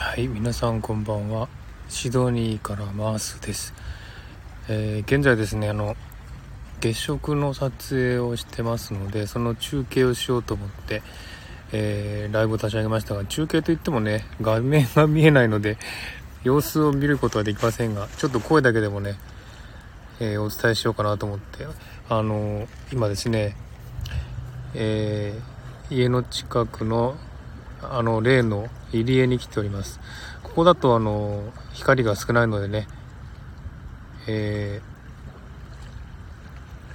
はい皆さんこんばんは。シドニーからマースです、えー、現在ですねあの月食の撮影をしてますのでその中継をしようと思って、えー、ライブを立ち上げましたが中継といってもね画面が見えないので様子を見ることはできませんがちょっと声だけでもね、えー、お伝えしようかなと思ってあの今ですね、え家の近くのあの例の入り江に来ております。ここだとあの光が少ないのでね、え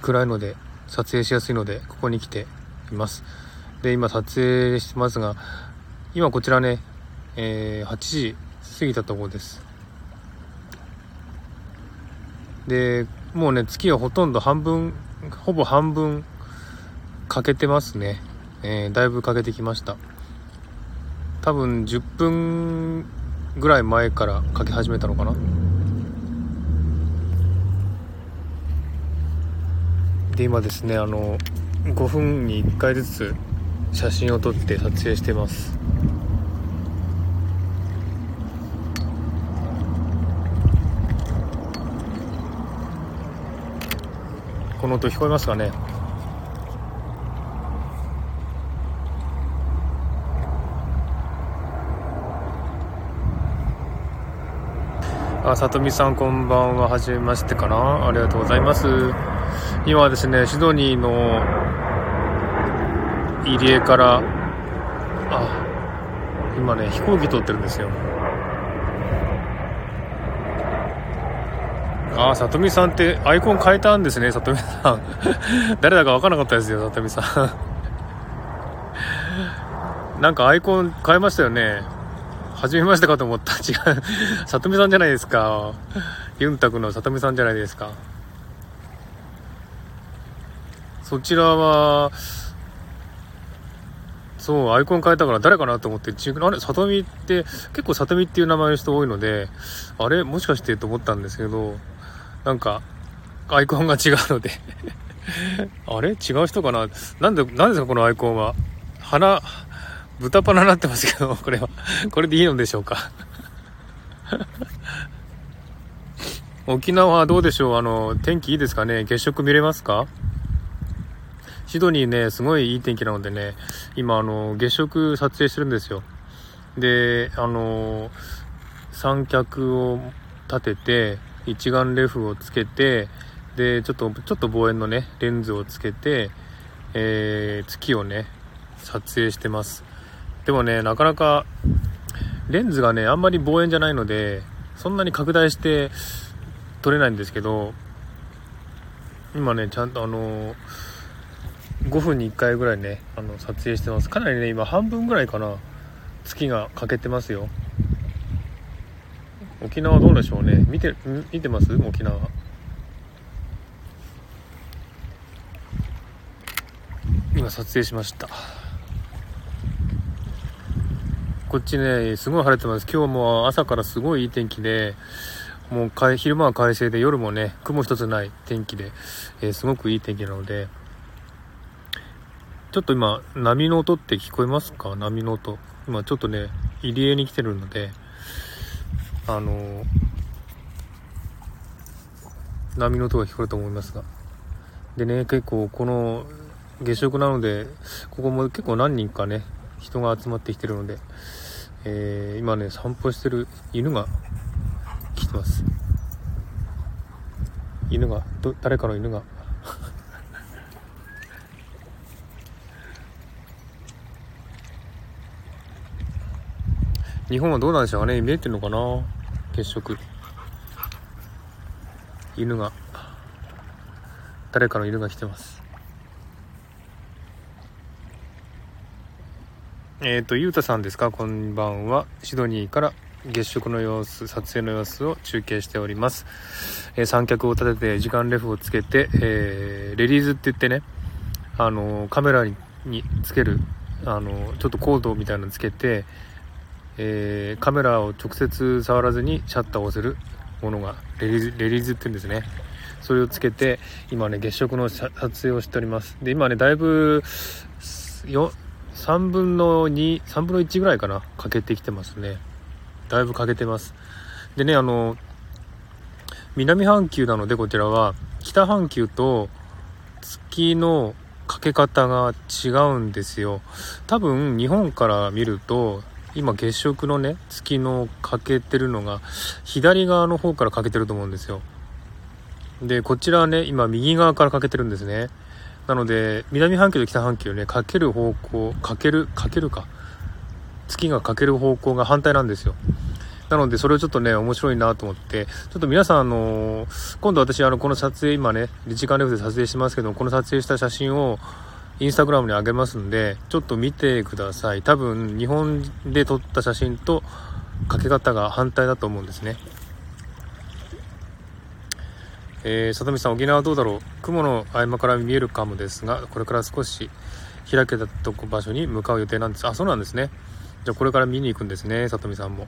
ー、暗いので撮影しやすいのでここに来ています。で今撮影してますが今こちらね、えー、8時過ぎたところです。でもうね月はほとんど半分ほぼ半分欠けてますね、えー、だいぶ欠けてきました。多分10分ぐらい前から書き始めたのかな。で今ですねあの5分に1回ずつ写真を撮って撮影してます。この音聞こえますかね？あ、さとみさんこんばんは。はじめましてかなありがとうございます。今はですね、シドニーの入り江から、あ、今ね、飛行機通ってるんですよ。あ、さとみさんってアイコン変えたんですね、さとみさん。誰だか分からなかったですよ、さとみさん。なんかアイコン変えましたよね。初めましてかと思った。違う。さとみさんじゃないですか。ユンタクのさとみさんじゃないですか。そちらは、そう、アイコン変えたから誰かなと思って、あれ、さとみって、結構さとみっていう名前の人多いので、あれ、もしかしてと思ったんですけど、なんか、アイコンが違うので あれ？違う人かな？なんで、なんですかこのアイコンは？花、豚パナになってますけど、これは。これでいいのでしょうか。沖縄どうでしょう？あの、天気いいですかね？月食見れますか？シドニーね、すごいいい天気なのでね、今あの、月食撮影してるんですよ。で、あの、三脚を立てて、一眼レフをつけて、で、ちょっと、ちょっと望遠のね、レンズをつけて、えー、月をね、撮影してます。でもね、なかなか、レンズがね、あんまり望遠じゃないので、そんなに拡大して撮れないんですけど、今ね、ちゃんとあの5分に1回ぐらいね、あの、撮影してます。かなりね、今半分ぐらいかな、月が欠けてますよ。沖縄どうでしょうね。見て、見てます？沖縄。今撮影しました。こっちね、すごい晴れてます。今日も朝からすごいいい天気で、もう昼間は快晴で夜もね、雲一つない天気で、えー、すごくいい天気なので、ちょっと今、波の音って聞こえますか？波の音。今ちょっとね、入り江に来てるので、あのー、波の音が聞こえると思いますが。でね、結構この月食なので、ここも結構何人かね、人が集まってきてるので、えー、今ね散歩してる犬が来てます。犬がど誰かの犬が。日本はどうなんでしょうかね。見えてるのかな。月食犬が。誰かの犬が来てます。えっ、ー、と、ゆうたさんですか？こんばんは。シドニーから月食の様子、撮影の様子を中継しております。えー、三脚を立てて、時間レフをつけて、えー、レリーズって言ってね、あのカメラにつける、あのちょっとコードみたいなのつけて、えカメラを直接触らずにシャッターを押せるものが、レリーズ、レリーズって言うんですね。それをつけて、今ね、月食の撮影をしております。で、今ね、だいぶ、よ3分の2、3分の1ぐらいかな、欠けてきてますね。だいぶ欠けてます。でね、あの、南半球なのでこちらは、北半球と月のかけ方が違うんですよ。多分日本から見ると、今月食のね、月の欠けてるのが、左側の方から欠けてると思うんですよ。で、こちらはね、今右側から欠けてるんですね。なので、南半球と北半球ね、かける方向、かける、かけるか。月がかける方向が反対なんですよ。なので、それをちょっとね、面白いなと思って、ちょっと皆さん、あのー、今度私、あの、この撮影、今ね、時間レフで撮影してますけどこの撮影した写真を、インスタグラムに上げますんで、ちょっと見てください。多分、日本で撮った写真と、かけ方が反対だと思うんですね。えー、里見さん、沖縄はどうだろう？雲の合間から見えるかもですが、これから少し開けたとこ場所に向かう予定なんです。あ、そうなんですね。じゃあこれから見に行くんですね、里見さんも。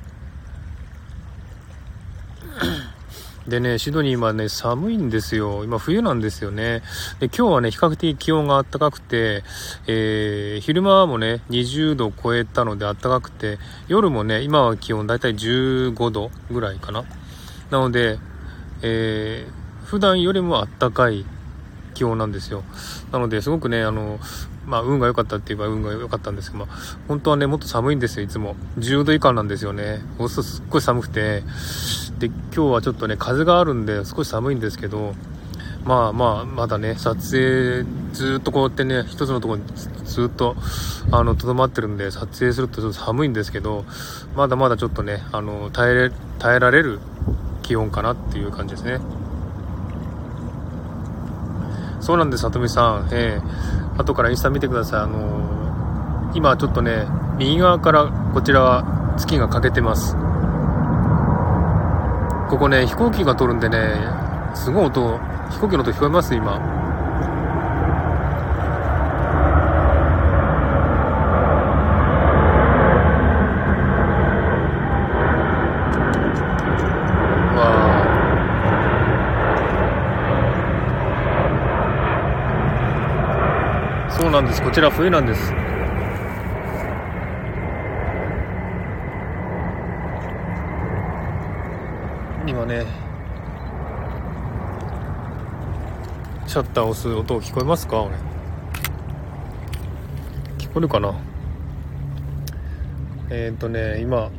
でね、シドニー今ね、寒いんですよ。今冬なんですよね。で、今日はね、比較的気温が暖かくて、えー、昼間もね、20度超えたので暖かくて、夜もね、今は気温だいたい15度ぐらいかな。なので、えー普段よりもあったかい気温なんですよ。なので、すごくね、あの、まあ、運が良かったって言えば運が良かったんですけど、まあ、本当はね、もっと寒いんですよ、いつも。10度以下なんですよね。そうするとすっごい寒くて、で、今日はちょっとね、風があるんで、少し寒いんですけど、まあまあ、まだね、撮影、ずっとこうやってね、一つのところにずっと、あの、とどまってるんで、撮影するとちょっと寒いんですけど、まだまだちょっとね、あの、耐え、耐えられる気温かなっていう感じですね。そうなんです、さとみさん。えー、後からインスタ見てください。あのー、今ちょっとね、右側からこちらは月が欠けてます。ここね、飛行機が通るんでね、すごい音、飛行機の音聞こえます今。なんです。こちら冬なんです。今ね、シャッターを押す音聞こえますか？俺。聞こえるかな？えっ、ー、とね、今、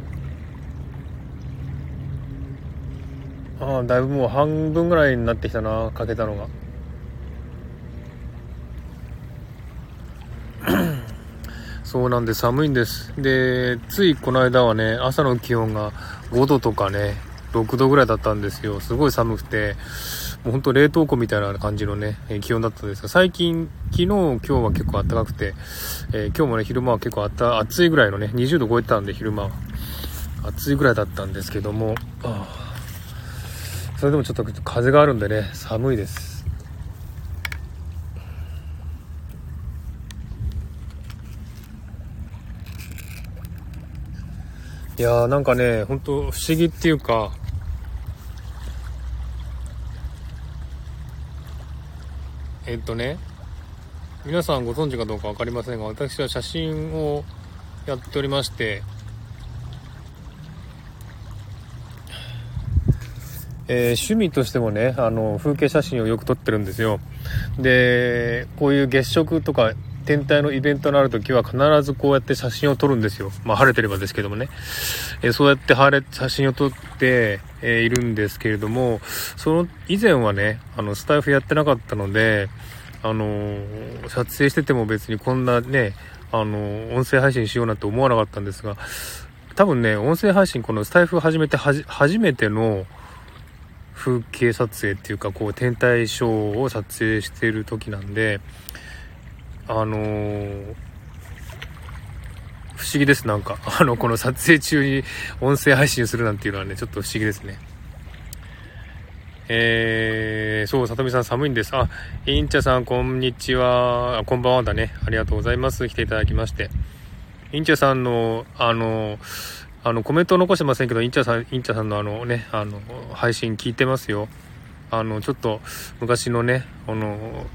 ああ、だいぶもう半分ぐらいになってきたな、かけたのが。そうなんで寒いんです。で、ついこの間はね、朝の気温が5度とかね、6度ぐらいだったんですよ。すごい寒くて、もうほんと冷凍庫みたいな感じのね、気温だったんですが、最近、昨日、今日は結構暖かくて、えー、今日もね、昼間は結構あった暑いぐらいのね、20度超えてたんで、昼間は。暑いぐらいだったんですけども、それでもちょっと風があるんでね、寒いです。いやーなんかね、ほんと不思議っていうか、えっとね、皆さんご存知かどうか分かりませんが、私は写真をやっておりまして、えー、趣味としてもね、あの、風景写真をよく撮ってるんですよ。で、こういう月食とか天体のイベントのある時は必ずこうやって写真を撮るんですよ。まあ晴れてればですけどもね。えー、そうやって晴れ、写真を撮って、えー、いるんですけれども、その以前はね、あの、スタイフやってなかったので、あのー、撮影してても別にこんなね、あの音声配信しようなんて思わなかったんですが、多分ね、音声配信、このスタイフ始めて、初めての風景撮影っていうか、こう、天体ショーを撮影している時なんで、あのー、不思議です、なんか。あの、この撮影中に音声配信するなんていうのはね、ちょっと不思議ですね。えー、そう、さとみさん寒いんです。あ、インチャさん、こんにちは。こんばんはだね。ありがとうございます。来ていただきまして。インチャさんの、あの、あの、コメント残してませんけど、インチャさん、インチャさんのあのね、あの、配信聞いてますよ。あの、ちょっと、昔のね、あの、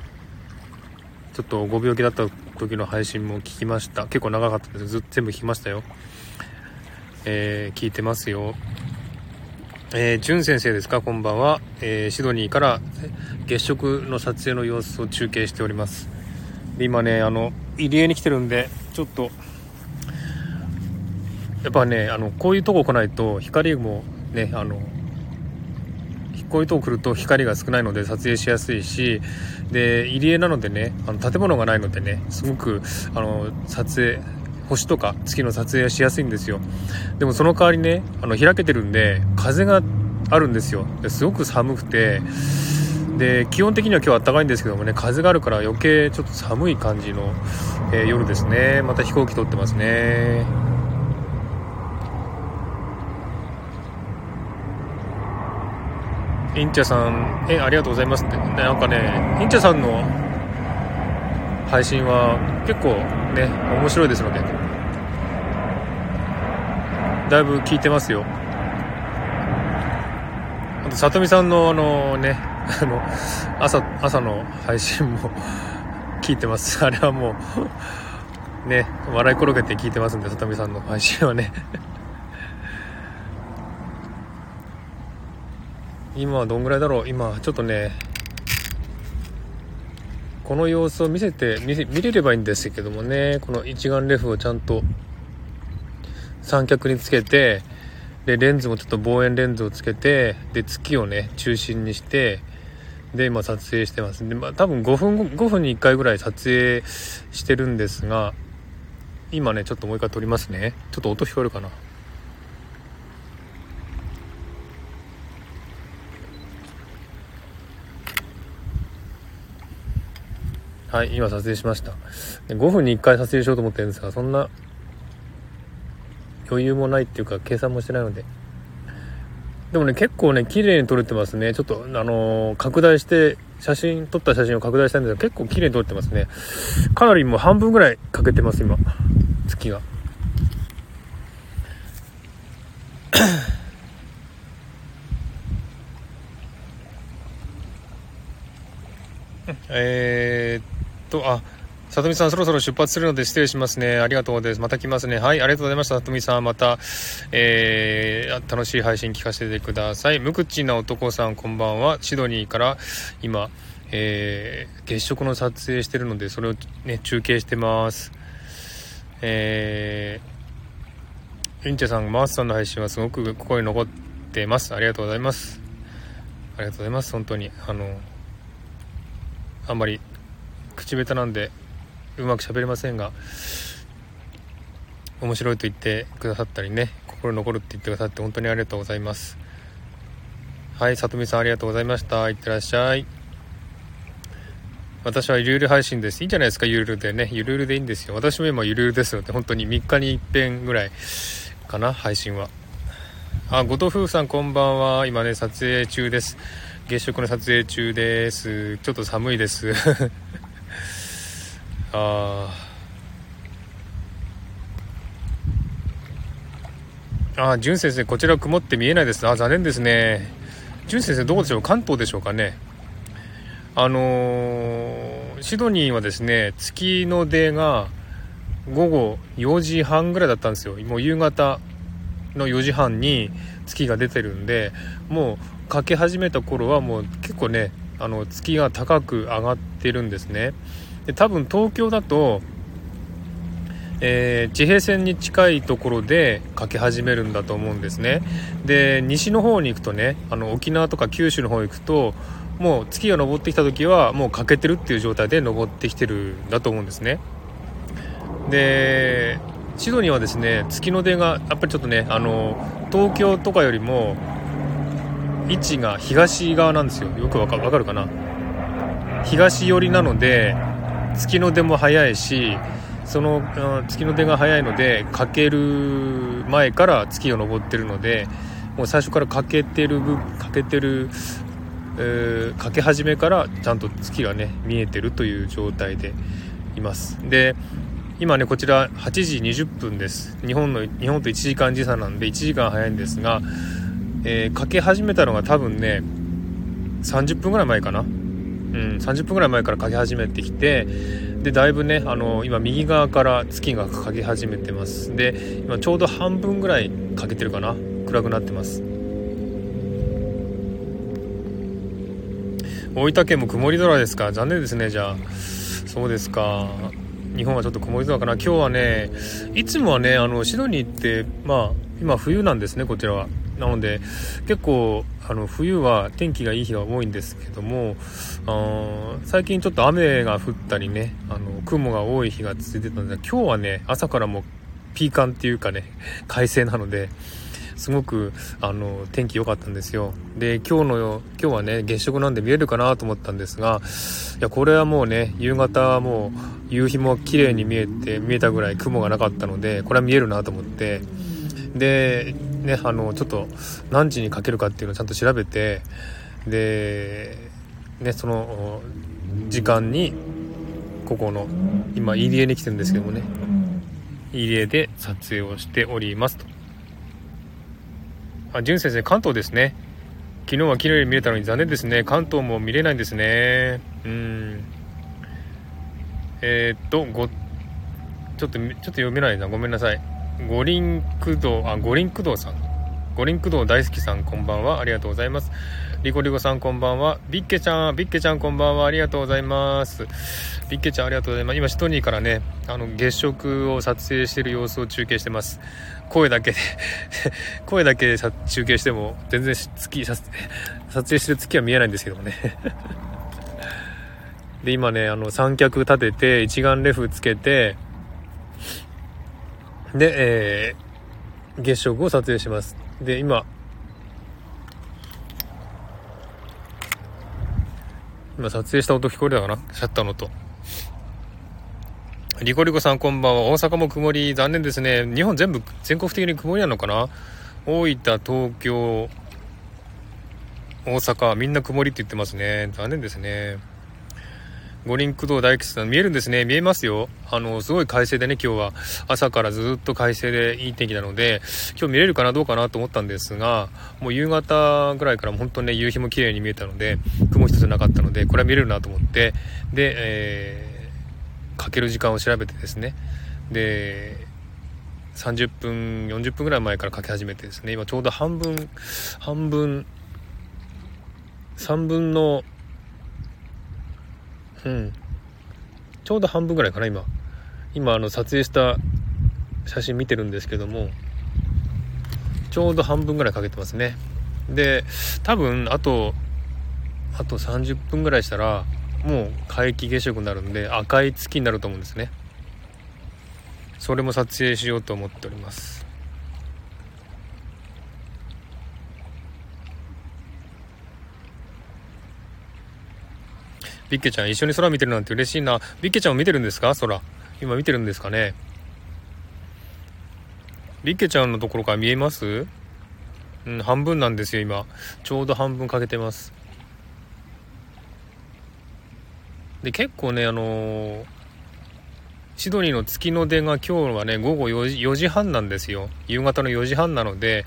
ちょっとご病気だった時の配信も聞きました。結構長かったです。ずっと全部聞きましたよ。えー、聞いてますよ。えー、じゅん先生ですか？こんばんは、えー、シドニーから月食の撮影の様子を中継しております。今ね、あの、入江に来てるんで、ちょっと、やっぱね、あの、こういうとこ来ないと光もね、あの、こういうとこ来ると光が少ないので撮影しやすいしで入り江なのでねあの建物がないのでねすごくあの撮影星とか月の撮影はしやすいんですよ。でもその代わりねあの開けてるんで風があるんですよ。ですごく寒くてで基本的には今日は暖かいんですけどもね風があるから余計ちょっと寒い感じの、えー、夜ですね。また飛行機撮ってますね。インチャさん、え、ありがとうございますって。なんかね、インチャさんの配信は結構ね、面白いですので、だいぶ聞いてますよ。あと、さとみさんのあのね、あの、朝、朝の配信も 聞いてます。あれはもうね、笑い転げて聞いてますんで、さとみさんの配信はね今はどんぐらいだろう？今ちょっとねこの様子を見せて見れればいいんですけどもね。この一眼レフをちゃんと三脚につけてでレンズもちょっと望遠レンズをつけてで月をね中心にしてで今撮影してます。で、まあ、多分5分5分に1回ぐらい撮影してるんですが今ねちょっともう一回撮りますね。ちょっと音聞こえるかな？はい、今撮影しました。5分に1回撮影しようと思ってるんですが、そんな余裕もないっていうか、計算もしてないので。でもね、結構ね、綺麗に撮れてますね。ちょっと、あのー、拡大して、写真、撮った写真を拡大したんですが、結構綺麗に撮れてますね。かなりもう半分ぐらいかけてます、今。月が。えー、と、あ、さとみさんそろそろ出発するので失礼しますね。ありがとうです。また来ますね。はい、ありがとうございました。さとみさん、また、えー、楽しい配信聞かせてください。無口な男さん、こんばんは。シドニーから今、えー、月食の撮影してるので、それをね、中継してます。えー、インチェさん、マースさんの配信はすごく心に残ってます。ありがとうございます。ありがとうございます。本当に。あの、あんまり口下手なんでうまく喋れませんが面白いと言ってくださったりね心残るって言ってくださって本当にありがとうございます。はいさとみさんありがとうございました。いってらっしゃい。私はゆるゆる配信です。いいんじゃないですかゆるゆるでね。ゆるゆるでいいんですよ。私も今ゆるゆるですので本当に3日に一遍ぐらいかな配信は。あ後藤夫婦さんこんばんは。今ね撮影中です。月食の撮影中です。ちょっと寒いです。ああ、淳先生、こちら曇って見えないです。あ、残念ですね。淳先生、どうでしょう？関東でしょうかね？あのー、シドニーはですね、月の出が午後4時半ぐらいだったんですよ。もう夕方の4時半に月が出てるんで、もうかけ始めた頃はもう結構ね、あの月が高く上がってるんですね。で多分東京だと、えー、地平線に近いところでかけ始めるんだと思うんですね。で西の方に行くとねあの沖縄とか九州の方行くともう月が昇ってきた時はもう欠けてるっていう状態で昇ってきてるんだと思うんですね。でシドニーはですね月の出がやっぱりちょっとねあの東京とかよりも位置が東側なんですよ。よくわかるかな？東寄りなので月の出も早いしその月の出が早いのでかける前から月が昇ってるのでもう最初からかけてるかけてる、えー、かけ始めからちゃんと月がね見えてるという状態でいます。で今ねこちら8時20分です。日本の日本と1時間時差なんで1時間早いんですが、えー、かけ始めたのが多分ね30分ぐらい前かな。うん、30分ぐらい前からかけ始めてきてでだいぶねあの今右側から月が欠け始めてます。で今ちょうど半分ぐらい欠けてるかな。暗くなってます。大分県も曇り空ですか？残念ですねじゃあ。そうですか。日本はちょっと曇り空かな。今日はねいつもはねあのシドニーってまあ今冬なんですねこちらは。なので結構あの冬は天気がいい日が多いんですけどもあ最近ちょっと雨が降ったりねあの雲が多い日が続いてたので今日はね朝からもピーカンっていうかね快晴なのですごくあの天気良かったんですよ。で今日の今日はね月食なんで見えるかなと思ったんですがいやこれはもうね夕方はもう夕日も綺麗に見えて見えたぐらい雲がなかったのでこれは見えるなと思ってでねあのちょっと何時にかけるかっていうのをちゃんと調べてでねその時間にここの今入江に来てるんですけどもね。入江で撮影をしておりますと。あ潤先生関東ですね。昨日は綺麗に見れたのに残念ですね。関東も見れないんですね。うん。えー、っとごちょっとちょっと読めないな。ごめんなさい。五輪駆動あ五輪駆動さん。五輪駆動大好きさんこんばんは。ありがとうございます。リコリコさんこんばんは。ビッケちゃんビッケちゃんこんばんは。ありがとうございます。ビッケちゃんありがとうございます。今シトニーからねあの月食を撮影している様子を中継してます。声だけで 声だけで中継しても全然月撮影してる月は見えないんですけどもね。で今ねあの三脚立てて一眼レフつけてで、えー、月食を撮影します。で今今撮影した音聞こえたかな？シャッターの音。リコリコさんこんばんは。大阪も曇り残念ですね。日本全部全国的に曇りなのかな？大分東京大阪みんな曇りって言ってますね。残念ですね。五輪駆動大吉さん見えるんですね。見えますよ。あのすごい快晴でね今日は。朝からずっと快晴でいい天気なので今日見れるかなどうかなと思ったんですがもう夕方ぐらいから本当にね夕日も綺麗に見えたので雲一つなかったのでこれは見れるなと思ってで、えー、かける時間を調べてですねで30分40分ぐらい前からかけ始めてですね今ちょうど半分半分3分のうん。ちょうど半分ぐらいかな、今。今、あの、撮影した写真見てるんですけども、ちょうど半分ぐらいかけてますね。で、多分、あと、あと30分ぐらいしたら、もう皆既月食になるんで、赤い月になると思うんですね。それも撮影しようと思っております。ビッケちゃん一緒に空見てるなんて嬉しいな。ビッケちゃんも見てるんですか？空。今見てるんですかね？ビッケちゃんのところから見えます？うん、半分なんですよ、今。ちょうど半分かけてます。で、結構ね、あのー、シドニーの月の出が今日はね、午後4時 ,4 時半なんですよ。夕方の4時半なので、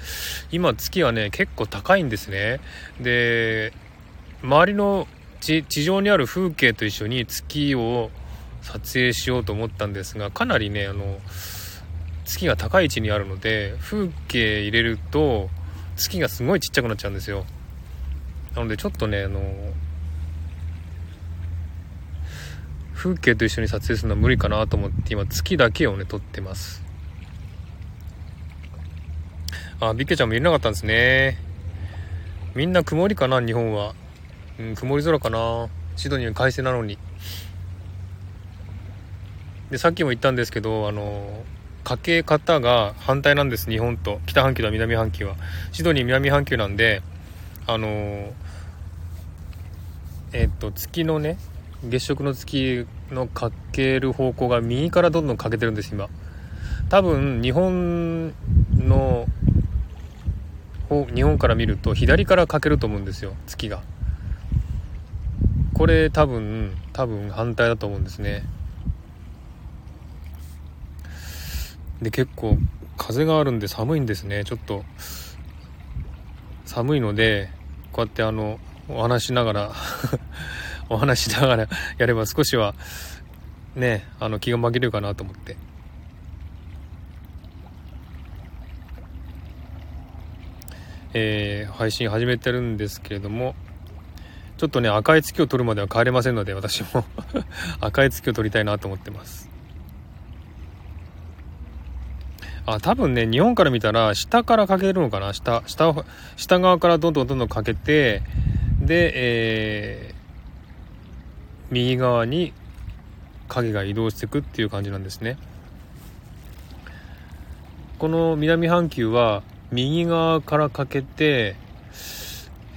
今月はね、結構高いんですね。で、周りの地上にある風景と一緒に月を撮影しようと思ったんですがかなりねあの月が高い位置にあるので風景入れると月がすごいちっちゃくなっちゃうんですよ。なのでちょっとねあの風景と一緒に撮影するのは無理かなと思って今月だけをね撮ってます。あビッケちゃんもいれなかったんですね。みんな曇りかな日本は。うん、曇り空かな。シドニーは快晴なのに。でさっきも言ったんですけどあのかけ方が反対なんです日本と。北半球と南半球は。シドニー南半球なんであのえっと月のね月食の月のかける方向が右からどんどん欠けてるんです今。多分日本の日本から見ると左から欠けると思うんですよ月が。これ多分多分反対だと思うんですね。で結構風があるんで寒いんですね。ちょっと寒いのでこうやってあのお話しながら お話しながらやれば少しはねあの気が紛れるかなと思って。えー、配信始めてるんですけれどもちょっとね赤い月を取るまでは帰れませんので私も。赤い月を取りたいなと思ってます。あ多分ね日本から見たら下からかけるのかな？下下下側からどんどんどんどんかけてで、えー、右側に影が移動していくっていう感じなんですね。この南半球は右側からかけて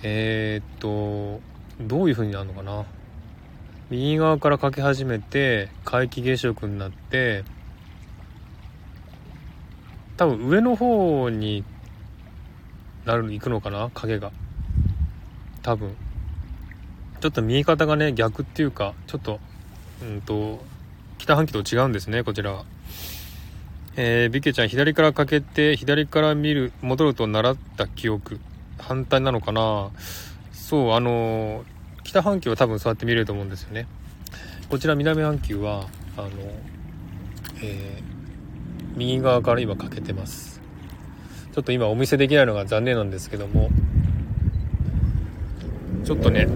えー、っとどういう風になるのかな？右側からかけ始めて皆既月食になって多分上の方になる行くのかな？影が。多分。ちょっと見え方がね逆っていうかちょっとうんと北半球と違うんですねこちらは。えー、ビケちゃん左からかけて左から見る戻ると習った記憶反対なのかな？そうあの北半球は多分そうやって見れると思うんですよね。こちら南半球はあのえー、右側から今かけてます。ちょっと今お見せできないのが残念なんですけども。ちょっとね。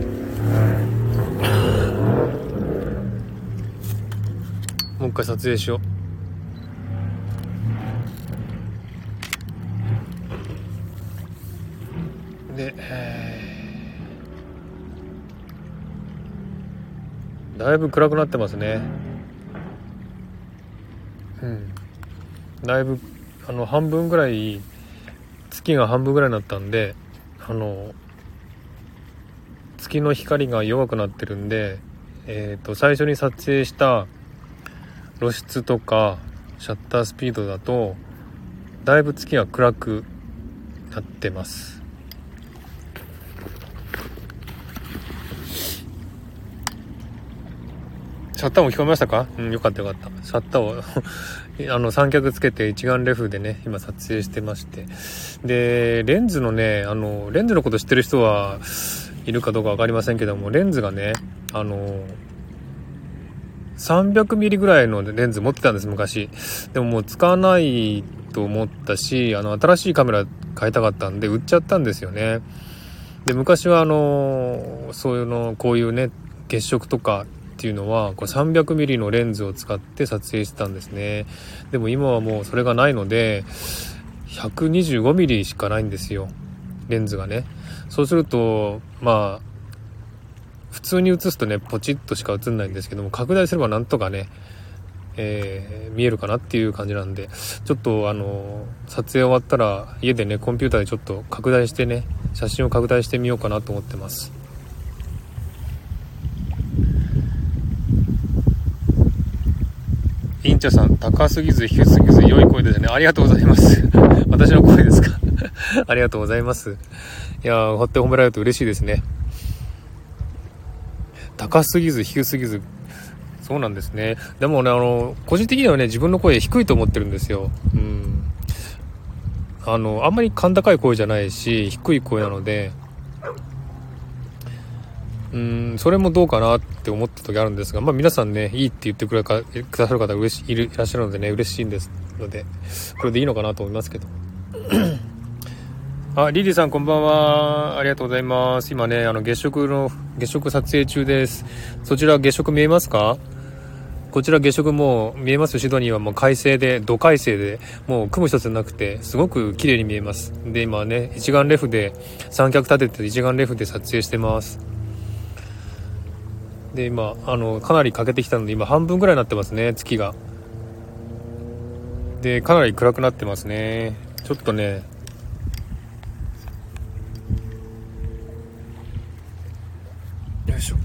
もう一回撮影しよう。でえ、だいぶ暗くなってますね。うん。だいぶあの半分ぐらい月が半分ぐらいになったんであの月の光が弱くなってるんで、えーと、と最初に撮影した露出とかシャッタースピードだとだいぶ月が暗くなってます。シャッターも聞こえましたか？うん、よかったよかった。シャッターを あの、三脚つけて一眼レフでね、今撮影してまして。で、レンズのね、あの、レンズのこと知ってる人はいるかどうか分かりませんけども、レンズがね、あの、300ミリぐらいのレンズ持ってたんです、昔。でももう使わないと思ったし、あの、新しいカメラ買いたかったんで、売っちゃったんですよね。で、昔はあの、そういうの、こういうね、月食とかっていうのはこれ 300mm のレンズを使って撮影してたんですね。でも今はもうそれがないので 125mm しかないんですよ。レンズがね。そうするとまあ普通に写すとねポチッとしか映んないんですけども拡大すればなんとかねえー、見えるかなっていう感じなんでちょっとあの撮影終わったら家でねコンピューターでちょっと拡大してね写真を拡大してみようかなと思ってます。インチャさん、高すぎず低すぎず良い声ですね。ありがとうございます。私の声ですか？ありがとうございます。いやー、ほって褒められると嬉しいですね。高すぎず低すぎず、そうなんですね。でもね、あの、個人的にはね、自分の声低いと思ってるんですよ。うん。あの、あんまり甲高い声じゃないし、低い声なので、うんそれもどうかなって思った時あるんですが、まあ、皆さんねいいって言ってくれかくださる方嬉しいるいらっしゃるのでね嬉しいんですのでこれでいいのかなと思いますけど。あリリーさんこんばんは。ありがとうございます。今ねあの月食の月食撮影中です。そちら月食見えますか？こちら月食も見えますシドニーはもう快晴で、土快晴で、もう雲一つなくて、すごく綺麗に見えます。で、今ね、一眼レフで、三脚立てて一眼レフで撮影してます。で今あのかなり欠けてきたので今半分ぐらいになってますね月が。でかなり暗くなってますね。ちょっとね。よいしょ。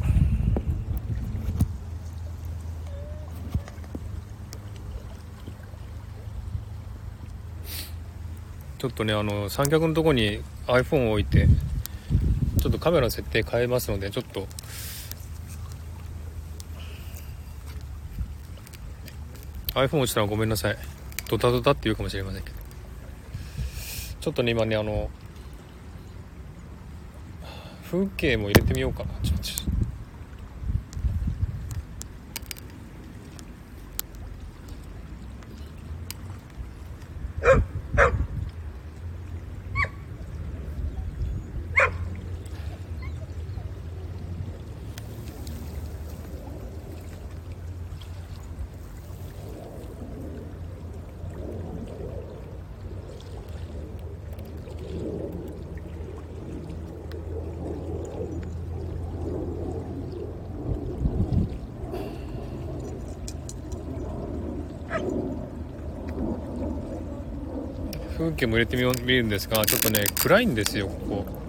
ちょっとねあの三脚のとこに iPhone を置いてちょっとカメラの設定変えますのでちょっと iPhone 落ちたらごめんなさい。ドタドタって言うかもしれませんけど。ちょっとね今ねあの風景も入れてみようかな。ちょっと景も入れてみ見るんですがちょっとね暗いんですよここ。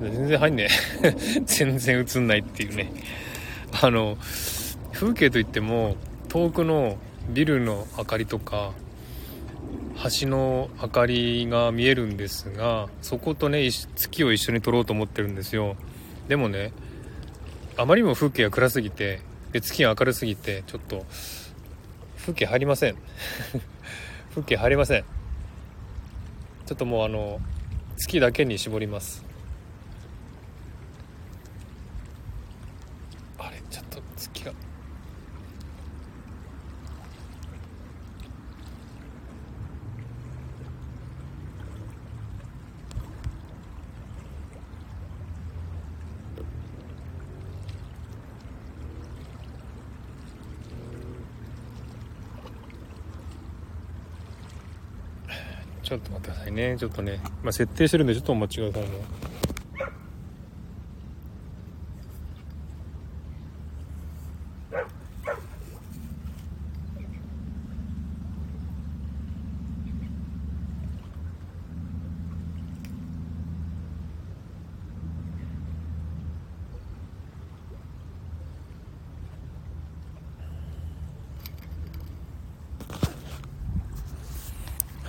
全然入んね 全然映んないっていうね。あの風景といっても遠くのビルの明かりとか橋の明かりが見えるんですがそことね月を一緒に撮ろうと思ってるんですよ。でもねあまりにも風景が暗すぎてで月が明るすぎてちょっと風景入りません。風景入りません。ちょっともうあの月だけに絞りますあれちょっと月がちょっと待ってくださいね。ちょっとね、まあ、設定してるんでちょっとお待ちください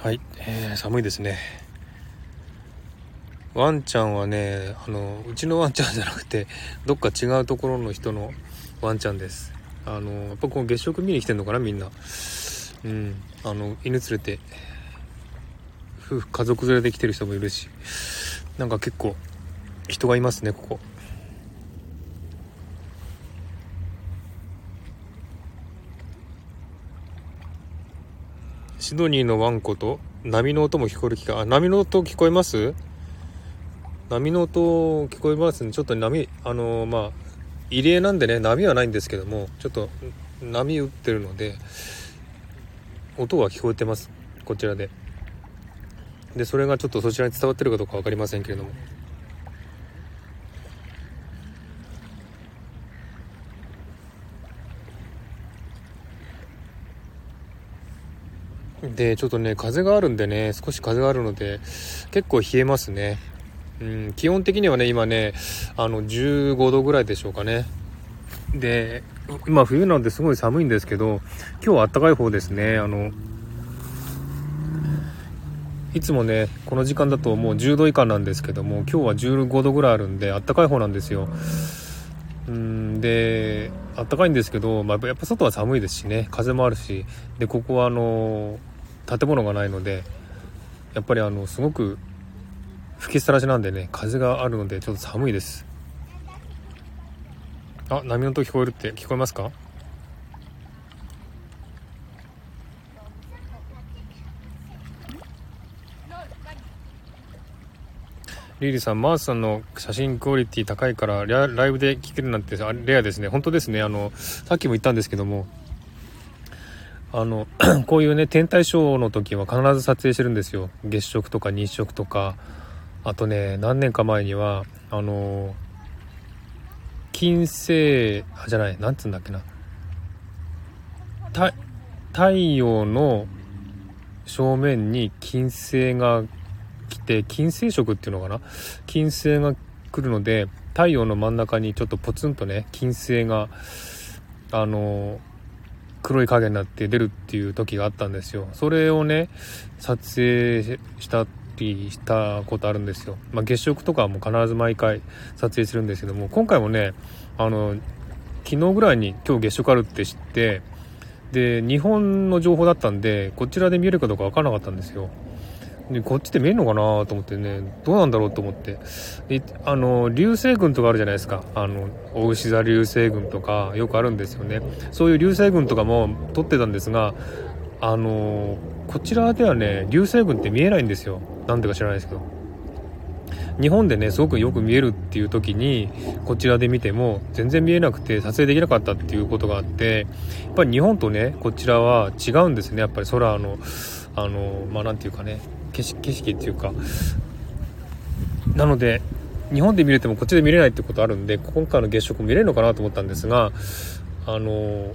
はい、えー、寒いですね。ワンちゃんはねあのうちのワンちゃんじゃなくてどっか違うところの人のワンちゃんです。あのやっぱこの月食見に来てんのかなみんな。うん。あの犬連れて夫婦家族連れで来てる人もいるしなんか結構人がいますねここ。シドニーのワンコと波の音も聞こえる機会あ波の音聞こえます？波の音聞こえますね。ちょっと波あのー、まあ入江なんでね波はないんですけどもちょっと波打ってるので音が聞こえてます。こちらで。でそれがちょっとそちらに伝わってるかどうか分かりませんけれども。で、ちょっとね、風があるんでね、少し風があるので、結構冷えますね。うん、基本的にはね、今ね、あの、15度ぐらいでしょうかね。で、今冬なんですごい寒いんですけど、今日は暖かい方ですね。あの、いつもね、この時間だともう10度以下なんですけども、今日は15度ぐらいあるんで、暖かい方なんですよ。うんで、暖かいんですけど、まあ、やっぱ外は寒いですしね、風もあるし、で、ここはあの、建物がないのでやっぱりあのすごく吹きさらしなんでね風があるのでちょっと寒いですあ波の音聞こえるって聞こえますか？リリーさん、マースさんの写真クオリティ高いからライブで聴けるなんてレアですね。本当ですね。あの、さっきも言ったんですけども、あの こういうね天体ショーの時は必ず撮影してるんですよ。月食とか日食とか。あとね何年か前にはあの金星あじゃないなんつうんだっけな。太陽の正面に金星が来て金星食っていうのかな？金星が来るので太陽の真ん中にちょっとポツンとね金星があの黒い影になって出るっていう時があったんですよ。それをね、撮影したりしたことあるんですよ。まあ、月食とかも必ず毎回撮影するんですけども、今回もね、あの、昨日ぐらいに今日月食あるって知って、で、日本の情報だったんで、こちらで見えるかどうかわからなかったんですよ。でこっちで見えるのかなと思ってねどうなんだろうと思って。であの流星群とかあるじゃないですか。あの大牛座流星群とかよくあるんですよね。そういう流星群とかも撮ってたんですがあのこちらではね流星群って見えないんですよ。なんでか知らないですけど。日本でねすごくよく見えるっていう時にこちらで見ても全然見えなくて撮影できなかったっていうことがあってやっぱり日本とねこちらは違うんですね。やっぱり空のあのまあなんていうかね景色景色っていうか。なので日本で見れてもこっちで見れないってことあるんで今回の月食見れるのかなと思ったんですがあの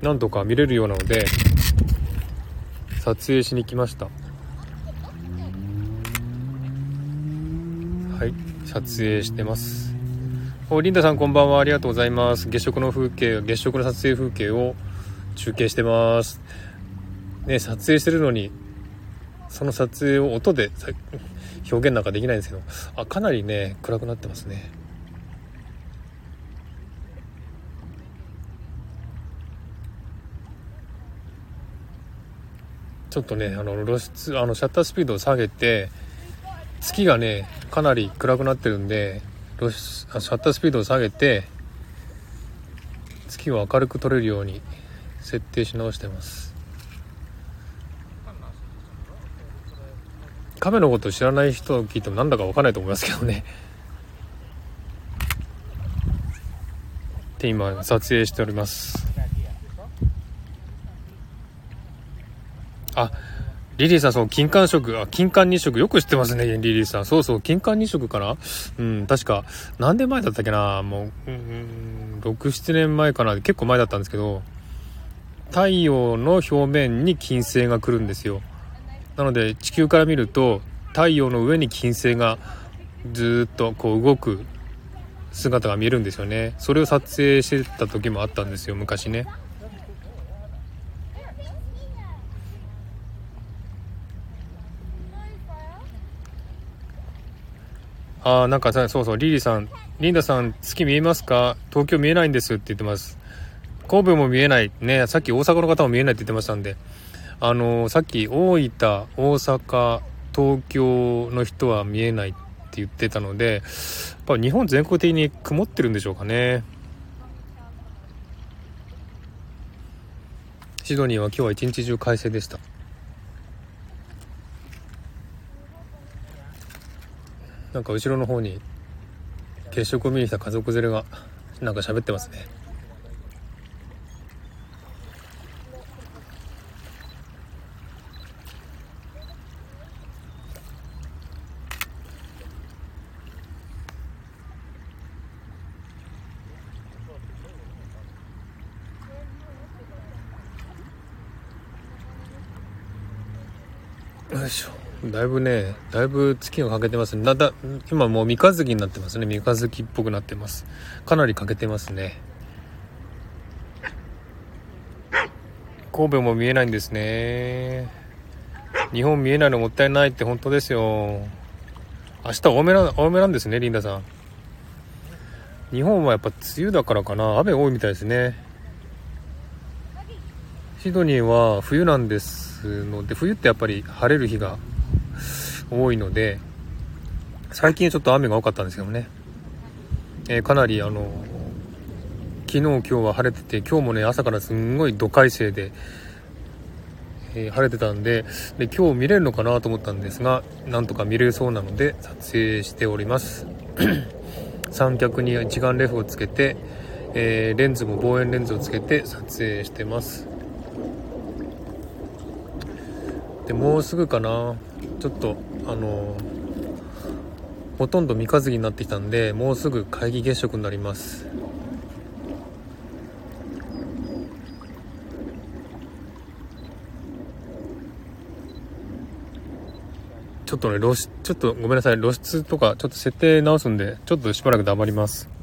なんとか見れるようなので撮影しに来ました。はい撮影してます。おリンダさんこんばんは。ありがとうございます。月食の風景月食の撮影風景を中継してます。ね撮影してるのにその撮影を音で表現なんかできないんですけどあかなりね暗くなってますね。ちょっとねあの露出あのシャッタースピードを下げて月がねかなり暗くなってるんで露出シャッタースピードを下げて月を明るく撮れるように設定し直してます。亀のこと知らない人を聞いてもなんだか分かんないと思いますけどね。って今撮影しております。あリリーさん、そう、金環食、あ、金環日食、よく知ってますね、リリーさん。そうそう、金環日食かな？うん、確か、何年前だったっけな？もう、うん、6、7年前かな？結構前だったんですけど、太陽の表面に金星が来るんですよ。なので、地球から見ると、太陽の上に金星がずっとこう動く姿が見えるんですよね。それを撮影してた時もあったんですよ、昔ね。ああ、なんかさ、そうそう、リリーさん、リンダさん、月見えますか？東京見えないんですって言ってます。神戸も見えない。ね、さっき大阪の方も見えないって言ってましたんで、あの、さっき大分、大阪、東京の人は見えないって言ってたので、やっぱ日本全国的に曇ってるんでしょうかね。シドニーは今日は一日中快晴でした。なんか後ろの方に月食を見に来た家族連れがなんか喋ってますねよいしょだいぶね、だいぶ月が欠けてますね。だだ、今もう三日月になってますね。三日月っぽくなってます。かなり欠けてますね。神戸も見えないんですね。日本見えないのもったいないって本当ですよ。明日多めな、多めなんですね、リンダさん。日本はやっぱ梅雨だからかな。雨多いみたいですね。シドニーは冬なんですので、冬ってやっぱり晴れる日が多いので、最近ちょっと雨が多かったんですけどね、えー、かなりあの、昨日今日は晴れてて、今日もね、朝からすんごい土快晴で、えー、晴れてたんでで、今日見れるのかなと思ったんですが、なんとか見れそうなので撮影しております。三脚に一眼レフをつけて、えー、レンズも望遠レンズをつけて撮影してます。で、もうすぐかな。ちょっとあのほとんど三日月になってきたんでもうすぐ皆既月食になります。ちょっとね露出ちょっとごめんなさい。露出とかちょっと設定直すんでちょっとしばらく黙ります。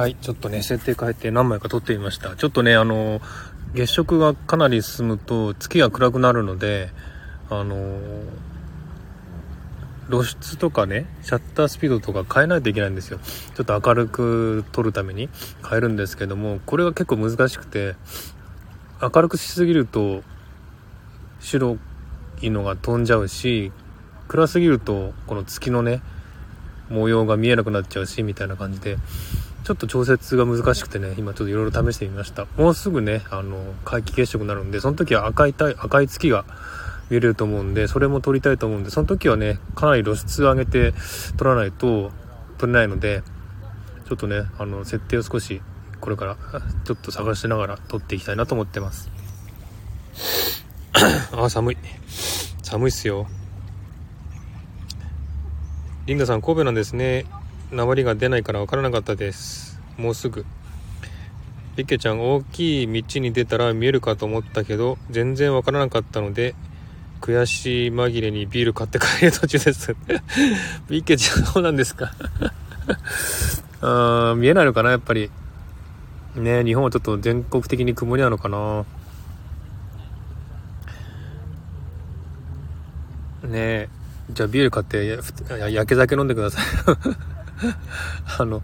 はい、ちょっとね、設定変えて何枚か撮ってみました。ちょっとね、あの、月食がかなり進むと月が暗くなるので、あの、露出とかね、シャッタースピードとか変えないといけないんですよ。ちょっと明るく撮るために変えるんですけども、これが結構難しくて、明るくしすぎると白いのが飛んじゃうし、暗すぎるとこの月のね、模様が見えなくなっちゃうし、みたいな感じで、ちょっと調節が難しくてね、今ちょっといろいろ試してみました。もうすぐね、あの、皆既月食になるんで、その時は赤い赤い月が見れると思うんで、それも撮りたいと思うんで、その時はね、かなり露出を上げて撮らないと撮れないので、ちょっとね、あの、設定を少し、これからちょっと探しながら撮っていきたいなと思ってます。あ、寒い。寒いっすよ。リンダさん、神戸なんですね。鉛が出ないから分からなかったです。もうすぐ。リケちゃん大きい道に出たら見えるかと思ったけど全然分からなかったので悔しい紛れにビール買って帰る途中です。ビケちゃんそうなんですか？あ見えないのかなやっぱり。ね日本はちょっと全国的に曇りなのかな。ねえじゃあビール買って焼け酒飲んでください。あの、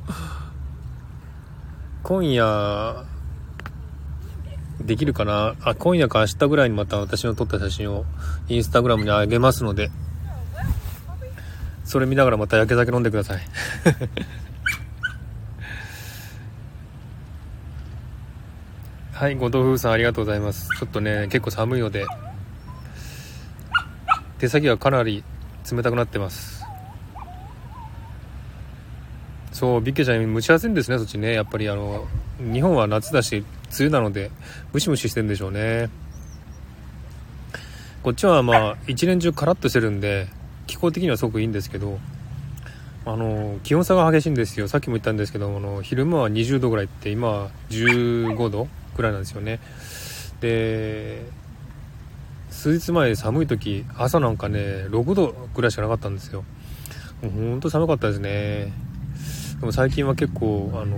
今夜、できるかな？あ、今夜か明日ぐらいにまた私の撮った写真をインスタグラムに上げますので、それ見ながらまた焼け酒飲んでください。はい、後藤風さんありがとうございます。ちょっとね、結構寒いので、手先がかなり冷たくなってます。そうビッケちゃん蒸し暑いんですねそっちね。やっぱりあの日本は夏だし梅雨なのでムシムシしてるんでしょうね。こっちはまあ一年中カラッとしてるんで気候的にはすごくいいんですけどあの気温差が激しいんですよ。さっきも言ったんですけどあの昼間は20度ぐらいって今は15度ぐらいなんですよね。で数日前寒い時朝なんかね6度ぐらいしかなかったんですよ。ほんと寒かったですね。でも最近は結構あの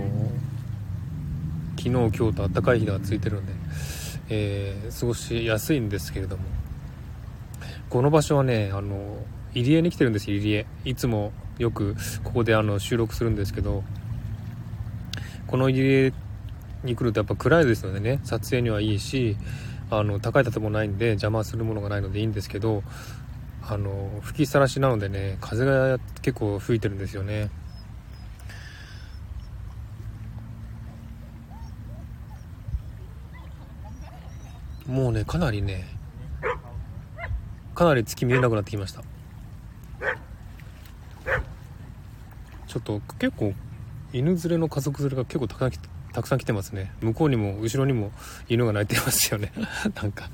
昨日今日と暖かい日がついてるんで、えー、過ごしやすいんですけれども。この場所はねあの入江に来てるんです入江。いつもよくここであの収録するんですけどこの入江に来るとやっぱ暗いですのでね撮影にはいいしあの高い建物ないんで邪魔するものがないのでいいんですけどあの吹きさらしなのでね風が結構吹いてるんですよね。もうねかなりねかなり月見えなくなってきました。ちょっと結構犬連れの家族連れが結構たくさんたくさん来てますね。向こうにも後ろにも犬が鳴いてますよね。なんか。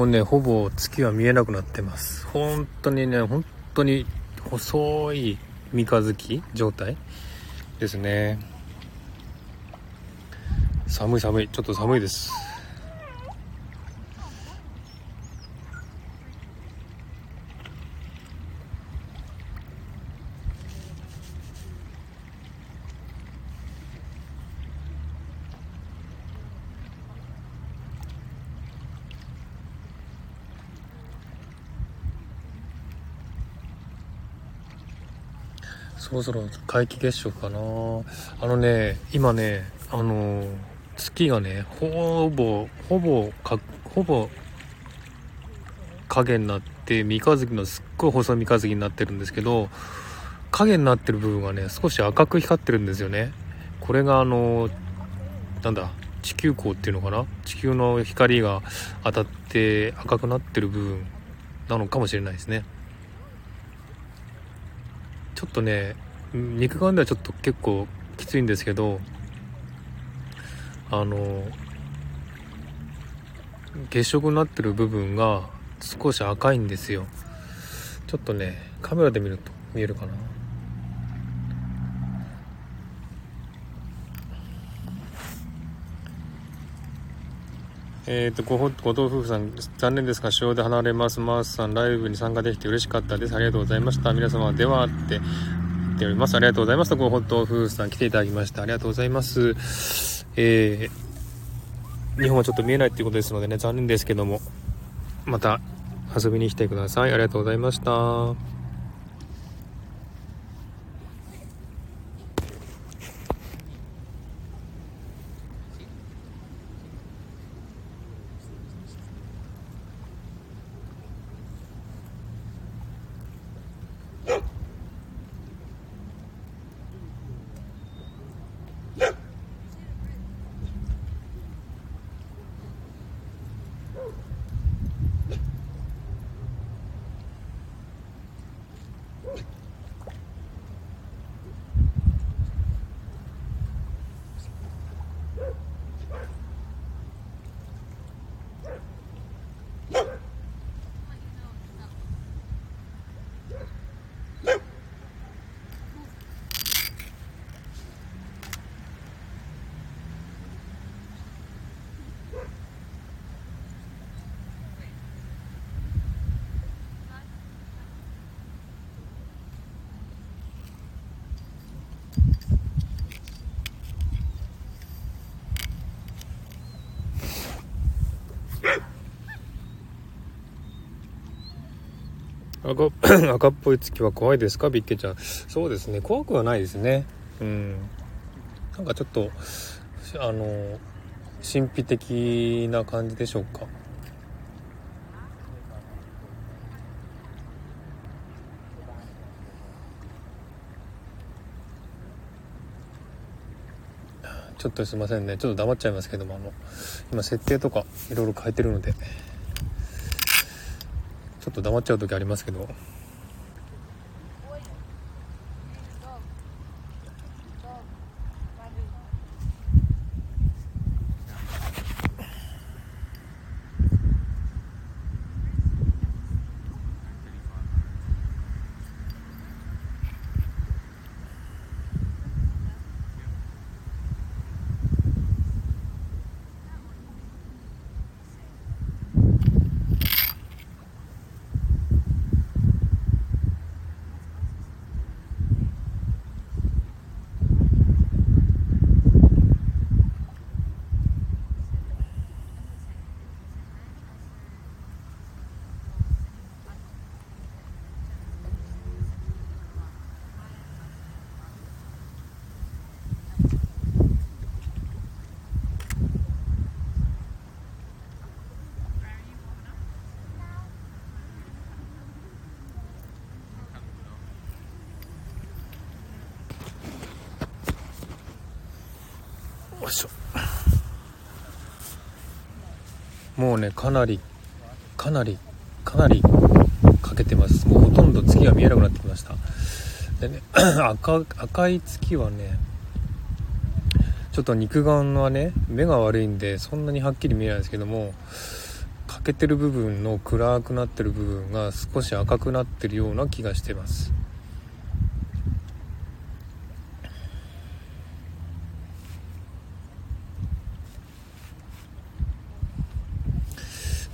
もうね、ほぼ月は見えなくなってます。本当にね、本当に細い三日月状態ですね。寒い寒い。ちょっと寒いです。ろそろ皆既月食かな。あのね今ねあの月がねほぼほぼかほぼ影になって三日月のすっごい細い三日月になってるんですけど影になってる部分がね少し赤く光ってるんですよね。これがあのなんだ地球光っていうのかな？地球の光が当たって赤くなってる部分なのかもしれないですね。ちょっとね肉眼ではちょっと結構きついんですけどあの月食になってる部分が少し赤いんですよちょっとねカメラで見ると見えるかなえっ、ー、とご、後藤夫婦さん、残念ですが、主要で離れます。マースさん、ライブに参加できて嬉しかったです。ありがとうございました。皆様、では、ってっております。ありがとうございます。ご本当夫婦さん、来ていただきました。ありがとうございます。えー、日本はちょっと見えないっていうことですのでね、残念ですけども、また遊びに来てください。ありがとうございました。赤っぽい月は怖いですか？ビッケちゃん。そうですね。怖くはないですね。うん。なんかちょっとあの神秘的な感じでしょうか？ちょっとすいませんね。ちょっと黙っちゃいますけどもあの今設定とかいろいろ変えてるのでちょっと黙っちゃう時ありますけど。ねかなりかなりかなりかけてます。もうほとんど月が見えなくなってきました。でね 赤赤い月はねちょっと肉眼はね目が悪いんでそんなにはっきり見えないですけども欠けてる部分の暗くなってる部分が少し赤くなってるような気がしてます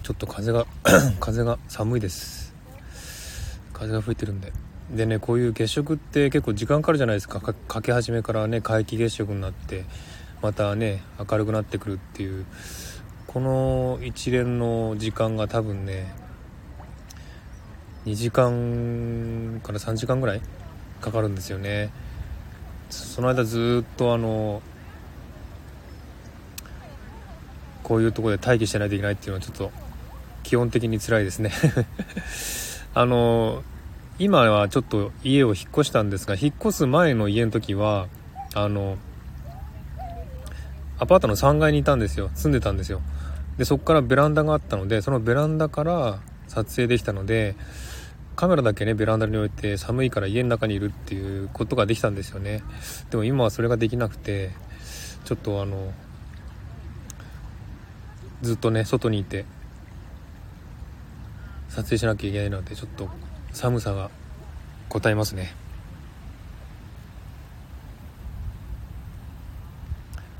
ちょっと風が 風が寒いです。風が吹いてるんで。でねこういう月食って結構時間かかるじゃないですか。かけ始めからね皆既月食になってまたね明るくなってくるっていう。この一連の時間が多分ね2時間から3時間ぐらいかかるんですよね。その間ずっとあのこういうところで待機してないといけないっていうのはちょっと基本的に辛いですね。あの今はちょっと家を引っ越したんですが引っ越す前の家の時はあのアパートの3階にいたんですよ。住んでたんですよ。でそこからベランダがあったのでそのベランダから撮影できたのでカメラだけねベランダに置いて寒いから家の中にいるっていうことができたんですよね。でも今はそれができなくてちょっとあのずっとね外にいて撮影しなきゃいけないのでちょっと寒さが答えますね。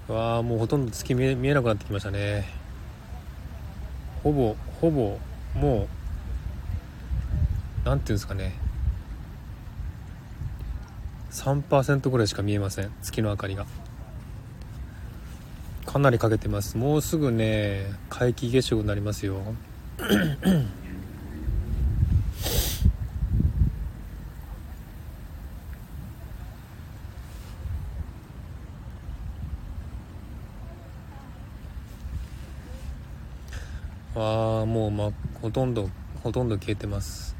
わあもうほとんど月見え見えなくなってきましたね。ほぼほぼもう何ていうんですかね。3%ぐらいしか見えません。月の明かりが。かなりかけてます。もうすぐね皆既月食になりますよ。ああもう、ま、ほとんどほとんど消えてます。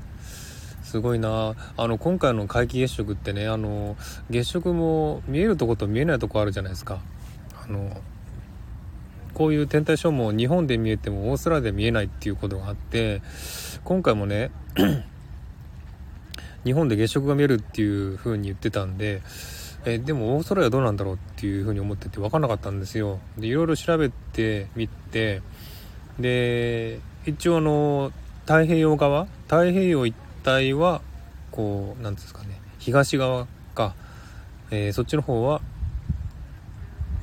すごいな。あの今回の皆既月食ってねあの月食も見えるとこと見えないとこあるじゃないですか。あのこういう天体ショーも日本で見えてもオーストラリアで見えないっていうことがあって今回もね 日本で月食が見えるっていう風に言ってたんでえでもオーストラリアどうなんだろうっていう風に思ってて分かんなかったんですよ。でいろいろ調べてみてで一応あの太平洋側太平洋一帯はこう何ですかね東側か、えー、そっちの方は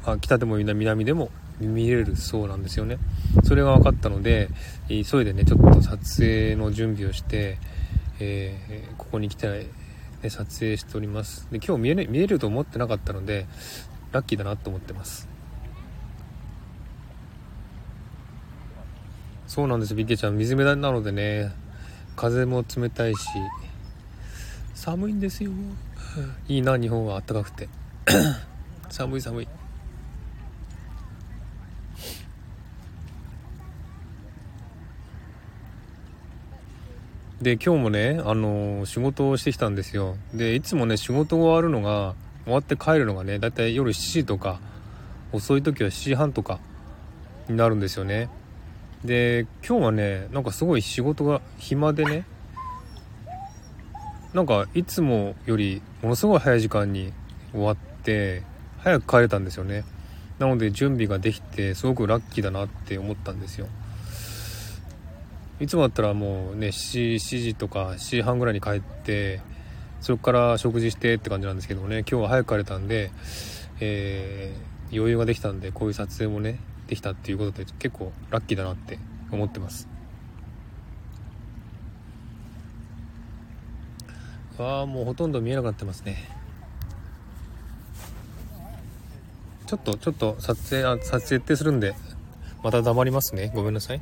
あ北でも南でも見れるそうなんですよね。それが分かったので急いでねちょっと撮影の準備をして、えー、ここに来て、ね、撮影しております。で今日見え,、ね、見えると思ってなかったのでラッキーだなと思ってます。そうなんですビッケちゃん水辺なのでね。風も冷たいし。寒いんですよ。いいな日本は。暖かくて。寒い寒い。で今日もねあの仕事をしてきたんですよ。でいつもね仕事終わるのが終わって帰るのがねだいたい夜7時とか遅い時は7時半とかになるんですよね。で今日はねなんかすごい仕事が暇でね。なんかいつもよりものすごい早い時間に終わって早く帰れたんですよね。なので準備ができてすごくラッキーだなって思ったんですよ。いつもだったらもうね 7, 時とか7時半ぐらいに帰ってそこから食事してって感じなんですけどもね今日は早く帰れたんで、えー、余裕ができたんでこういう撮影もねできたっていうことで結構ラッキーだなって思ってます。ああもうほとんど見えなくなってますね。ちょっとちょっと撮影あ撮影ってするんでまた黙りますね。ごめんなさい。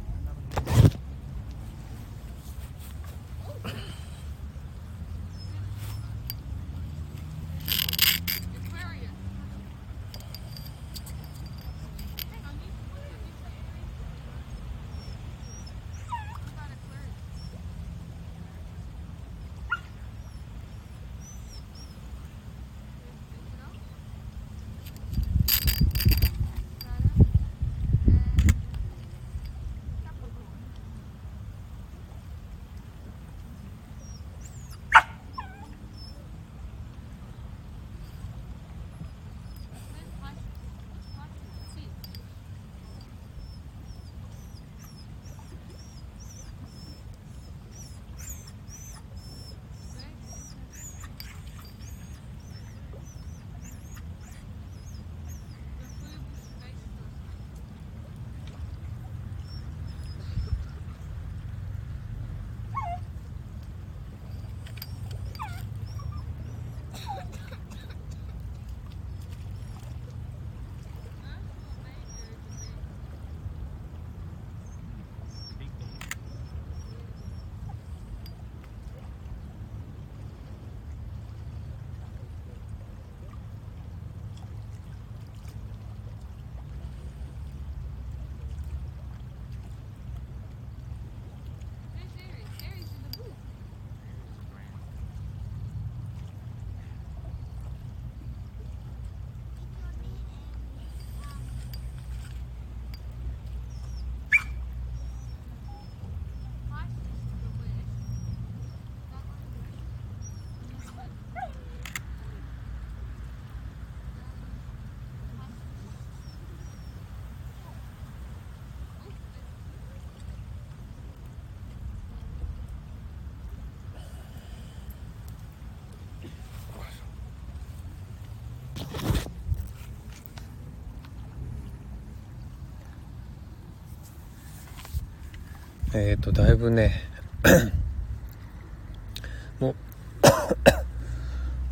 えっ、ー、とだいぶね も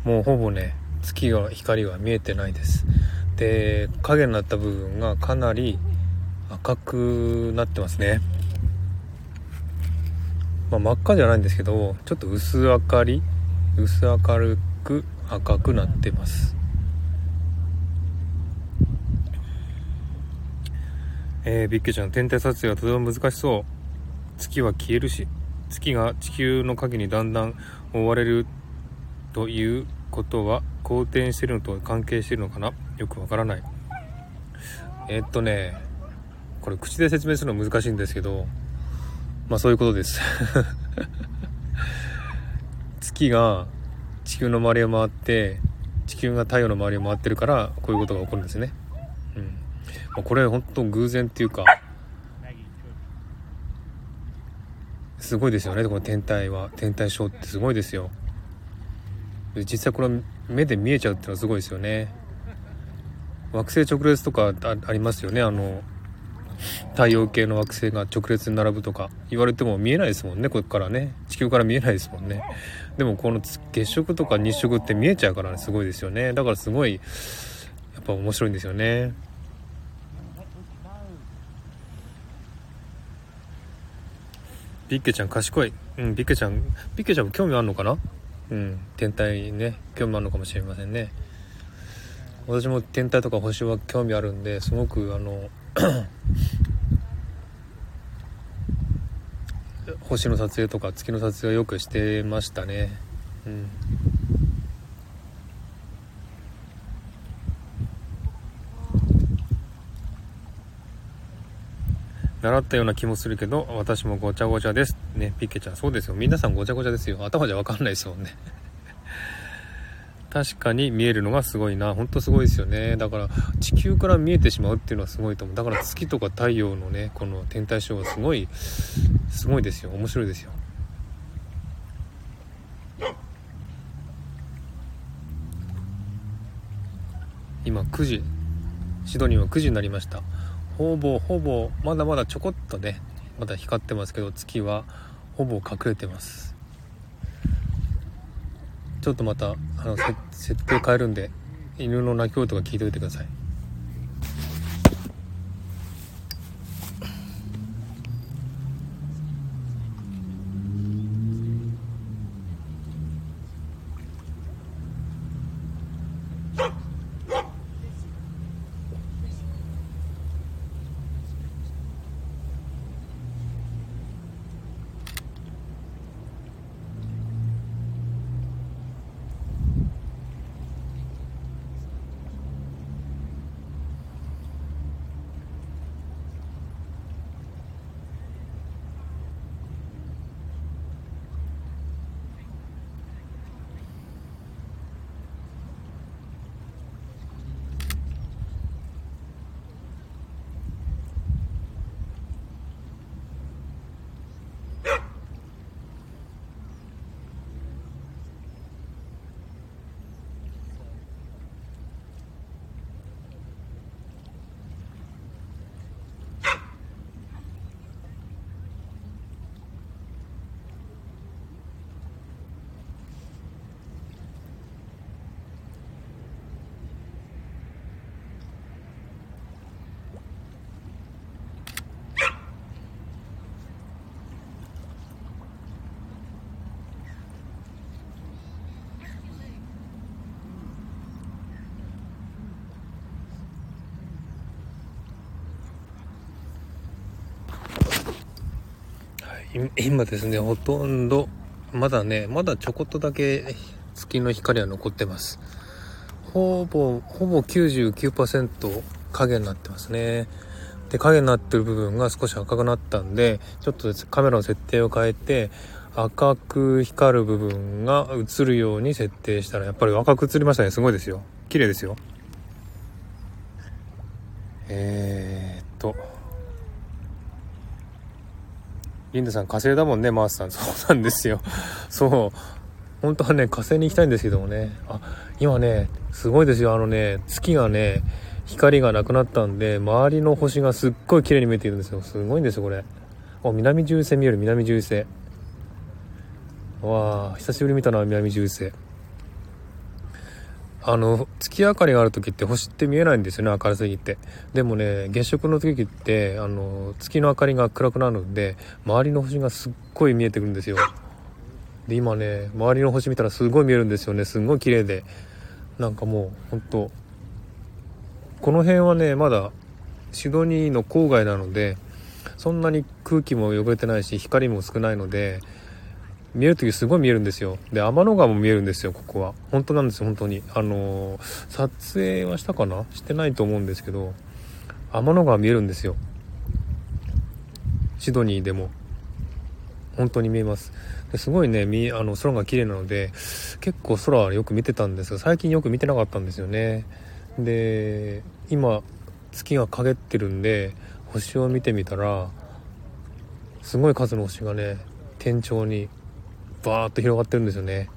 う もうほぼね月が光が見えてないです。で影になった部分がかなり赤くなってますね、まあ、真っ赤じゃないんですけどちょっと薄明かり薄明るく赤くなってます。えー、ビッケちゃん天体撮影はとても難しそう。月は消えるし月が地球の影にだんだん覆われるということは好転してるのと関係してるのかな？よくわからない。えー、っとねこれ口で説明するの難しいんですけどまあそういうことです。月が地球の周りを回って地球が太陽の周りを回ってるからこういうことが起こるんですね。うん、まあ、これ本当偶然っていうかすごいですよねこの天体は。天体ショーってすごいですよ。実際これ目で見えちゃうっていうのはすごいですよね。惑星直列とかありますよね。あの太陽系の惑星が直列に並ぶとか。言われても見えないですもんねここからね。地球から見えないですもんね。でもこの月食とか日食って見えちゃうから、ね、すごいですよね。だからすごいやっぱ面白いんですよね。ビッケちゃん賢い。うん、ビッケちゃん、ビッケちゃんも興味あるのかな？うん、天体ね、興味あるのかもしれませんね。私も天体とか星は興味あるんですごくあの 星の撮影とか月の撮影をよくしてましたね。うん習ったような気もするけど、私もごちゃごちゃです。ね、ピッケちゃん、そうですよ。皆さんごちゃごちゃですよ。頭じゃわかんないですもんね。確かに見えるのがすごいな。ほんとすごいですよね。だから、地球から見えてしまうっていうのはすごいと思う。だから月とか太陽のね、この天体ショーはすごい、すごいですよ。面白いですよ。今9時。シドニーは9時になりました。ほぼほぼまだまだちょこっとねまだ光ってますけど月はほぼ隠れてます。ちょっとまたあの設定変えるんで犬の鳴き声とか聞いておいてください。今ですねほとんどまだねまだちょこっとだけ月の光は残ってます。ほぼほぼ99%影になってますね。で影になってる部分が少し赤くなったんでちょっとカメラの設定を変えて赤く光る部分が映るように設定したらやっぱり赤く映りましたね。すごいですよ。綺麗ですよ。えー、っとリンダさん火星だもんねマースさん。そうなんですよ。そう。本当はね火星に行きたいんですけどもね。あ今ねすごいですよ。あのね月がね光がなくなったんで周りの星がすっごい綺麗に見えているんですよ。すごいんですよこれ。あ南十星見える南十星。わあ久しぶり見たな南十星あの月明かりがある時って星って見えないんですよね明るすぎて。でもね月食の時ってあの月の明かりが暗くなるんで周りの星がすっごい見えてくるんですよ。で今ね周りの星見たらすごい見えるんですよねすんごい綺麗で。なんかもうほんとこの辺はねまだシドニーの郊外なのでそんなに空気も汚れてないし光も少ないので見える時すごい見えるんですよ。で天の川も見えるんですよここは。本当なんですよ本当に。あのー、撮影はしたかなしてないと思うんですけど天の川見えるんですよ。シドニーでも。本当に見えます。ですごいねみあの空が綺麗なので結構空はよく見てたんですが最近よく見てなかったんですよね。で今月が陰ってるんで星を見てみたらすごい数の星がね天頂にバーッと広がってるんですよね。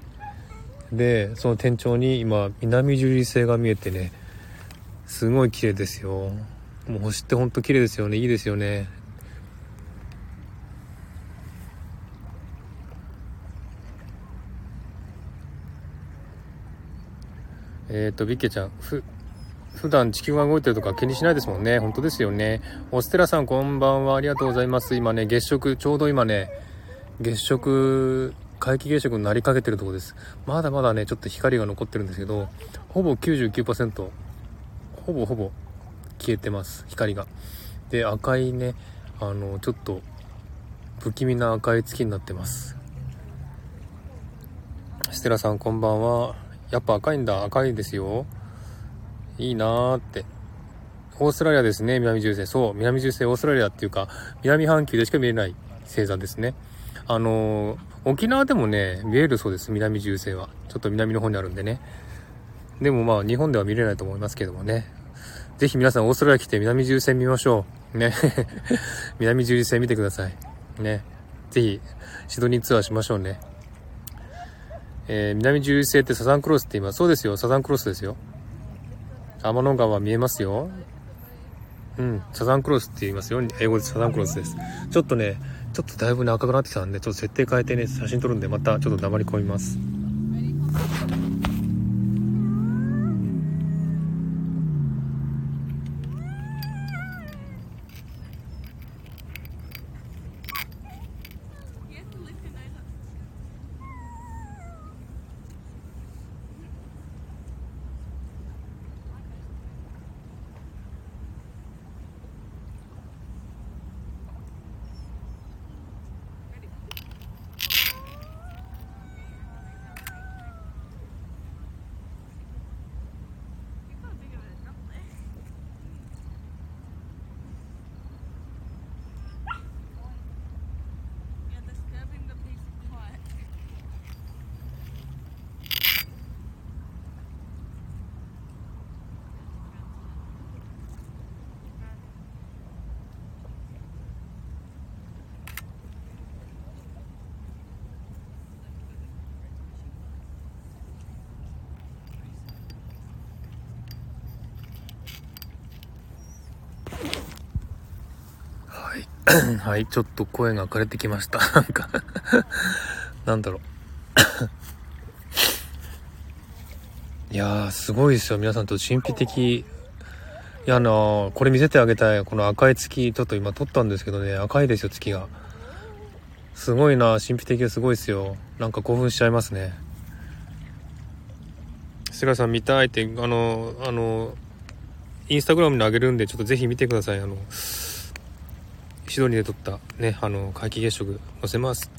でその天頂に今南十字星が見えてねすごい綺麗ですよ。もう星ってほんと綺麗ですよね。いいですよね。えっ、ー、とビッケちゃんふ普段地球が動いてるとか気にしないですもんね。本当ですよね。オステラさんこんばんは。ありがとうございます。今ね月食ちょうど今ね月食皆既月食になりかけてるとこです。まだまだねちょっと光が残ってるんですけどほぼ99%ほぼほぼ消えてます。光が。で赤いねあのちょっと不気味な赤い月になってます。ステラさんこんばんは。やっぱ赤いんだ。赤いですよ。いいなーって。オーストラリアですね。南十星。そう。南十星オーストラリアっていうか南半球でしか見えない星座ですね。あの沖縄でもね、見えるそうです、南銃星は。ちょっと南の方にあるんでね。でもまあ、日本では見れないと思いますけどもね。ぜひ皆さんオーストラリア来て南銃星見ましょう。ね。南銃星見てください。ね。ぜひ、シドニーツアーしましょうね。えー、南十字星ってサザンクロスって言います。そうですよ、サザンクロスですよ。天の川見えますよ。うん、サザンクロスって言いますよ。英語でサザンクロスです。ちょっとね、ちょっとだいぶね赤くなってきたんでちょっと設定変えてね写真撮るんでまたちょっと黙り込みます。はい、ちょっと声が枯れてきました。なんかなんだろう。いやー、すごいですよ。皆さんと神秘的。いや、あのー、これ見せてあげたい。この赤い月、ちょっと今撮ったんですけどね、赤いですよ、月が。すごいな、神秘的ですごいですよ。なんか興奮しちゃいますね。菅さん見たいって、あの、あの、インスタグラムにあげるんで、ちょっとぜひ見てください。あの、シドニーで撮ったね、あの、皆既月食載せます。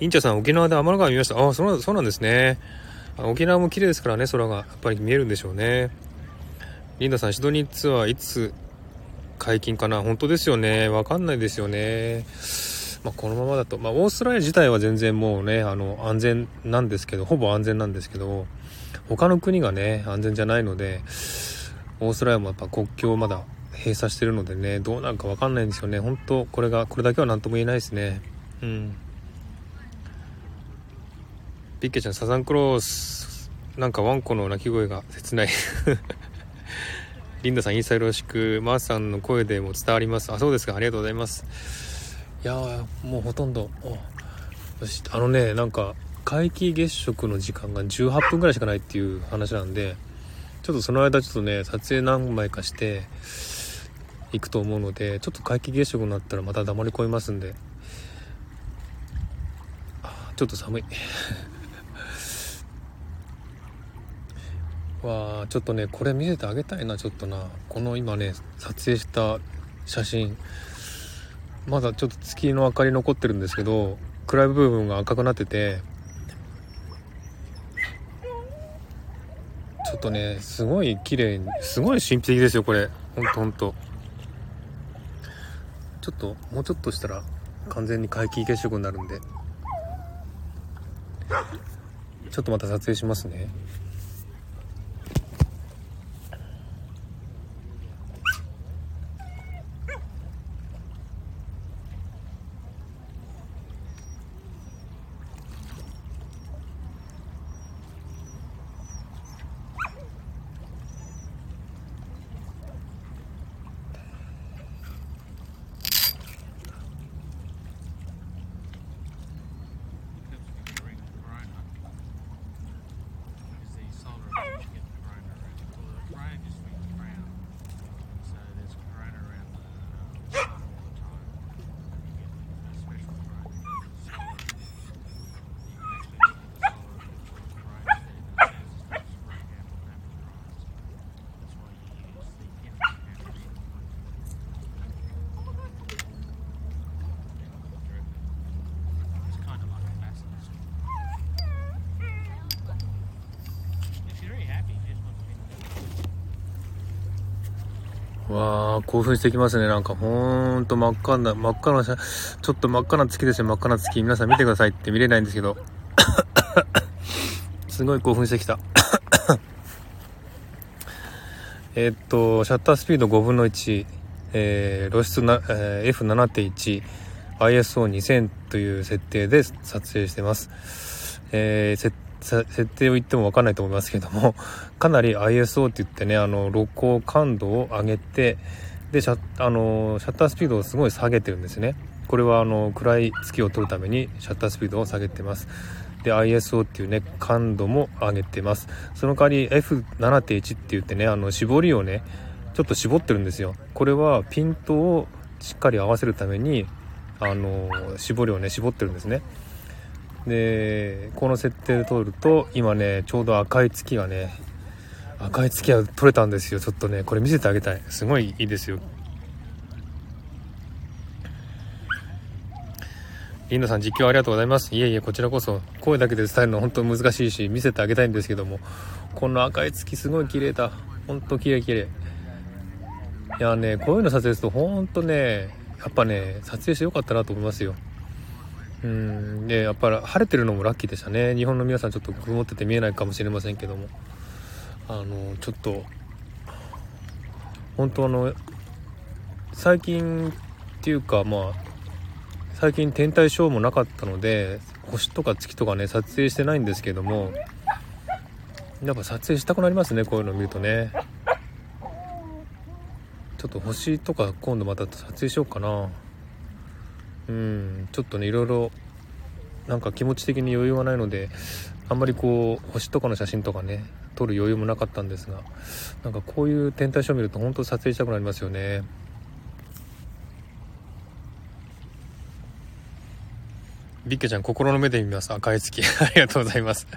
インチャさん、沖縄で天の川見ました。ああ、そうそうなんですね。沖縄も綺麗ですからね、空が。やっぱり見えるんでしょうね。リンダさん、シドニーツアーいつ解禁かな？本当ですよね。わかんないですよね。まあ、このままだと、まあ、オーストラリア自体は全然もうね、あの、安全なんですけど、ほぼ安全なんですけど、他の国がね、安全じゃないので、オーストラリアもやっぱ国境まだ閉鎖してるのでね、どうなるかわかんないんですよね。本当これが、これだけは何とも言えないですね。うん。ピッケちゃん、サザンクロース、なんかワンコの鳴き声が切ない リンダさんインスタよろしくマースさんの声でも伝わりますあそうですかありがとうございますいやもうほとんどあのねなんか皆既月食の時間が18分ぐらいしかないっていう話なんでちょっとその間ちょっとね撮影何枚かしていくと思うのでちょっと皆既月食になったらまた黙り込みますんで。ちょっと寒い。わあちょっとねこれ見せてあげたいなちょっとな。この今ね撮影した写真。まだちょっと月の明かり残ってるんですけど暗い部分が赤くなってて。ちょっとねすごい綺麗すごい神秘的ですよこれ。ほんとほんと。ちょっともうちょっとしたら完全に皆既月食になるんで。ちょっとまた撮影しますね。わあ興奮してきますねなんか。ほんと真っ赤な真っ赤なちょっと真っ赤な月ですよ。真っ赤な月。皆さん見てくださいって見れないんですけど。すごい興奮してきた。えっとシャッタースピード5分の1、えー、露出な、えー、F7.1 ISO2000 という設定で撮影してます、えー、設定を言っても分かんないと思いますけども かなり ISO って言ってねあの露光感度を上げてでシャあのシャッタースピードをすごい下げてるんですね。これはあの暗い月を撮るためにシャッタースピードを下げてます。で ISO っていうね感度も上げてます。その代わり F7.1 って言ってねあの絞りをねちょっと絞ってるんですよ。これはピントをしっかり合わせるためにあの絞りをね絞ってるんですね。でこの設定で撮ると今ねちょうど赤い月がね赤い月が撮れたんですよ。ちょっとねこれ見せてあげたい。すごいいいですよ。リンダさん実況ありがとうございます。いえいえこちらこそ。声だけで伝えるの本当難しいし見せてあげたいんですけども。この赤い月すごい綺麗だ。本当綺麗綺麗。いやねこういうの撮影すると本当ねやっぱね撮影してよかったなと思いますよ。うん。でやっぱり晴れてるのもラッキーでしたね。日本の皆さんちょっと曇ってて見えないかもしれませんけども。あのちょっと本当あの最近っていうかまあ最近天体ショーもなかったので星とか月とかね撮影してないんですけどもやっぱ撮影したくなりますねこういうの見るとね。ちょっと星とか今度また撮影しようかな。うんちょっとねいろいろなんか気持ち的に余裕がないのであんまりこう星とかの写真とかね撮る余裕もなかったんですがなんかこういう天体ショー見ると本当撮影したくなりますよねビッケちゃん心の目で見ます赤い月 ありがとうございます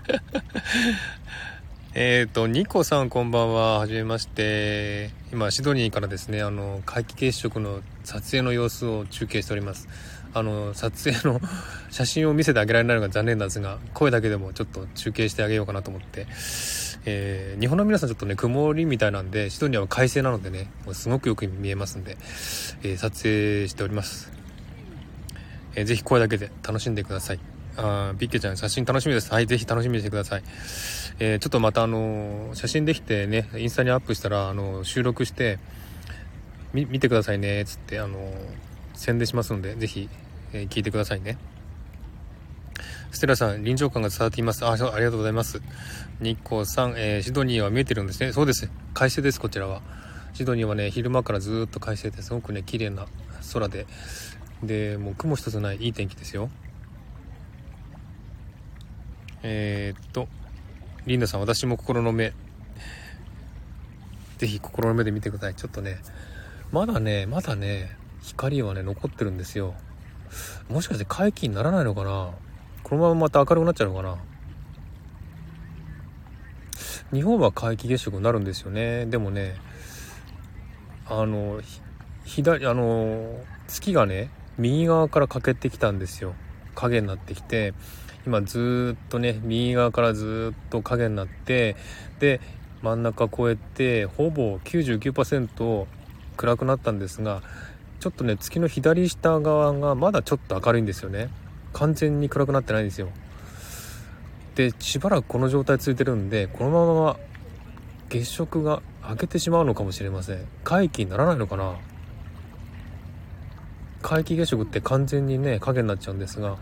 えっと、ニコさんこんばんは。はじめまして。今、シドニーからですね、あの、皆既月食の撮影の様子を中継しております。あの撮影の 写真を見せてあげられないのが残念なんですが声だけでもちょっと中継してあげようかなと思って、えー、日本の皆さんちょっとね曇りみたいなんでシドニアは快晴なのでねもうすごくよく見えますんで、えー、撮影しております、えー、ぜひ声だけで楽しんでください。あビッケちゃん写真楽しみです。はいぜひ楽しみにしてください、えー、ちょっとまたあの写真できてねインスタにアップしたらあの収録して見てくださいねつってあの宣伝しますので、ぜひ、えー、聞いてくださいね。ステラさん、臨場感が伝わっています。あ、ありがとうございます。日光さん、えー、シドニーは見えてるんですね。そうです。快晴です、こちらは。シドニーはね昼間からずっと快晴ですごくね綺麗な空ででもう雲一つないいい天気ですよえー、っとリンダさん私も心の目ぜひ心の目で見てくださいちょっとねまだねまだね光はね残ってるんですよ。もしかして皆既にならないのかな？このまままた明るくなっちゃうのかな？日本は皆既月食になるんですよね。でもねあの左あの月がね右側から欠けてきたんですよ。影になってきて今ずっとね右側からずっと影になってで真ん中越えてほぼ99%暗くなったんですがちょっとね月の左下側がまだちょっと明るいんですよね。完全に暗くなってないんですよ。でしばらくこの状態続いてるんでこのまま月食が明けてしまうのかもしれません。皆既にならないのかな。皆既月食って完全にね影になっちゃうんですが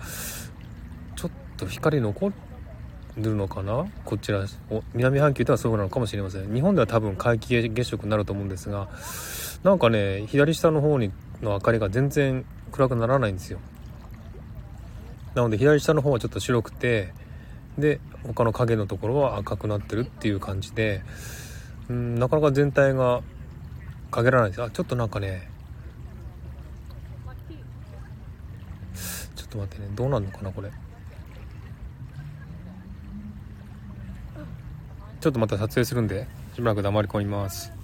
ちょっと光残るのかな？こちら南半球ではそうなのかもしれません。日本では多分皆既月食になると思うんですがなんかね左下の方にの明かりが全然暗くならないんですよ。なので左下の方はちょっと白くてで他の影のところは赤くなってるっていう感じでうんなかなか全体が限らないですあちょっとなんかねちょっと待ってねどうなんのかなこれ。ちょっとまた撮影するんでしばらく黙り込みます。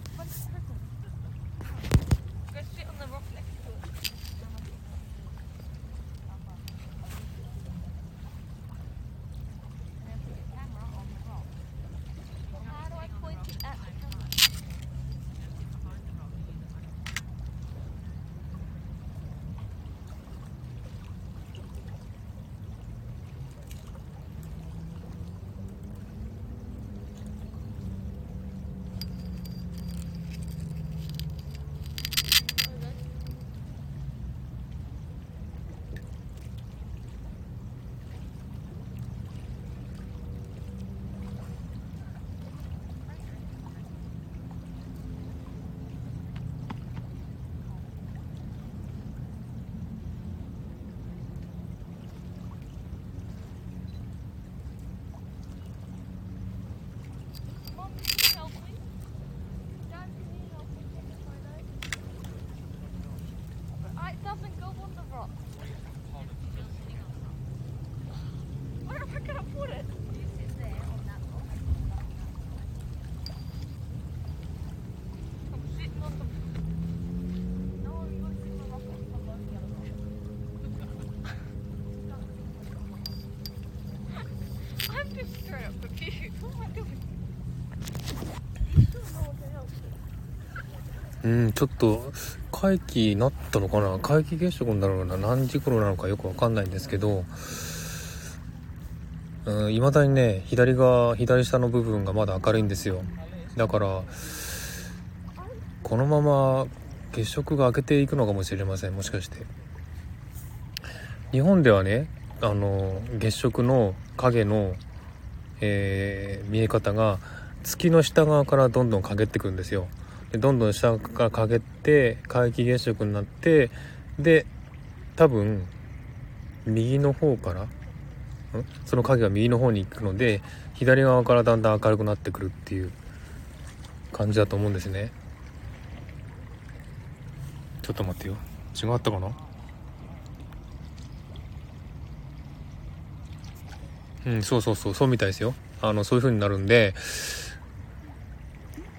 うんちょっと会期なったのかな？皆既月食になるのは何時頃なのかよくわかんないんですけどいまだにね左側左下の部分がまだ明るいんですよ。だからこのまま月食が明けていくのかもしれませんもしかして。日本ではねあの月食の影の、えー、見え方が月の下側からどんどん陰ってくんですよ。どんどん下から陰って皆既月食になってで多分右の方からその影が右の方に行くので左側からだんだん明るくなってくるっていう感じだと思うんですね。ちょっと待ってよ。違ったかな？うんそうそうそうそうみたいですよ。あのそういう風になるんで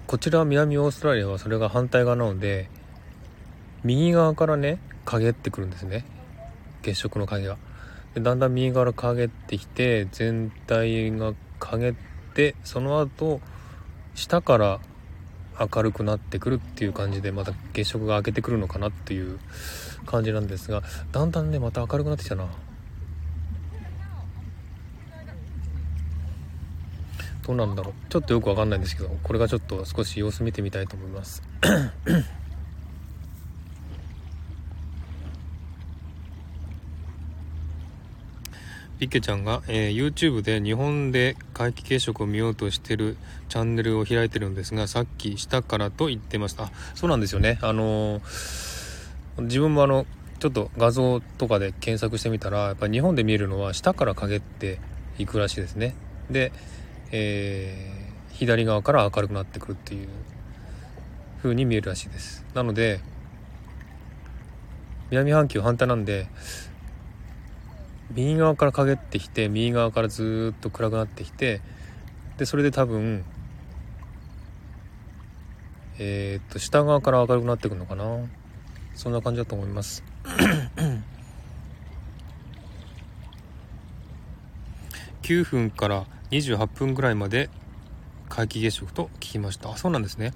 こちら南オーストラリアはそれが反対側なので右側からね陰ってくるんですね。月食の影が。でだんだん右側から陰ってきて全体が陰ってその後下から明るくなってくるっていう感じでまた月食が明けてくるのかなっていう感じなんですがだんだんねまた明るくなってきたな。どうなんだろうちょっとよくわかんないんですけどこれがちょっと少し様子見てみたいと思います ピッケちゃんが、えー、YouTube で日本で皆既月食を見ようとしてるチャンネルを開いてるんですが、さっき下からと言ってました。あ、そうなんですよね。あのー、自分もあの、ちょっと画像とかで検索してみたら、やっぱ日本で見えるのは下から陰っていくらしいですね。で、えー、左側から明るくなってくるっていう風に見えるらしいです。なので、南半球反対なんで、右側から陰ってきて、右側からずっと暗くなってきて、で、それで多分、えー、っと、下側から明るくなってくるのかな。そんな感じだと思います。9分から28分ぐらいまで皆既月食と聞きました。あそうなんですね。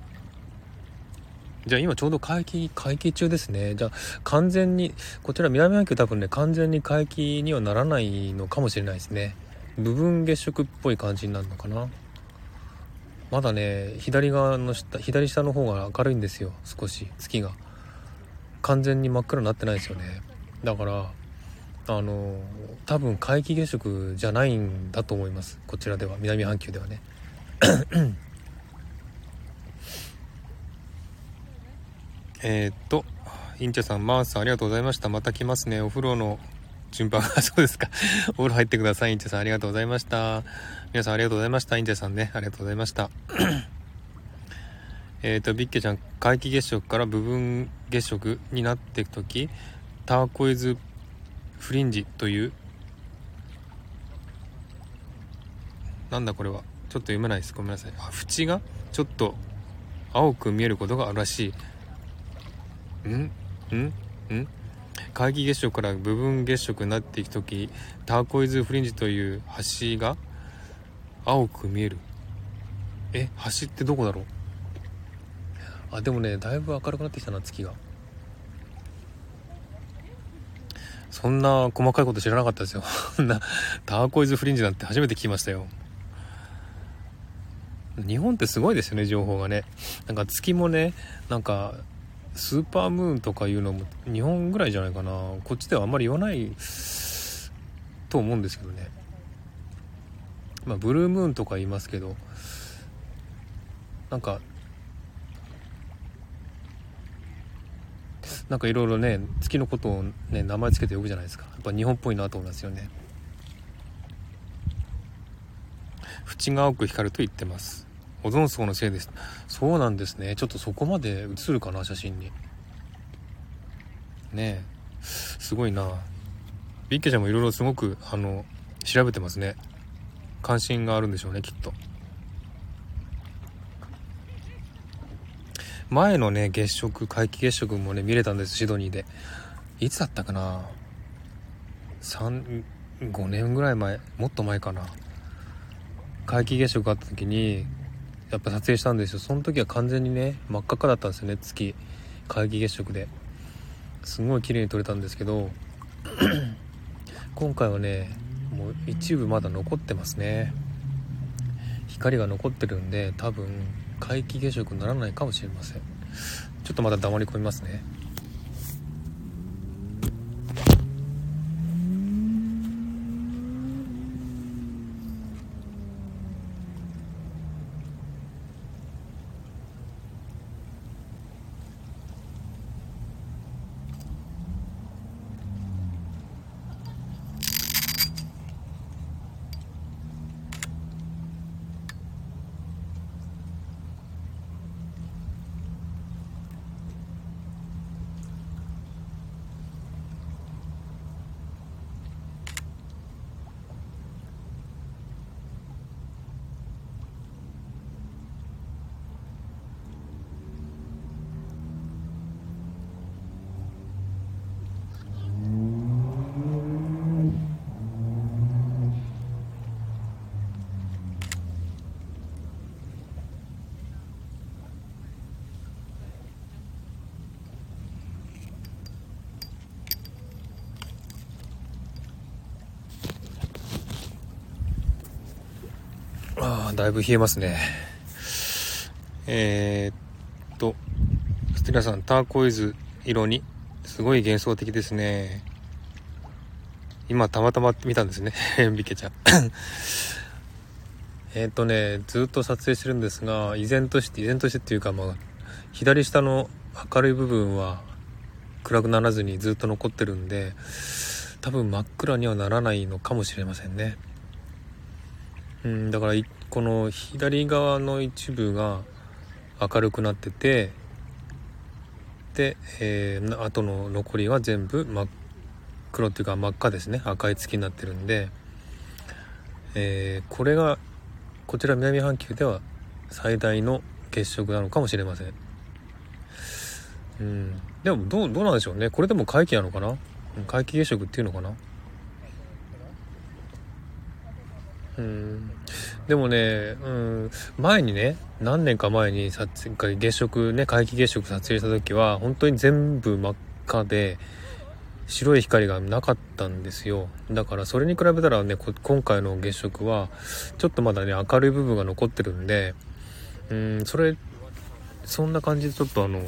じゃあ今ちょうど皆既皆既中ですね。じゃあ完全にこちら南半球多分ね完全に皆既にはならないのかもしれないですね。部分月食っぽい感じになるのかな。まだね左側の下左下の方が明るいんですよ。少し月が。完全に真っ暗になってないですよね。だからあの多分皆既月食じゃないんだと思います。こちらでは。南半球ではね。えっとインチャさんマースさんありがとうございました。また来ますね。お風呂の順番が。そうですか。お風呂入ってください。インチャさんありがとうございました。皆さんありがとうございました。インチャさんね。ありがとうございました。えっとビッケちゃん皆既月食から部分月食になっていく時ターコイズフリンジというなんだこれは。ちょっと読めないです。ごめんなさい。あ縁が？ちょっと青く見えることがあるらしい。ん？ん？ん？皆既月食から部分月食になっていく時ターコイズフリンジという橋が青く見える。え橋ってどこだろう？あでもねだいぶ明るくなってきたな月が。そんな細かいこと知らなかったですよ。そ んな、ターコイズフリンジなんて初めて聞きましたよ。日本ってすごいですよね、情報がね。なんか月もね、なんか、スーパームーンとかいうのも日本ぐらいじゃないかな。こっちではあんまり言わないと思うんですけどね。まあ、ブルームーンとか言いますけど、なんかなんかいろいろね月のことをね名前つけて呼ぶじゃないですか。やっぱ日本っぽいなと思いますよね。縁が青く光ると言ってます。オゾン層のせいです。そうなんですね。ちょっとそこまで映るかな写真に。ねえ。すごいな。ビッケちゃんもいろいろすごくあの調べてますね。関心があるんでしょうねきっと。前のね、月食、皆既月食もね、見れたんです、シドニーで。いつだったかな？3、5年ぐらい前、もっと前かな。皆既月食があった時に、やっぱ撮影したんですよ。その時は完全にね、真っ赤っかだったんですよね、月。皆既月食で。すごい綺麗に撮れたんですけど、今回はね、もう一部まだ残ってますね。光が残ってるんで、多分、皆既月食にならないかもしれません。ちょっとまだ黙り込みますね。だいぶ冷えますね。えー、っと、ステラさん、ターコイズ色に、すごい幻想的ですね。今たまたま見たんですね ビケちゃん えっとねずっと撮影してるんですが依然として依然としてっていうかまあ左下の明るい部分は暗くならずにずっと残ってるんで多分真っ暗にはならないのかもしれませんねうんだからこの左側の一部が明るくなっててで、えー、あとの残りは全部真っ黒っていうか真っ赤ですね。赤い月になってるんで、えー、これがこちら南半球では最大の月食なのかもしれません。うん。でもどうどうなんでしょうね。これでも皆既なのかな？皆既月食っていうのかな？うんでもね、うん、前にね何年か前に撮影月食ね皆既月食撮影した時は本当に全部真っ赤で白い光がなかったんですよだからそれに比べたらね今回の月食はちょっとまだね明るい部分が残ってるんでうんそれそんな感じでちょっとあの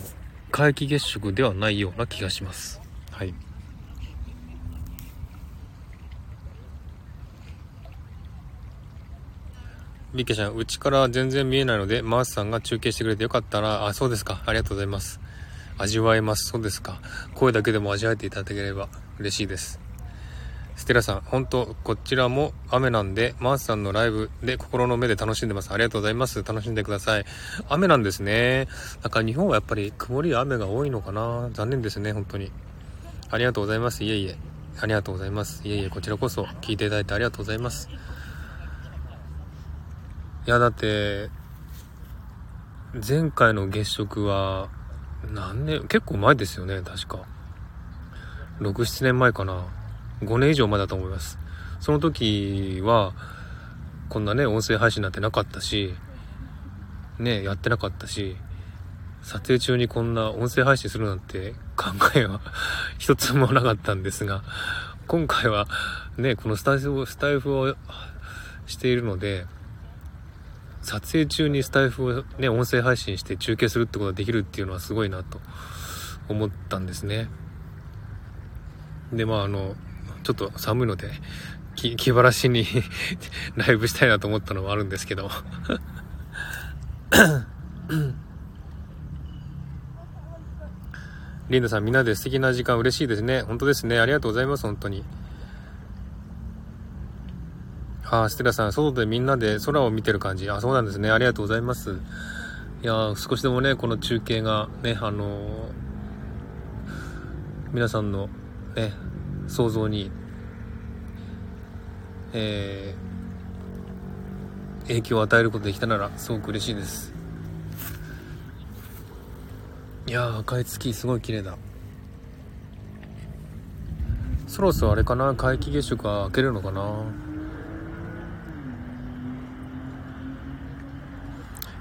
皆既月食ではないような気がします。はい。リケちゃん、うちから全然見えないので、マースさんが中継してくれてよかったら、あ、そうですか。ありがとうございます。味わえます。そうですか。声だけでも味わえていただければ嬉しいです。ステラさん、本当こちらも雨なんで、マースさんのライブで心の目で楽しんでます。ありがとうございます。楽しんでください。雨なんですね。なんか日本はやっぱり曇りや雨が多いのかな残念ですね、本当に。ありがとうございます。いえいえ。ありがとうございます。いえいえ、こちらこそ聞いていただいてありがとうございます。いや、だって、前回の月食は、何年、結構前ですよね、確か。6、7年前かな。5年以上前だと思います。その時は、こんなね、音声配信なんてなかったし、ね、やってなかったし、撮影中にこんな音声配信するなんて考えは 一つもなかったんですが、今回はね、このスタイフを、スタイフをしているので、撮影中にスタイフをね、音声配信して中継するってことができるっていうのはすごいなと思ったんですね。で、まああの、ちょっと寒いので、気晴らしに ライブしたいなと思ったのもあるんですけどリンダさん、みんなで素敵な時間嬉しいですね。本当ですね。ありがとうございます、本当に。あ、ステラさん、外でみんなで空を見てる感じ。あ、そうなんですね。ありがとうございます。いや少しでもね、この中継がね、あのー、皆さんのね、想像に、えー、影響を与えることできたならすごく嬉しいですいやー赤い月すごい綺麗だそろそろあれかな皆既月食は開けるのかな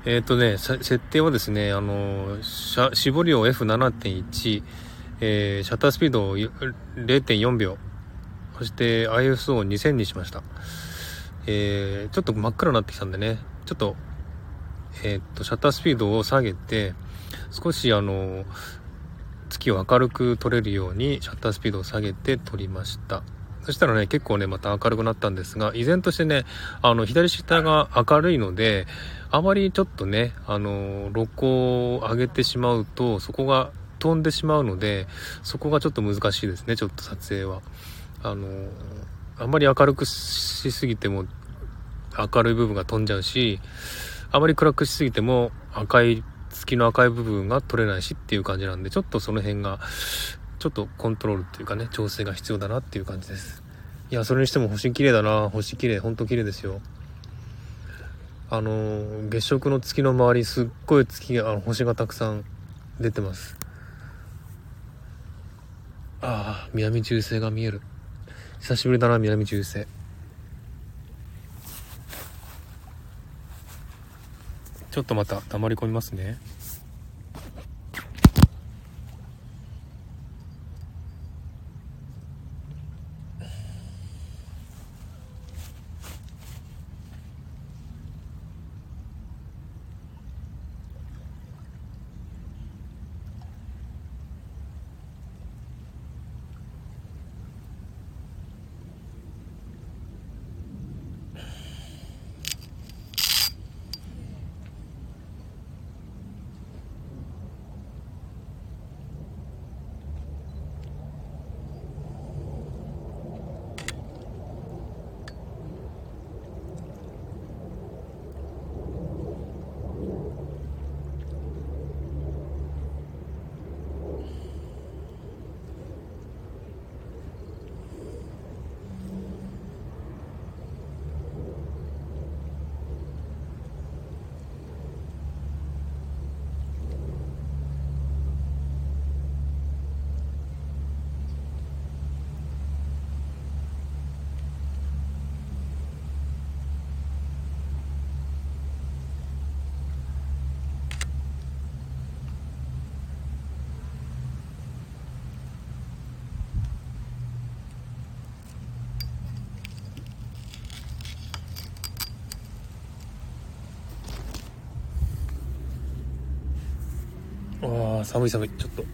えっ、ー、とね、設定はですね、あの、絞りを F7.1、えー、シャッタースピードを0.4秒、そして ISO2000 にしました。えー、ちょっと真っ暗になってきたんでね、ちょっと、えー、っと、シャッタースピードを下げて、少しあの、月を明るく撮れるようにシャッタースピードを下げて撮りました。そしたらね、結構ね、また明るくなったんですが、依然としてね、あの、左下が明るいので、あまりちょっとね、あの、露光を上げてしまうと、そこが飛んでしまうのでそこがちょっと難しいですねちょっと撮影は。あのあまり明るくしすぎても明るい部分が飛んじゃうしあまり暗くしすぎても赤い月の赤い部分が取れないしっていう感じなんでちょっとその辺がちょっとコントロールっていうかね調整が必要だなっていう感じです。いやそれにしても星綺麗だな星綺麗ほんと綺麗ですよ。あの月食の月の周りすっごい月あの星がたくさん出てますああ、南中星が見える。久しぶりだな、南中星。ちょっとまたたまり込みますね。寒い寒いちょっと。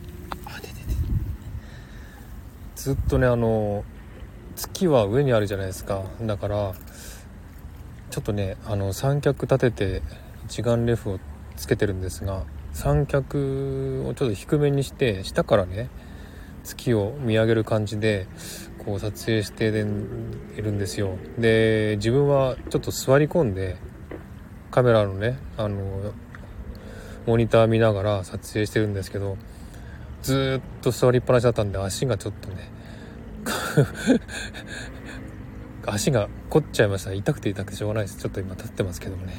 あずっとねあの月は上にあるじゃないですか。だからちょっとねあの三脚立てて一眼レフをつけてるんですが三脚をちょっと低めにして下からね月を見上げる感じでこう撮影しているんですよ。で自分はちょっと座り込んでカメラのねあのモニター見ながら撮影してるんですけどずっと座りっぱなしだったんで足がちょっとね 足が凝っちゃいました。痛くて痛くてしょうがないです。ちょっと今立ってますけどもね。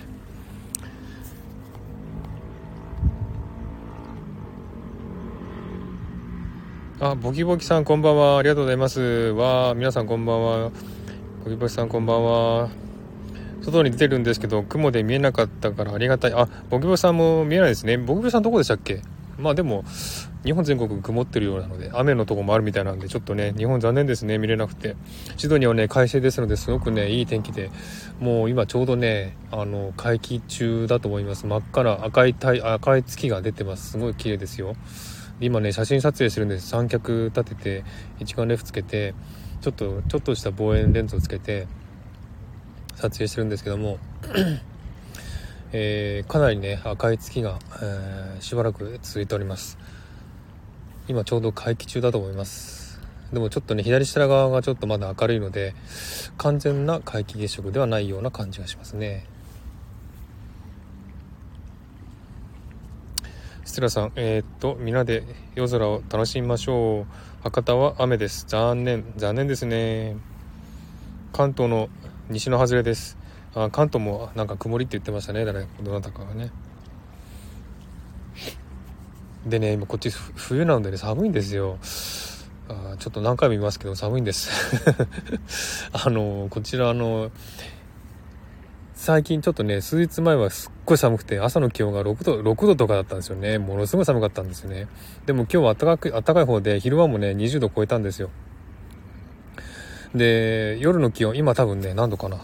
あボキボキさんこんばんは。ありがとうございます。わ皆さんこんばんは。ボキボキさんこんばんは。外に出てるんですけど雲で見えなかったからありがたい。あボキボキさんも見えないですね。ボキボキさんどこでしたっけ？まあでも日本全国曇ってるようなので雨のとこもあるみたいなんでちょっとね日本残念ですね見れなくて。シドニーはね快晴ですのですごくねいい天気でもう今ちょうどねあの皆既中だと思います。真っ赤な赤い赤い月が出てます。すごい綺麗ですよ。今ね写真撮影してるんです三脚立てて一眼レフつけてちょっとちょっとした望遠レンズをつけて撮影してるんですけども えー、かなりね赤い月が、えー、しばらく続いております。今ちょうど回帰中だと思います。でもちょっとね左下側がちょっとまだ明るいので完全な皆既月食ではないような感じがしますね。ステラさんえー、っと皆で夜空を楽しみましょう。博多は雨です。残念。残念ですね。関東の西の外れです。あ関東もなんか曇りって言ってましたね。誰どなたかがね。でね今こっち冬なのでね寒いんですよ。あちょっと何回も言いますけど寒いんです。あのこちらあの最近ちょっとね数日前はすっごい寒くて朝の気温が6度6度とかだったんですよね。ものすごい寒かったんですよね。でも今日は暖かく暖かい方で昼間もね20度超えたんですよ。で夜の気温今多分ね何度かな。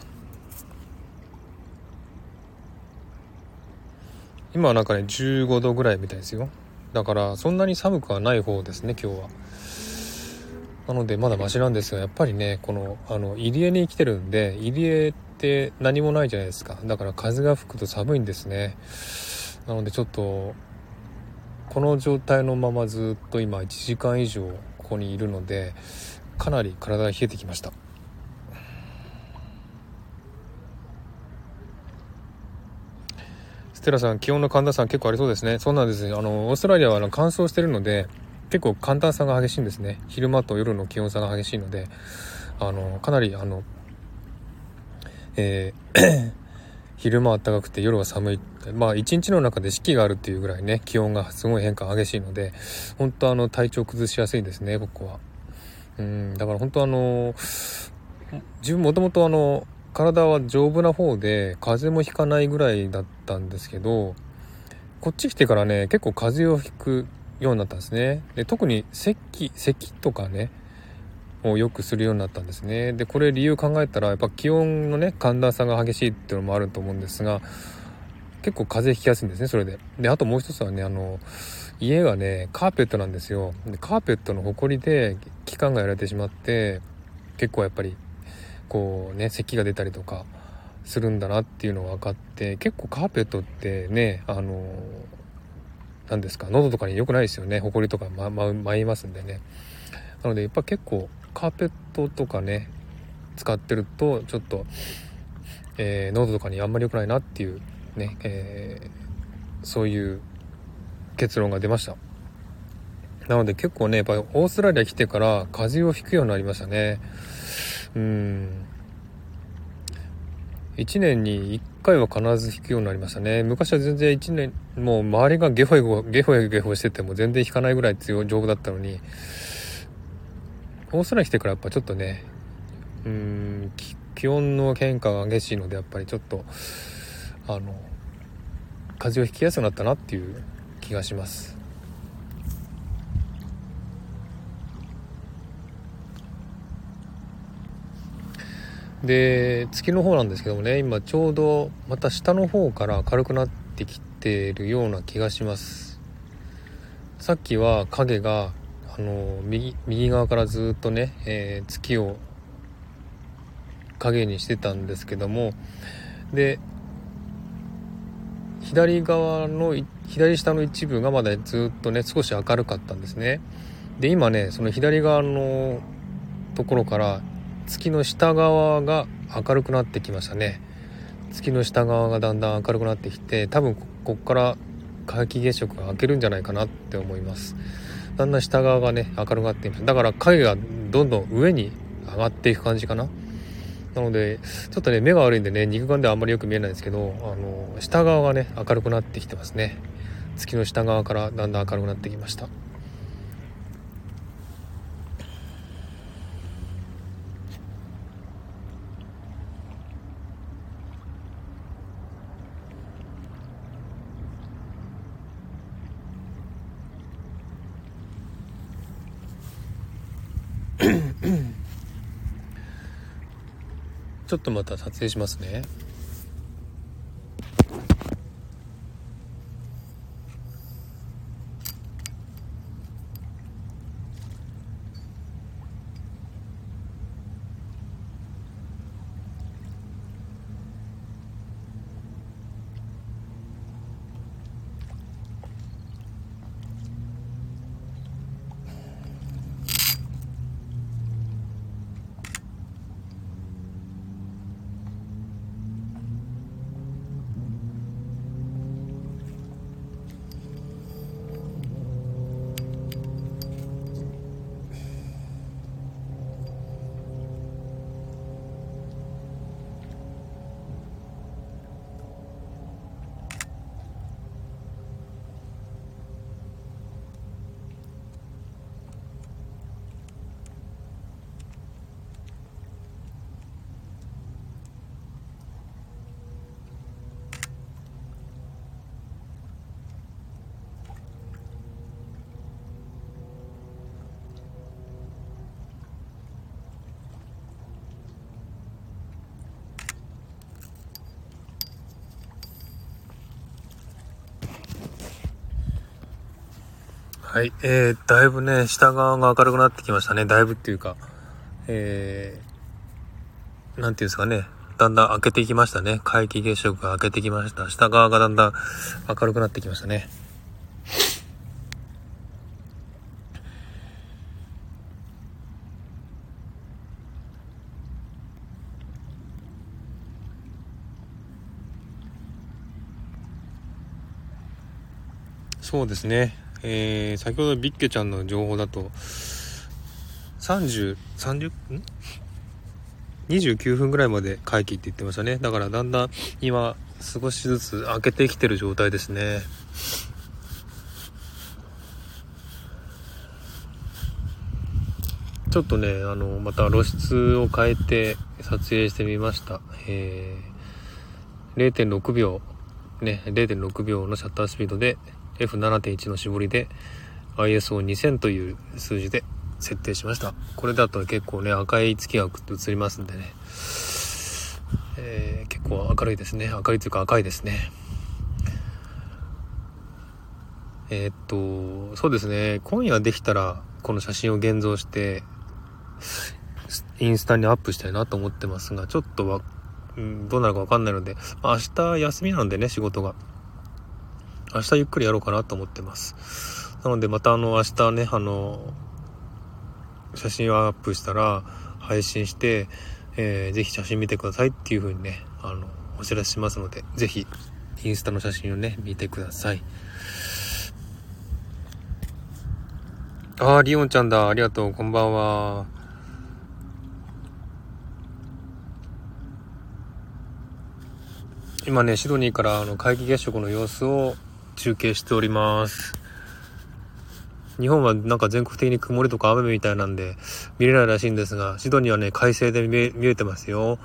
今はなんかね15度ぐらいみたいですよ。だからそんなに寒くはない方ですね今日は。なのでまだマシなんですがやっぱりねこのあの入江に来てるんで入江って何もないじゃないですか。だから風が吹くと寒いんですね。なのでちょっとこの状態のままずっと今1時間以上ここにいるのでかなり体が冷えてきましたステラさん、気温の寒暖差結構ありそうですね。そうなんですあの、オーストラリアは乾燥してるので、結構寒暖差が激しいんですね。昼間と夜の気温差が激しいので、あの、かなりあの、えー 昼間は暖かくて夜は寒い。まあ一日の中で四季があるっていうぐらいね、気温がすごい変化激しいので、本当あの体調崩しやすいですね、ここは。うん、だから本当あの、自分もともとあの、体は丈夫な方で風邪もひかないぐらいだったんですけどこっち来てからね結構風邪をひくようになったんですね。で特に咳咳とかねをよくするようになったんですね。でこれ理由考えたらやっぱ気温のね寒暖差が激しいっていうのもあると思うんですが結構風邪ひきやすいんですねそれで。であともう一つはねあの家がねカーペットなんですよ。でカーペットのほこりで期間がやられてしまって結構やっぱりこうね咳が出たりとかするんだなっていうのが分かって結構カーペットってねあの何ですか喉とかに良くないですよね。ほこりとか、ま、舞いますんでね。なのでやっぱ結構カーペットとかね使ってるとちょっと、えー、喉とかにあんまり良くないなっていうね、えー、そういう結論が出ました。なので結構ねやっぱりオーストラリア来てから風邪をひくようになりましたね。うん。1年に1回は必ず引くようになりましたね。昔は全然1年もう周りがゲホゲホゲホゲホしてても全然引かないぐらい強い丈夫だったのに。オーストラリア来てからやっぱちょっとねうん気温の変化が激しいのでやっぱりちょっとあの風邪をひきやすくなったなっていう気がします。で月の方なんですけどもね今ちょうどまた下の方から軽くなってきてるような気がします。さっきは影があの右右側からずっとね、えー、月を影にしてたんですけどもで左側の左下の一部がまだずっとね少し明るかったんですね。で今ねその左側のところから月の下側が明るくなってきましたね。月の下側がだんだん明るくなってきて多分こっから皆既月食が明けるんじゃないかなって思います。だんだん下側がね明るくなっていますだから影がどんどん上に上がっていく感じかな。なのでちょっとね目が悪いんでね肉眼ではあんまりよく見えないんですけどあの下側がね明るくなってきてますね。月の下側からだんだん明るくなってきました。ちょっとまた撮影しますね。はい、えー、だいぶね、下側が明るくなってきましたね。だいぶっていうか、えー、なんていうんですかね、だんだん開けていきましたね。皆既月食が開けてきました。下側がだんだん明るくなってきましたね。そうですね。えー、先ほどビッケちゃんの情報だと、30、30、ん ?29 分ぐらいまで回帰って言ってましたね。だからだんだん今少しずつ開けてきてる状態ですね。ちょっとね、あの、また露出を変えて撮影してみました。えー、0.6秒、ね、0.6秒のシャッタースピードで F7.1 の絞りで ISO2000 という数字で設定しました。これだと結構ね、赤い月が映りますんでね、えー、結構明るいですね。明るいというか赤いですね。えー、っと、そうですね、今夜できたらこの写真を現像して、インスタにアップしたいなと思ってますが、ちょっとは、うん、どうなるかわかんないので、まあ、明日休みなんでね、仕事が。明日ゆっくりやろうかなと思ってます。なのでまたあの明日ね、あの、写真をアップしたら配信して、えー、ぜひ写真見てくださいっていう風にね、あの、お知らせしますので、ぜひインスタの写真をね、見てください。あー、リオンちゃんだ。ありがとう。こんばんは。今ね、シドニーからあの皆既月食の様子を中継しております。日本はなんか全国的に曇りとか雨みたいなんで見れないらしいんですが、シドニーはね、快晴で見えてますよ。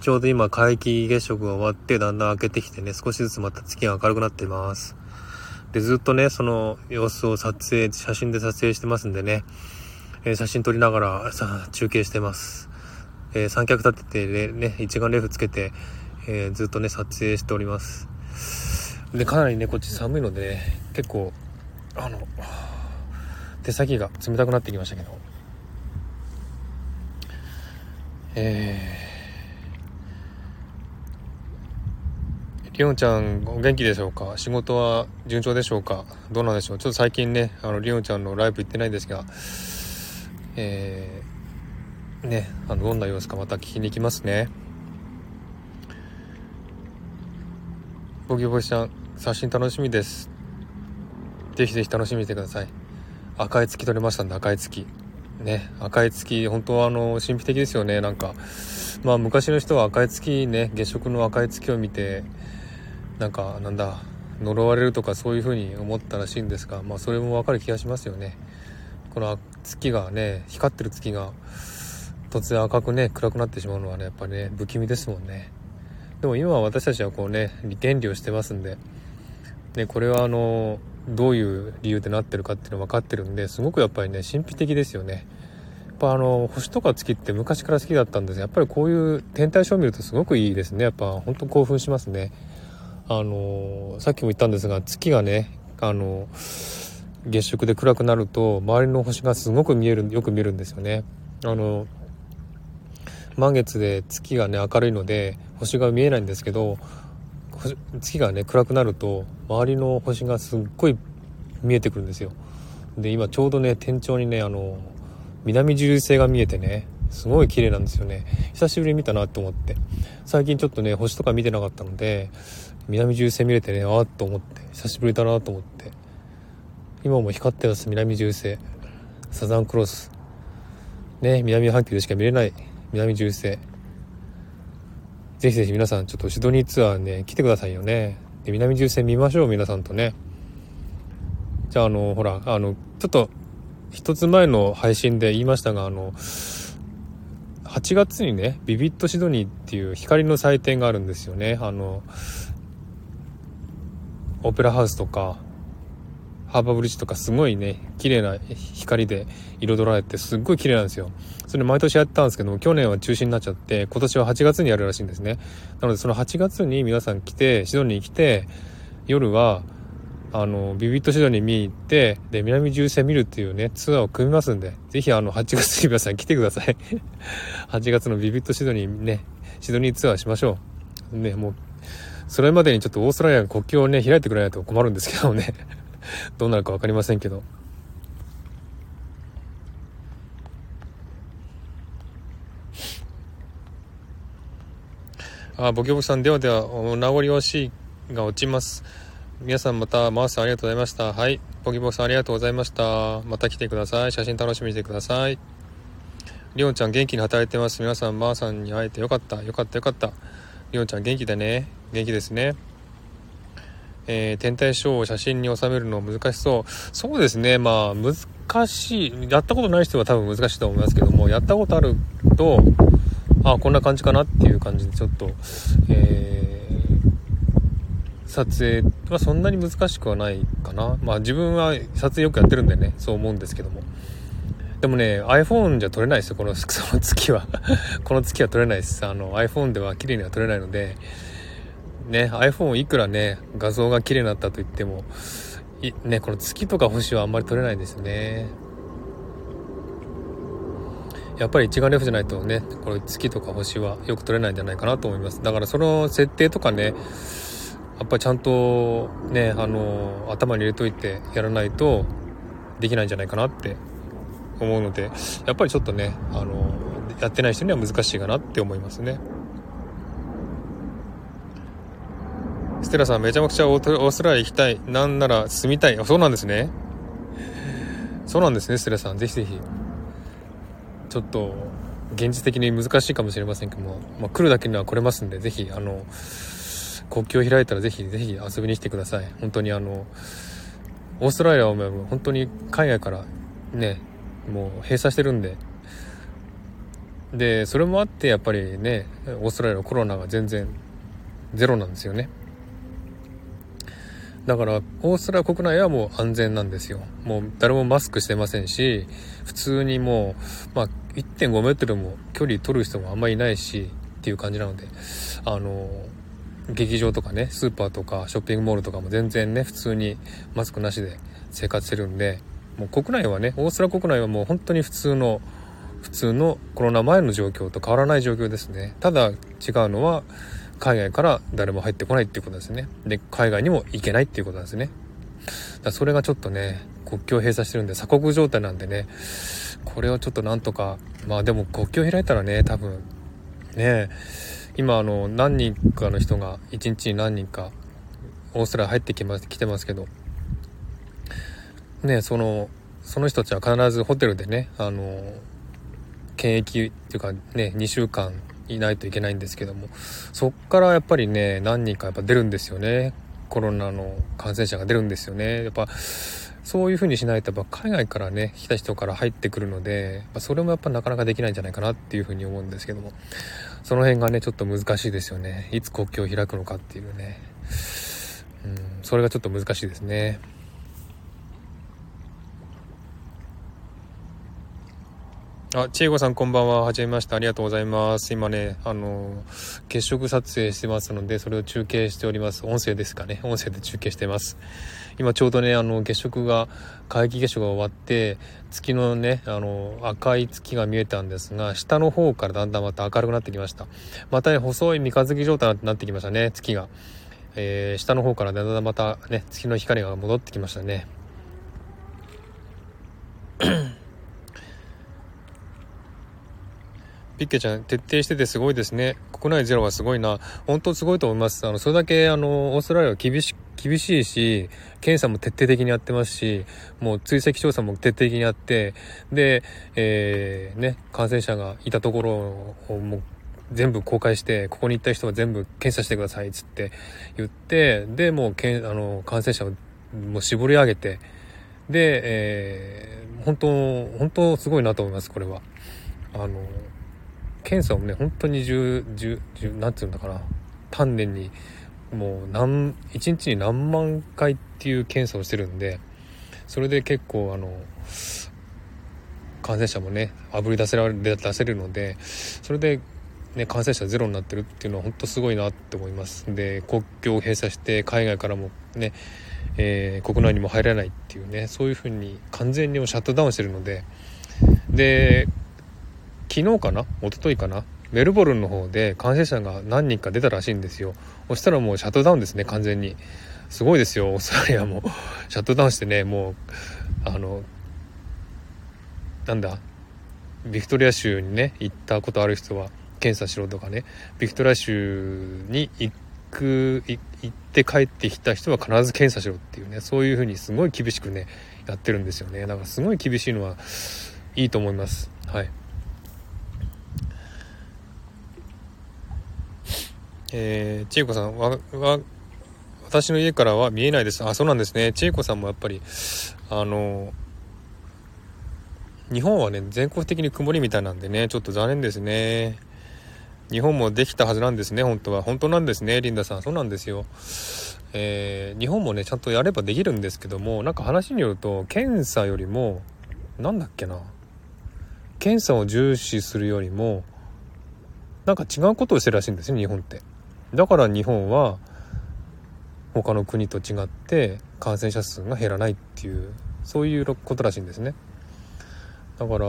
ちょうど今、皆既月食が終わってだんだん明けてきてね、少しずつまた月が明るくなっています。で、ずっとね、その様子を撮影、写真で撮影してますんでね、えー、写真撮りながらさ中継してます。えー、三脚立ててね、一眼レフつけて、えー、ずっとね、撮影しております。で、かなりね、こっち寒いのでね、結構、あの、手先が冷たくなってきましたけど。えー、りおんちゃんお元気でしょうか？仕事は順調でしょうか？どうなんでしょう？ちょっと最近ねあのりおんちゃんのライブ行ってないんですがえー、ねあのどんな様子かまた聞きに行きますね。ボギボギちゃん写真楽しみです。ぜひぜひ楽しみにしてください。赤い月撮れましたんで赤い月。ね赤い月本当はあの神秘的ですよね。なんかまあ昔の人は赤い月ね月食の赤い月を見てなんかなんだ呪われるとかそういう風に思ったらしいんですがまあそれもわかる気がしますよね。この月がね光ってる月が突然赤くね暗くなってしまうのはねやっぱりね不気味ですもんね。でも今は私たちはこうね原理をしてますんでねこれはあのどういう理由でなってるかっていうの分かってるんですごくやっぱりね神秘的ですよね。やっぱあの星とか月って昔から好きだったんです。やっぱりこういう天体ショーを見るとすごくいいですね。やっぱ本当興奮しますね。あのさっきも言ったんですが月がねあの月食で暗くなると周りの星がすごく見えるよく見えるんですよね。あの満月で月がね明るいので星が見えないんですけど月がね暗くなると周りの星がすっごい見えてくるんですよ。で今ちょうどね天頂にねあの南十字星が見えてねすごい綺麗なんですよね。久しぶりに見たなと思って。最近ちょっとね星とか見てなかったので南十字星見れてねああと思って。久しぶりだなと思って。今も光ってます南十字星。サザンクロス。ね南半球でしか見れない南十字星。ぜひぜひ皆さんちょっとシドニーツアーね来てくださいよね。で南十線見ましょう皆さんとね。じゃああのほらあのちょっと一つ前の配信で言いましたがあの8月にねビビットシドニーっていう光の祭典があるんですよね。あのオペラハウスとかハーバーブリッジとかすごいね綺麗な光で彩られてすっごい綺麗なんですよ。それ毎年やったんですけども去年は中止になっちゃって今年は8月にやるらしいんですね。なのでその8月に皆さん来てシドニーに来て夜はあのビビットシドニー見に行ってで南重星見るっていうねツアーを組みますんでぜひあの8月に皆さん来てください。8月のビビットシドニーねシドニーツアーしましょう。ねもうそれまでにちょっとオーストラリアが国境をね開いてくれないと困るんですけどね。どうなるか分かりませんけど。あ、ボキボキさん、ではでは、お名残惜しいが落ちます。皆さんまた、マウスありがとうございました。はい。ボキボキさんありがとうございました。また来てください。写真楽しみにしてください。りおんちゃん元気に働いてます。皆さん、まーさんに会えてよかった。よかったよかった。りおんちゃん元気だね。元気ですね。えー、天体ショーを写真に収めるの難しそう。そうですね。まあ、難しい。やったことない人は多分難しいと思いますけども、やったことあると、あこんな感じかなっていう感じでちょっと、えー、撮影はそんなに難しくはないかな。まあ自分は撮影よくやってるんでね、そう思うんですけども。でもね、iPhone じゃ撮れないですよ、この、その月は。この月は撮れないです。あの、iPhone では綺麗には撮れないので、ね、iPhone いくらね、画像が綺麗になったと言っても、ね、この月とか星はあんまり撮れないですね。やっぱり一眼レフじゃないとね、これ月とか星はよく撮れないんじゃないかなと思います。だからその設定とかね、やっぱちゃんとね、あの、頭に入れといてやらないとできないんじゃないかなって思うので、やっぱりちょっとね、あの、やってない人には難しいかなって思いますね。ステラさんめちゃくちゃオーストラリア行きたい。なんなら住みたい。そうなんですね。そうなんですね、ステラさん。ぜひぜひ。ちょっと現実的に難しいかもしれませんけども、まあ、来るだけには来れますんで、ぜひ、あの、国境を開いたらぜひぜひ遊びに来てください。本当にあの、オーストラリアはもう本当に海外からね、もう閉鎖してるんで、で、それもあってやっぱりね、オーストラリアのコロナが全然ゼロなんですよね。だからオーストラリア国内はもう安全なんですよもう誰もマスクしてませんし普通にもう、まあ、1.5メートルも距離取る人もあんまりいないしっていう感じなのであの劇場とかねスーパーとかショッピングモールとかも全然ね普通にマスクなしで生活してるんでもう国内はねオーストラリア国内はもう本当に普通の普通のコロナ前の状況と変わらない状況ですね。ただ違うのは海外から誰も入ってこないっていうことですね。で海外にも行けないっていうことなんですね。だそれがちょっとね国境閉鎖してるんで鎖国状態なんでね。これをちょっとなんとかまあでも国境開いたらね多分。ね今あの何人かの人が1日に何人かオーストラリア入ってきます来てますけど。ねそのその人たちは必ずホテルでねあの検疫っていうかね2週間いないといけないんですけども。そっからやっぱりね何人かやっぱ出るんですよね。コロナの感染者が出るんですよね。やっぱそういう風にしないとやっぱ海外からね来た人から入ってくるのでそれもやっぱなかなかできないんじゃないかなっていう風に思うんですけどもその辺がねちょっと難しいですよねいつ国境を開くのかっていうねうんそれがちょっと難しいですねあ、千恵子さんこんばんは。はじめまして。ありがとうございます。今ね、あの、月食撮影してますので、それを中継しております。音声ですかね。音声で中継してます。今ちょうどね、あの、月食が、皆既月食が終わって、月のね、あの、赤い月が見えたんですが、下の方からだんだんまた明るくなってきました。またね、細い三日月状態になってきましたね、月が。えー、下の方からだんだんまたね、月の光が戻ってきましたね。ピッケちゃん、徹底しててすごいですね。国内ゼロはすごいな。本当すごいと思います。あの、それだけ、あの、オーストラリアは厳し、厳しいし、検査も徹底的にやってますし、もう追跡調査も徹底的にやって、で、えー、ね、感染者がいたところをもう全部公開して、ここに行った人は全部検査してください、つって言って、で、もうけん、あの、感染者をもう絞り上げて、で、えー、本当、本当すごいなと思います、これは。あの、検査をね本当に10、10、10なんて言うんだかな丹念にもう何1日に何万回っていう検査をしてるんでそれで結構あの感染者もねあぶり出せられ出せるのでそれで、ね、感染者ゼロになってるっていうのは本当すごいなって思います。で国境を閉鎖して海外からもね、えー、国内にも入らないっていうねそういうふうに完全にシャットダウンしてるので。で昨日かな？一昨日かな？メルボルンの方で感染者が何人か出たらしいんですよ。そしたらもうシャットダウンですね完全に。すごいですよオーストラリアも。シャットダウンしてねもうあのなんだ？ビクトリア州にね行ったことある人は検査しろとかね。ビクトリア州に行く行って帰ってきた人は必ず検査しろっていうね。そういうふうにすごい厳しくねやってるんですよね。だからすごい厳しいのはいいと思います。はい。え、千恵子さんは、は、私の家からは見えないです。あ、そうなんですね。千恵子さんもやっぱり、あの、日本はね、全国的に曇りみたいなんでね、ちょっと残念ですね。日本もできたはずなんですね、本当は。本当なんですね、リンダさん。そうなんですよ。えー、日本もね、ちゃんとやればできるんですけども、なんか話によると、検査よりも、なんだっけな。検査を重視するよりも、なんか違うことをしてるらしいんですよ、日本って。だから日本は他の国と違って感染者数が減らないっていうそういうことらしいんですね。だから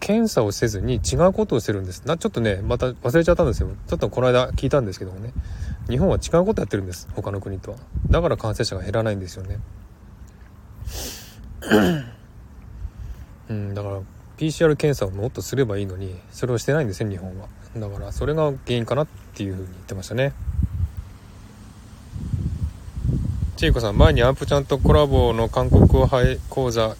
検査をせずに違うことをしてるんです。なちょっとねまた忘れちゃったんですよ。ちょっとこの間聞いたんですけどもね。日本は違うことやってるんです。他の国とは。だから感染者が減らないんですよね。うんだから PCR 検査をもっとすればいいのにそれをしてないんですね日本は。だからそれが原因かなっていうふうに言ってましたねちいこさん前にアンプちゃんとコラボの韓国語講座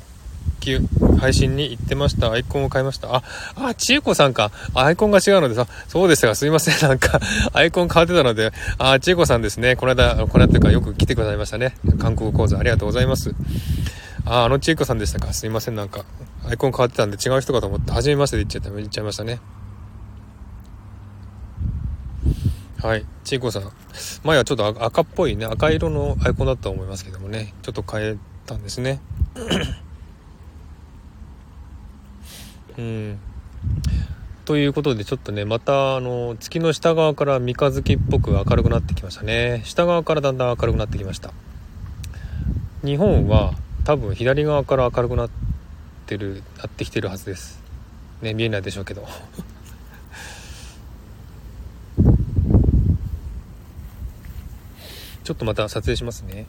配信に行ってました。アイコンを変えました。あ、あ、ちえこさんか。アイコンが違うのでさ、そうですが、すいません。なんか、アイコン変わってたので、あ、ちえこさんですね。この間、この間というかよく来てくださいましたね。韓国講座ありがとうございます。あ、あのちえこさんでしたか。すいません。なんか、アイコン変わってたんで違う人かと思って、初めましてで言っちゃった、言っちゃいましたね。はい。ちいこさん。前はちょっと赤っぽいね、赤色のアイコンだったと思いますけどもね、ちょっと変えたんですね。うん。ということで、ちょっとね、また、あの、月の下側から三日月っぽく明るくなってきましたね。下側からだんだん明るくなってきました。日本は、多分左側から明るくなってるなってきてるはずですね見えないでしょうけどちょっとまた撮影しますね。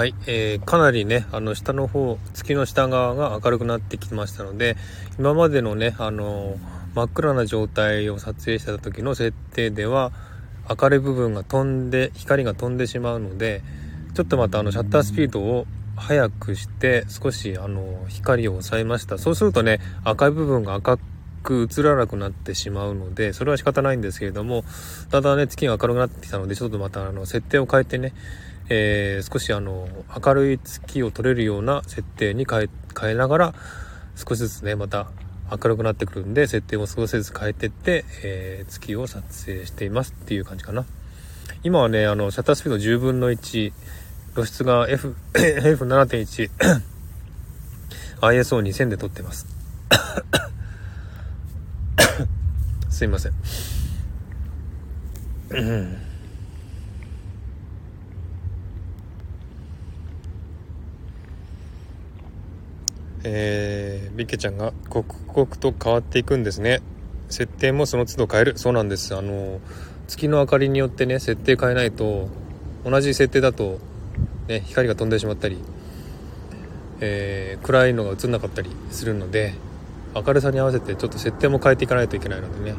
はい、えー、かなりね、あの、下の方、月の下側が明るくなってきましたので、今までのね、あの、真っ暗な状態を撮影した時の設定では、明るい部分が飛んで、光が飛んでしまうので、ちょっとまたあの、シャッタースピードを速くして、少しあの、光を抑えました。そうするとね、赤い部分が赤く映らなくなってしまうので、それは仕方ないんですけれども、ただね、月が明るくなってきたので、ちょっとまたあの、設定を変えてね、えー、少しあの、明るい月を撮れるような設定に変え、変えながら、少しずつね、また明るくなってくるんで、設定も少しずつ変えてって、えー、月を撮影していますっていう感じかな。今はね、あの、シャッタースピード10分の1、露出が F、F7.1、ISO2000 で撮ってます。すいません。えー、ビッケちゃんが刻々と変わっていくんですね。設定もその都度変える。そうなんです。あの、月の明かりによってね、設定変えないと、同じ設定だと、ね、光が飛んでしまったり、えー、暗いのが映んなかったりするので、明るさに合わせてちょっと設定も変えていかないといけないのでね、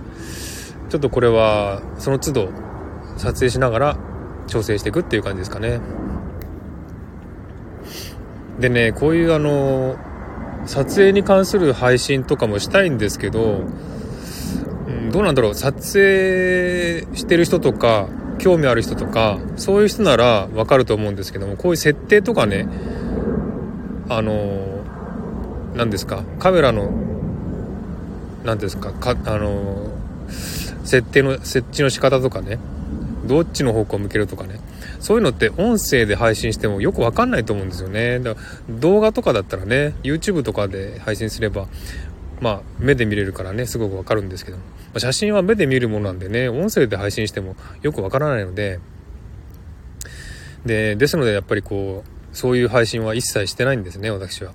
ちょっとこれは、その都度撮影しながら調整していくっていう感じですかね。でね、こういうあの、撮影に関する配信とかもしたいんですけど、どうなんだろう。撮影してる人とか興味ある人とかそういう人ならわかると思うんですけどもこういう設定とかねあの何ですかカメラの何ですかかあの設定の設置の仕方とかねどっちの方向を向けるとかねそういうのって音声で配信してもよくわかんないと思うんですよね。だから動画とかだったらね、YouTube とかで配信すれば、まあ目で見れるからね、すごくわかるんですけど、まあ、写真は目で見るものなんでね、音声で配信してもよくわからないので、で、ですのでやっぱりこう、そういう配信は一切してないんですね、私は。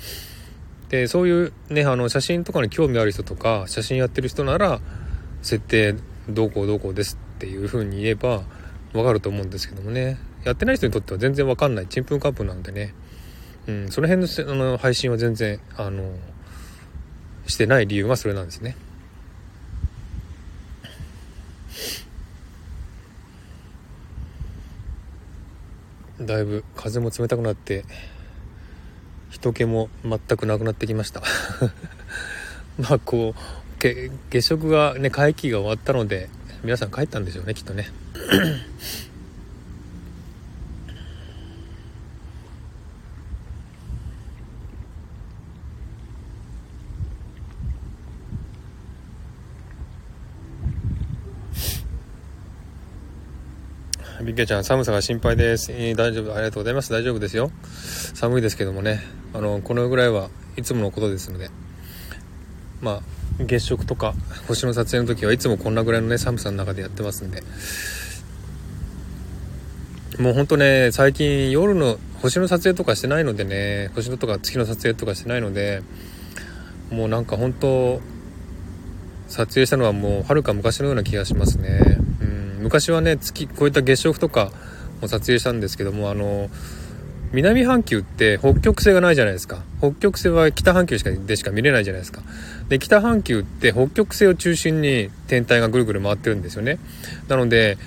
で、そういうね、あの、写真とかに興味ある人とか、写真やってる人なら、設定どうこうどうこうですっていう風に言えば、わかると思うんですけどもね。やってない人にとっては全然わかんない、ちんぷんかんぷんなんでね。うん、その辺のあの配信は全然、あの、してない理由がそれなんですね。だいぶ風も冷たくなって人気も全くなくなってきました まあこう月食がね会期が終わったので皆さん帰ったんでしょうねきっとねビッケちゃん、寒さが心配です。えー、大丈夫、ありがとうございます。大丈夫ですよ。寒いですけどもね、あの、このぐらいはいつものことですので、まあ、月食とか星の撮影の時はいつもこんなぐらいのね、寒さの中でやってますんで、もうほんとね、最近夜の星の撮影とかしてないのでね、星のとか月の撮影とかしてないので、もうなんか本当撮影したのはもうはるか昔のような気がしますね。うん、昔はね月こういった月食とかも撮影したんですけどもあの南半球って北極星がないじゃないですか。北極星は北半球しかでしか見れないじゃないですか。で北半球って北極星を中心に天体がぐるぐる回ってるんですよね。なので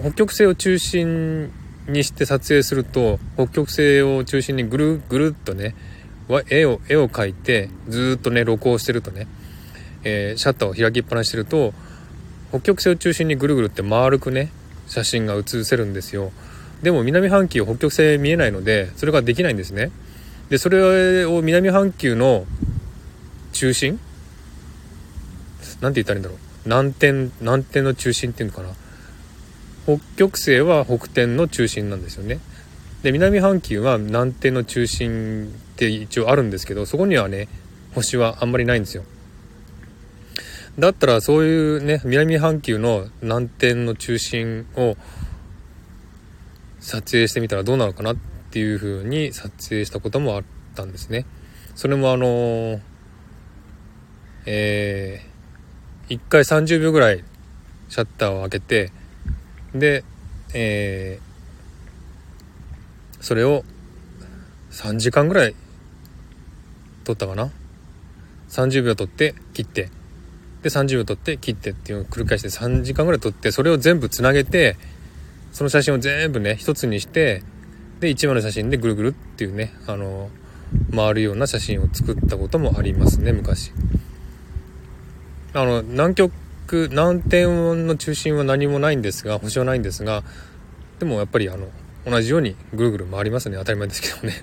北極星を中心にして撮影すると北極星を中心にぐるぐるっとね絵を絵を描いてずっとね録音してるとね、えー、シャッターを開きっぱなしてると北極星を中心にぐるぐるって丸くね写真が写せるんですよ。でも南半球北極星見えないのでそれができないんですね。でそれを南半球の中心？なんて言ったらいいんだろう。南天南天の中心っていうのかな。北極星は北天の中心なんですよね。で南半球は南天の中心って一応あるんですけどそこにはね星はあんまりないんですよ。だったらそういうね南半球の南天の中心を撮影してみたらどうなのかなっていう風に撮影したこともあったんですね。それもあのえー、1回30秒ぐらいシャッターを開けてで、えー、それを3時間ぐらい撮ったかな？30秒撮って切って。で30秒撮って切ってっていうのを繰り返して3時間ぐらい撮ってそれを全部つなげてその写真を全部ね一つにしてで1枚の写真でぐるぐるっていうねあの回るような写真を作ったこともありますね昔。あの南極く南天の中心は何もないんですが星はないんですがでもやっぱりあの同じようにぐるぐる回りますね当たり前ですけどね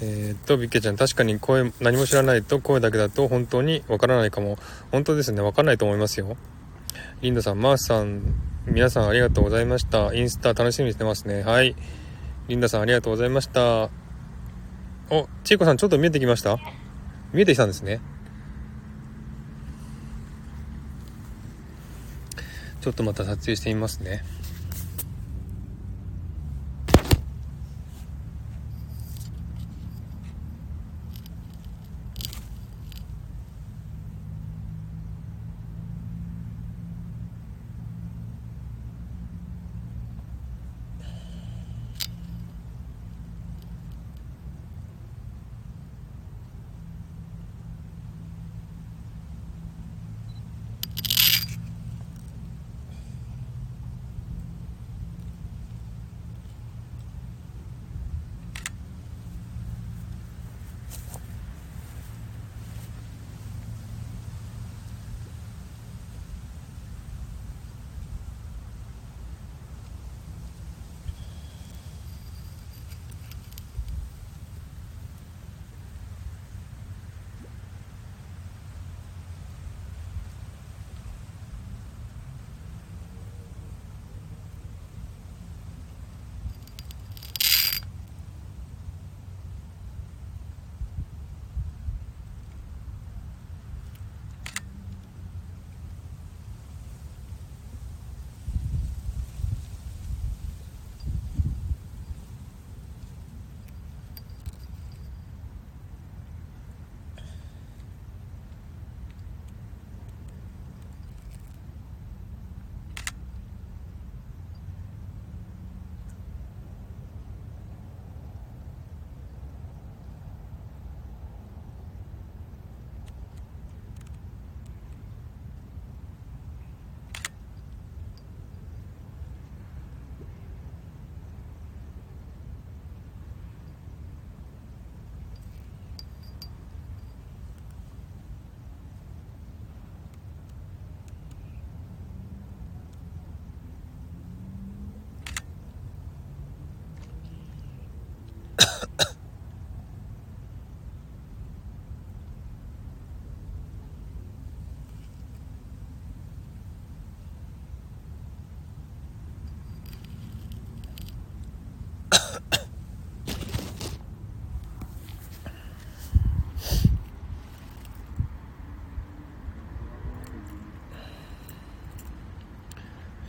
え、っと、ビッケちゃん、確かに声、何も知らないと声だけだと本当にわからないかも。本当ですね、わかんないと思いますよ。リンダさん、マースさん、皆さんありがとうございました。インスタ楽しみにしてますね。はい。リンダさんありがとうございました。お、ちいこさんちょっと見えてきました？見えてきたんですね。ちょっとまた撮影してみますね。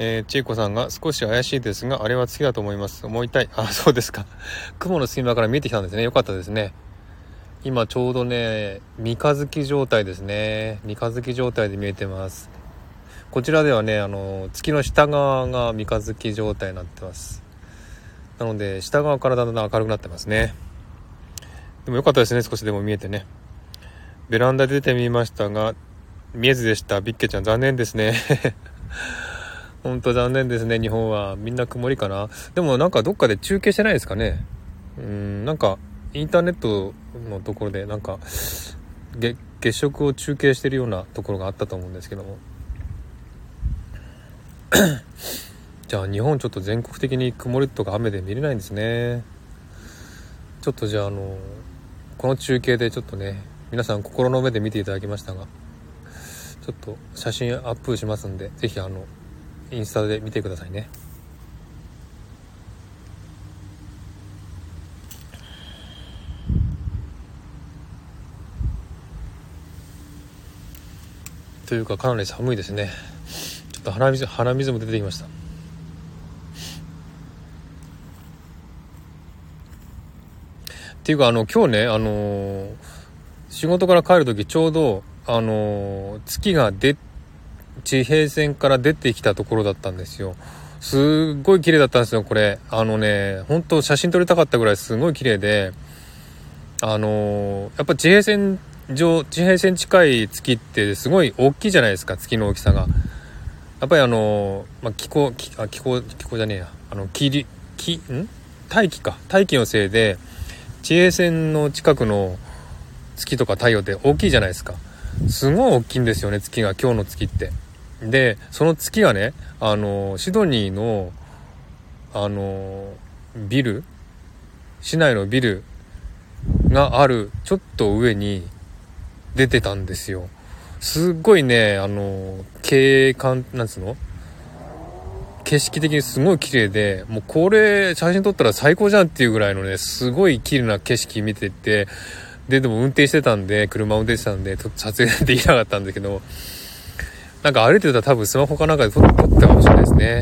えー、ちいこさんが少し怪しいですが、あれは月だと思います。思いたい。あ、そうですか。雲の隙間から見えてきたんですね。よかったですね。今ちょうどね、三日月状態ですね。三日月状態で見えてます。こちらではね、あの、月の下側が三日月状態になってます。なので、下側からだんだん明るくなってますね。でもよかったですね、少しでも見えてね。ベランダで出てみましたが、見えずでした。ビッケちゃん、残念ですね。ほんと残念ですね、日本は。みんな曇りかな。でもなんかどっかで中継してないですかね。うん、なんか、インターネットのところで、なんか、月食を中継してるようなところがあったと思うんですけども。じゃあ日本ちょっと全国的に曇りとか雨で見れないんですねちょっとじゃああのこの中継でちょっとね皆さん心の目で見ていただきましたがちょっと写真アップしますんで是非あのインスタで見てくださいね。というかかなり寒いですね。ちょっと鼻水鼻水も出てきました。っていうかあの今日ねあのー、仕事から帰る時ちょうどあのー、月が出て地平線から出てきたところだったんですよ。すっごい綺麗だったんですよこれ。あのね本当写真撮りたかったぐらいすごい綺麗であのー、やっぱ地平線上地平線近い月ってすごい大きいじゃないですか月の大きさが。やっぱりあのまあ、気候気あ気候気候じゃねえや。あの霧気ん？大気か。大気のせいで地平線の近くの月とか太陽って大きいじゃないですか。すごい大きいんですよね、月が、今日の月って。で、その月がね、あの、シドニーの、あの、ビル市内のビルがあるちょっと上に出てたんですよ。すっごいね、あの、景観、なんつうの？景色的にすごい綺麗で、もうこれ写真撮ったら最高じゃんっていうぐらいのね、すごい綺麗な景色見てて、で、でも運転してたんで、車運転してたんで、撮 影できなかったんだけど、なんか歩いてたら多分スマホかなんかで撮ったかもしれないですね。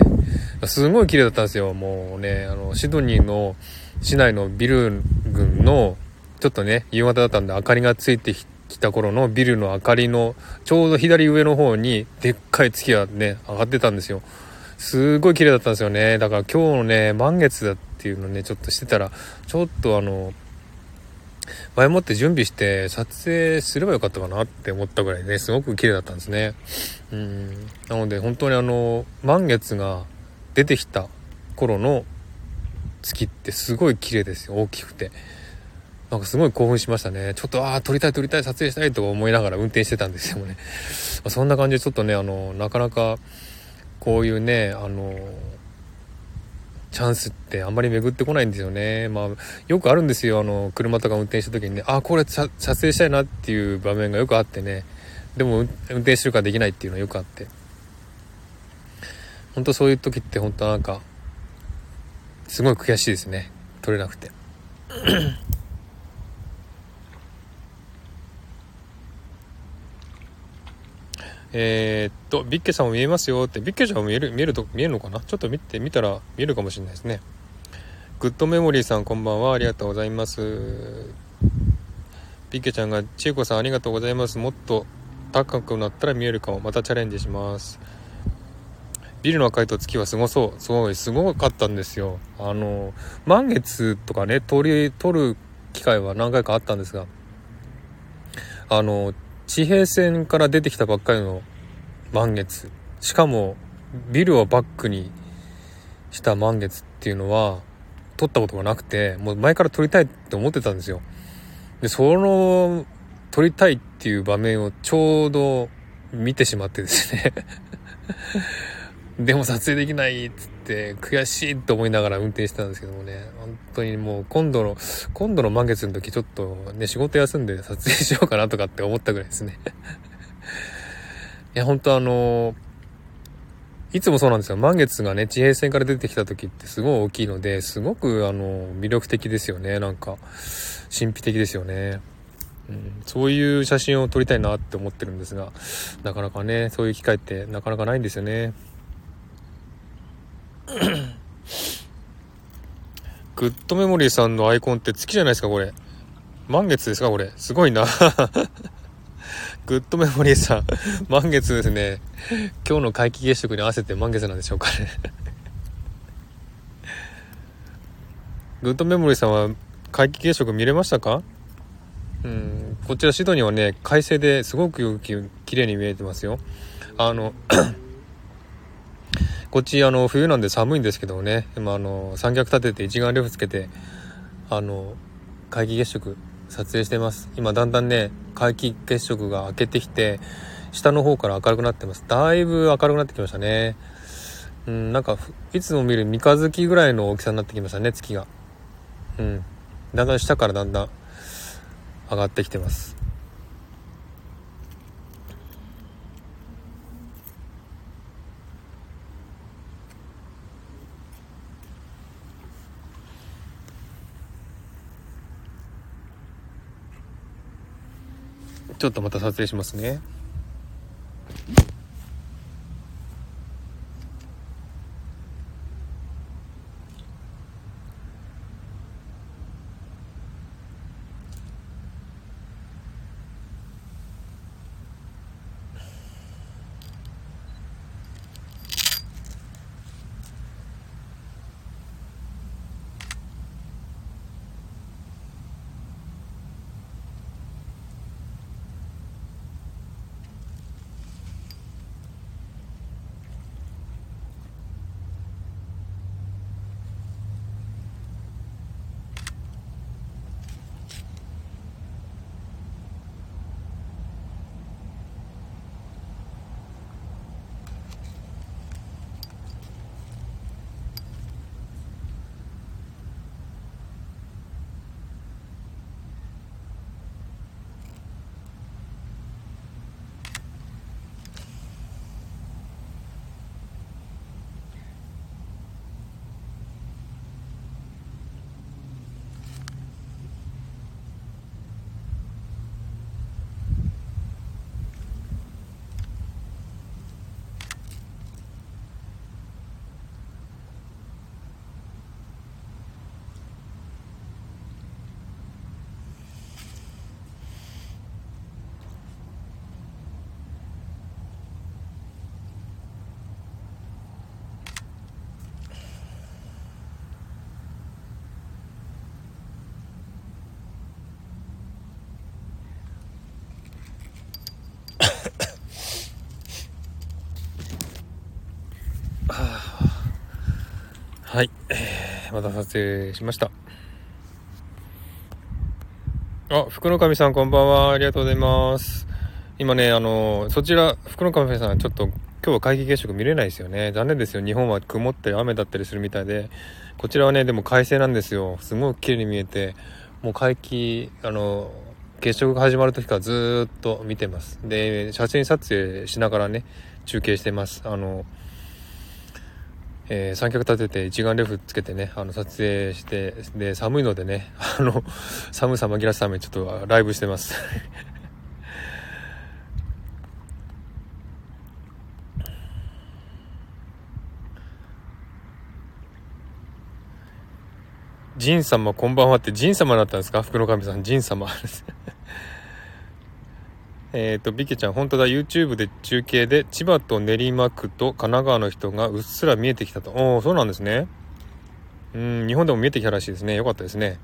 すごい綺麗だったんですよ。もうね、あの、シドニーの市内のビル群の、ちょっとね、夕方だったんで明かりがついてきた頃のビルの明かりのちょうど左上の方にでっかい月がね、上がってたんですよ。すごい綺麗だったんですよね。だから今日のね、満月だっていうのね、ちょっとしてたら、ちょっとあの、前もって準備して撮影すればよかったかなって思ったぐらいね、すごく綺麗だったんですね。うん。なので本当にあの、満月が出てきた頃の月ってすごい綺麗ですよ。大きくて。なんかすごい興奮しましたね。ちょっと、ああ、撮りたい撮りたい、撮影したいと思いながら運転してたんですよね。そんな感じでちょっとね、あの、なかなか、こういうねあのチャンスってあんまり巡ってこないんですよね。まあ、よくあるんですよ。あの、車とか運転した時にね、あ、これ撮影したいなっていう場面がよくあってね。でも、運転してるからできないっていうのはよくあって。本当そういう時って本当なんか、すごい悔しいですね。撮れなくて。えー、っと、ビッケさんも見えますよって、ビッケちゃんも見える、見えると、見えるのかな？ちょっと見てみたら見えるかもしれないですね。グッドメモリーさんこんばんは。ありがとうございます。ビッケちゃんが、ちえこさんありがとうございます。もっと高くなったら見えるかも。またチャレンジします。ビルの赤いと月はすごそう。すごい、すごかったんですよ。あの、満月とかね、撮り、撮る機会は何回かあったんですが、あの、地平線から出てきたばっかりの満月。しかもビルをバックにした満月っていうのは撮ったことがなくてもう前から撮りたいって思ってたんですよ。でその撮りたいっていう場面をちょうど見てしまってですね。でも撮影できないっつって悔しいと思いながら運転してたんですけどもね。本当にもう今度の今度の満月の時ちょっとね仕事休んで撮影しようかなとかって思ったぐらいですね。いや本当あのいつもそうなんですよ。満月がね地平線から出てきた時ってすごい大きいのですごくあの魅力的ですよね。なんか神秘的ですよね。うん、そういう写真を撮りたいなって思ってるんですがなかなかねそういう機会ってなかなかないんですよね。グッドメモリーさんのアイコンって月じゃないですか、これ。満月ですか、これ。すごいな。グッドメモリーさん、満月ですね。今日の皆既月食に合わせて満月なんでしょうかね。グッドメモリーさんは皆既月食見れましたか？うん、こちらシドニーはね、快晴ですごく綺麗に見えてますよ。あの こっちあの冬なんで寒いんですけどね、今あの三脚立てて一眼レフつけて、あの、皆既月食撮影してます。今だんだんね、皆既月食が明けてきて、下の方から明るくなってます。だいぶ明るくなってきましたね。うん、なんか、いつも見る三日月ぐらいの大きさになってきましたね、月が。うん。だんだん下からだんだん上がってきてます。ちょっとまた撮影しますね。はい、えー、また撮影しました。あ、福の神さんこんばんは。ありがとうございます。今ね、あの、そちら、福の神さん、ちょっと今日は皆既月食見れないですよね。残念ですよ。日本は曇ったり雨だったりするみたいで、こちらはね、でも快晴なんですよ。すごく綺麗に見えて、もう皆既、あの、月食が始まる時からずっと見てます。で、写真撮影しながらね、中継してます。あの、えー、三脚立てて一眼レフつけてね、あの、撮影して、で、寒いのでね、あの、寒さ紛らわすためにちょっとライブしてます。ジン様こんばんはって、ジン様だったんですか？福の神さん、ジン様。えっ、ー、と、ビケちゃん、本当だ、YouTube で中継で、千葉と練馬区と神奈川の人がうっすら見えてきたと。おお、そうなんですね。うん、日本でも見えてきたらしいですね。よかったですね。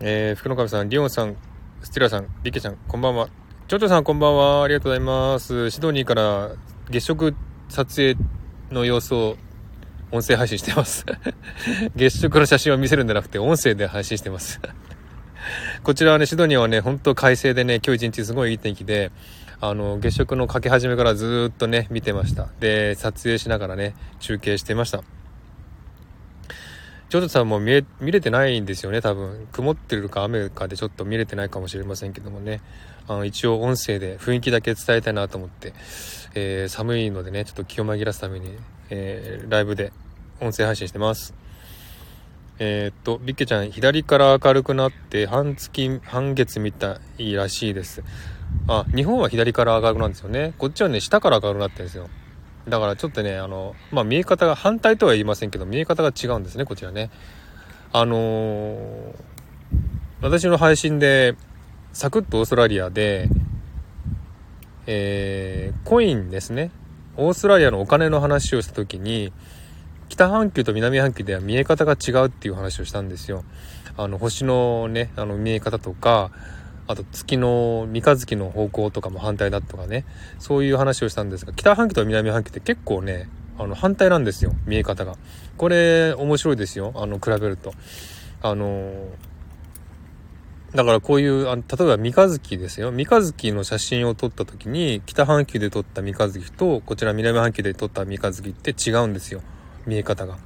えー、福の神さん、リオンさん、スティラさん、ビケちゃん、こんばんは。ちょちょさん、こんばんは。ありがとうございます。シドニーから月食撮影の様子を音声配信してます。月食の写真を見せるんじゃなくて、音声で配信してます。こちらはね、シドニーはね、ほんと快晴でね、今日一日すごいいい天気で、あの、月食のかけ始めからずっとね、見てました。で、撮影しながらね、中継してました。ちょっとさんも見え、見れてないんですよね、多分。曇ってるか雨かでちょっと見れてないかもしれませんけどもね。あの、一応音声で雰囲気だけ伝えたいなと思って、えー、寒いのでね、ちょっと気を紛らすために、えー、ライブで音声配信してます。えー、っと、ビッケちゃん、左から明るくなって半月、半月みたいらしいです。あ、日本は左から明るくなるんですよね。こっちはね、下から明るくなってるんですよ。だからちょっとね、あの、まあ、見え方が反対とは言いませんけど、見え方が違うんですね、こちらね。あのー、私の配信で、サクッとオーストラリアで、えー、コインですね。オーストラリアのお金の話をした時に、北半球と南半球では見え方が違うっていう話をしたんですよ。あの、星のね、あの見え方とか、あと月の三日月の方向とかも反対だとかね、そういう話をしたんですが、北半球と南半球って結構ね、あの、反対なんですよ、見え方が。これ、面白いですよ、あの、比べると。あのだからこういう、あ例えば三日月ですよ。三日月の写真を撮った時に、北半球で撮った三日月と、こちら南半球で撮った三日月って違うんですよ。見え方が。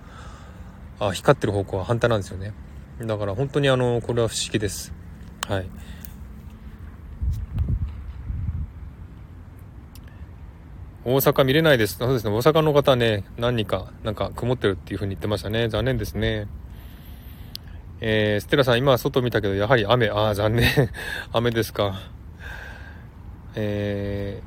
あ、光ってる方向は反対なんですよね。だから本当にあの、これは不思議です。はい。大阪見れないです。そうですね。大阪の方ね、何人か、なんか曇ってるっていう風に言ってましたね。残念ですね。えー、ステラさん、今は外見たけど、やはり雨。ああ、残念。雨ですか。え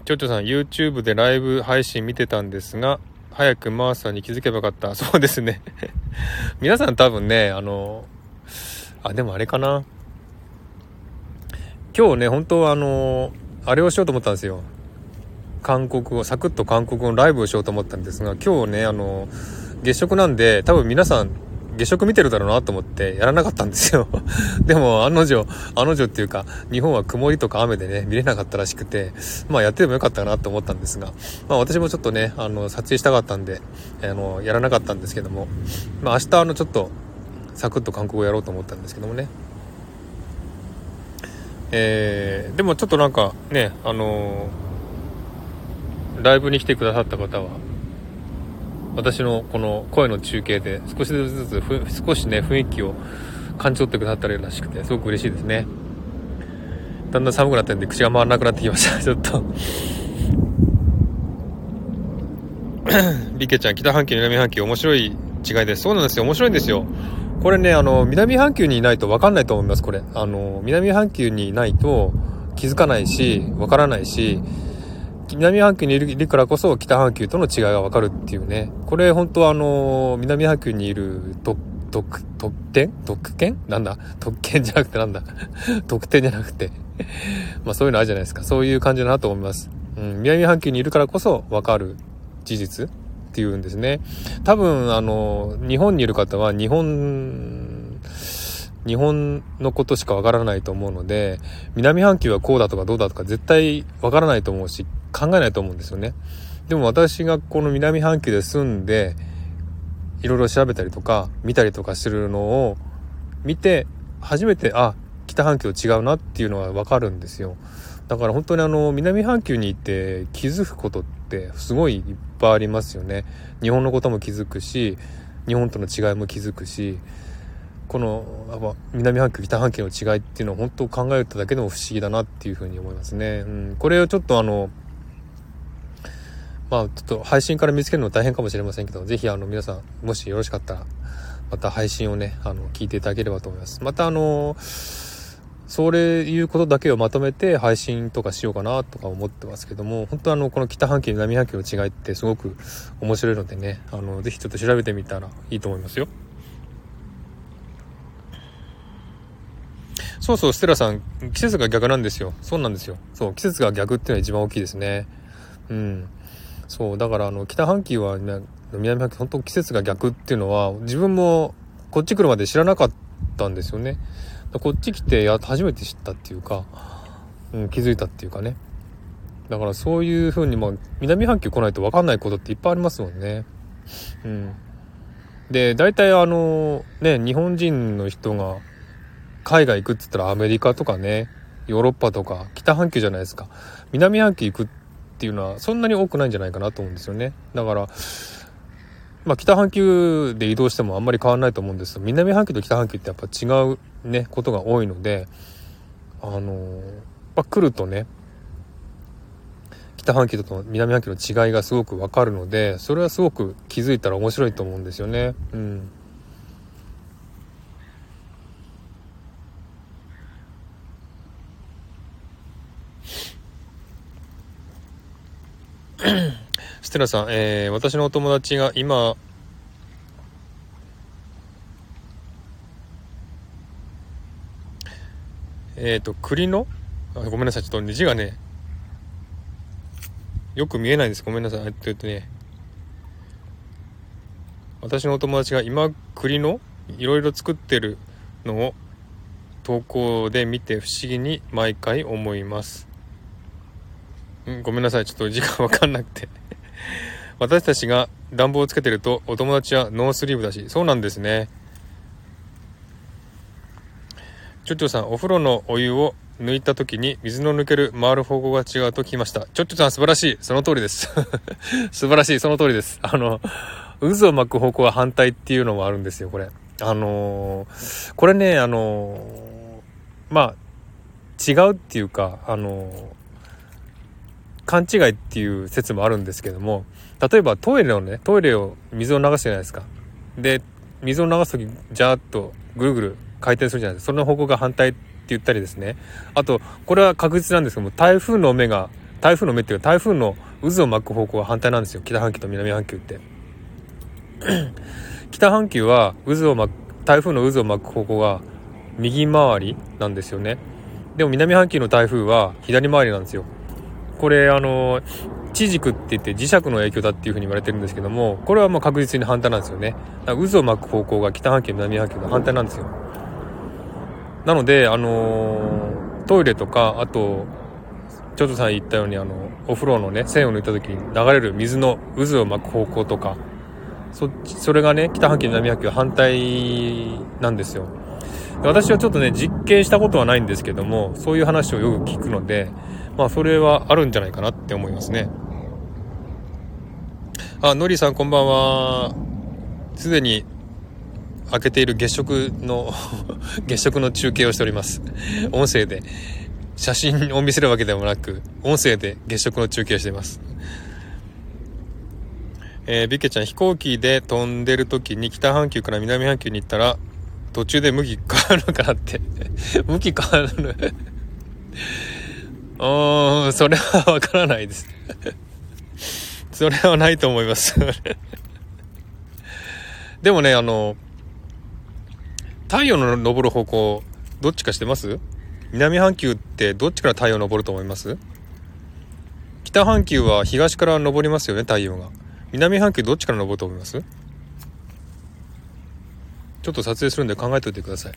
ー、ちょちょさん、YouTube でライブ配信見てたんですが、早くマーサに気づけばよかった。そうですね。皆さん多分ね、あの、あ、でもあれかな。今日ね、本当はあの、あれをしようと思ったんですよ。韓国語、サクッと韓国語のライブをしようと思ったんですが、今日ね、あの、月食なんで、多分皆さん、月食見てるだろうなと思ってやらなかったんですよ でも、案の定、案の定っていうか、日本は曇りとか雨でね、見れなかったらしくて、まあやってもよかったなと思ったんですが、まあ私もちょっとね、あの、撮影したかったんで、あの、やらなかったんですけども、まあ明日あの、ちょっと、サクッと韓国語やろうと思ったんですけどもね。えー、でもちょっとなんかね、あのライブに来てくださった方は、私のこの声の中継で少しずつ少しね、雰囲気を感じ取ってくださったらしくて、すごく嬉しいですね。だんだん寒くなってんで口が回らなくなってきました。ちょっと リケちゃん、北半球、南半球、面白い違いです。そうなんですよ。面白いんですよ。これね、あの、南半球にいないと分かんないと思います、これ。あの、南半球にいないと気づかないし、分からないし、南半球にいるからこそ北半球との違いがわかるっていうね。これ本当はあの、南半球にいる特、特、特権特権？なんだ？特権 じゃなくてなんだ？特典じゃなくて まあそういうのあるじゃないですか。そういう感じだなと思います。うん、南半球にいるからこそわかる事実っていうんですね。多分あの、日本にいる方は日本、日本のことしかわからないと思うので、南半球はこうだとかどうだとか絶対わからないと思うし、考えないと思うんですよね。でも私がこの南半球で住んで、いろいろ調べたりとか、見たりとかするのを見て、初めて、あ、北半球と違うなっていうのはわかるんですよ。だから本当にあの、南半球に行って気づくことってすごいいっぱいありますよね。日本のことも気づくし、日本との違いも気づくし、この南半球北半球の違いっていうのを本当考えただけでも不思議だなっていうふうに思いますね。うん、これをちょっとあのまあ、ちょっと配信から見つけるの大変かもしれませんけど、ぜひあの皆さん、もしよろしかったら、また配信をね、あの、聞いていただければと思います。またあの、それいうことだけをまとめて配信とかしようかなとか思ってますけども、本当あの、この北半球、南半球の違いってすごく面白いのでね、あの、ぜひちょっと調べてみたらいいと思いますよ。そうそう、ステラさん、季節が逆なんですよ。そうなんですよ。そう、季節が逆っていうのは一番大きいですね。うん。そう、だからあの、北半球はね、南半球、本当季節が逆っていうのは、自分もこっち来るまで知らなかったんですよね。こっち来てや初めて知ったっていうか、うん、気づいたっていうかね。だからそういう風に、まあ、南半球来ないと分かんないことっていっぱいありますもんね。うん。で、大体あの、ね、日本人の人が海外行くって言ったらアメリカとかね、ヨーロッパとか北半球じゃないですか。南半球行くってっていうのはそんなに多くないんじゃないかなと思うんですよね。だから、まあ、北半球で移動してもあんまり変わらないと思うんですけど、南半球と北半球ってやっぱ違うね、ことが多いので、あのまあ、来るとね、北半球と南半球の違いがすごくわかるので、それはすごく気づいたら面白いと思うんですよね。うん。ステラさん、えー、私のお友達が今、えっ、ー、と、栗のあごめんなさい、ちょっと字がね、よく見えないです。ごめんなさい。えっとね、私のお友達が今栗のいろいろ作ってるのを投稿で見て不思議に毎回思います。ごめんなさい。ちょっと時間わかんなくて 私たちが暖房をつけてるとお友達はノースリーブだし、そうなんですね。ちょちょさん、お風呂のお湯を抜いた時に水の抜ける回る方向が違うと聞きました。ちょっちょさん素晴らしい。その通りです。素晴らしい。その通りです。あの、渦を巻く方向は反対っていうのもあるんですよ、これ。あのー、これね、あのー、まあ、違うっていうか、あのー、勘違いっていう説もあるんですけども、例えばトイレのね、トイレを水を流すじゃないですか。で、水を流す時、ジャーッとぐるぐる回転するじゃないですか。その方向が反対って言ったりですね。あと、これは確実なんですけども、台風の目が、台風の目っていうか、台風の渦を巻く方向は反対なんですよ。北半球と南半球って。北半球は渦を巻く台風の渦を巻く方向が右回りなんですよねでも南半球の台風は左回りなんですよこれあの地軸って言って磁石の影響だっていうふうに言われてるんですけどもこれはもう確実に反対なんですよね。渦を巻く方向が北半球南半球の反対なんですよ。なのであのトイレとかあとちょっとさん言ったようにあのお風呂のね線を抜いた時に流れる水の渦を巻く方向とかそそれがね北半球南半球は反対なんですよ。私はちょっとね実験したことはないんですけどもそういう話をよく聞くのでまあそれはあるんじゃないかなって思いますね。あのりさんこんばんは。すでに開けている月食の 月食の中継をしております。音声で。写真を見せるわけでもなく音声で月食の中継をしています。えー、ビッケちゃん飛行機で飛んでる時に北半球から南半球に行ったら途中で向き変わるのかなって。向き変わる。うーんそれはわからないです。それはないと思います。でもねあの太陽の昇る方向どっちかしてます？南半球ってどっちから太陽昇ると思います？北半球は東から昇りますよね太陽が。南半球どっちから登ると思います？ちょっと撮影するんで考えておいてください。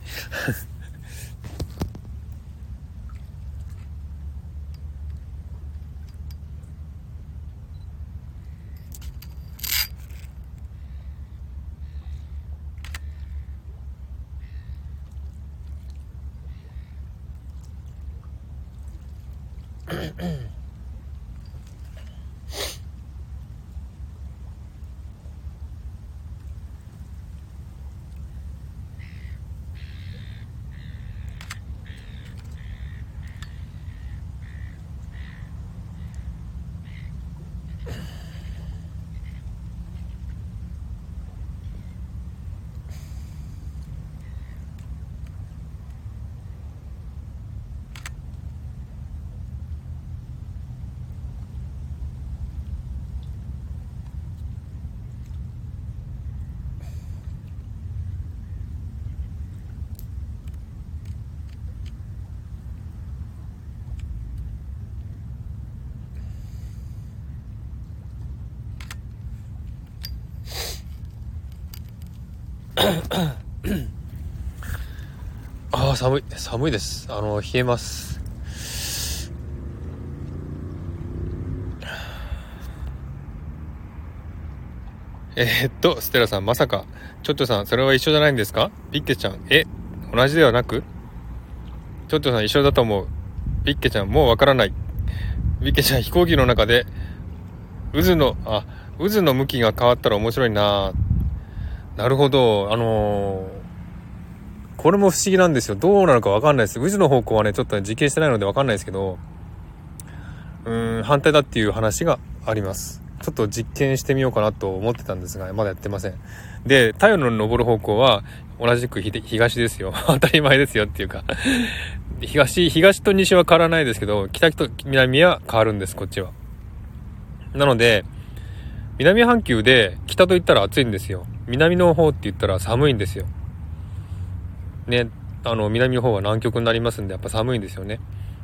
うん。ああ、寒い。寒いです。あの、冷えます。えー、っと、ステラさん、まさか、ちょっとさん、それは一緒じゃないんですか？ピッケちゃん、え、同じではなく？ちょっとさん、一緒だと思う。ピッケちゃん、もうわからない。ピッケちゃん、飛行機の中で、渦の、あ、渦の向きが変わったら面白いななるほど。あのー、これも不思議なんですよ。どうなのかわかんないです。渦の方向はね、ちょっと、ね、実験してないのでわかんないですけど、うーん、反対だっていう話があります。ちょっと実験してみようかなと思ってたんですが、まだやってません。で、太陽の昇る方向は同じく東ですよ。当たり前ですよっていうか東、東と西は変わらないですけど、北と南は変わるんです、こっちは。なので、南半球で北と言ったら暑いんですよ。南の方って言ったら寒いんですよ。ね、あの、南の方は南極になりますんで、やっぱ寒いんですよね。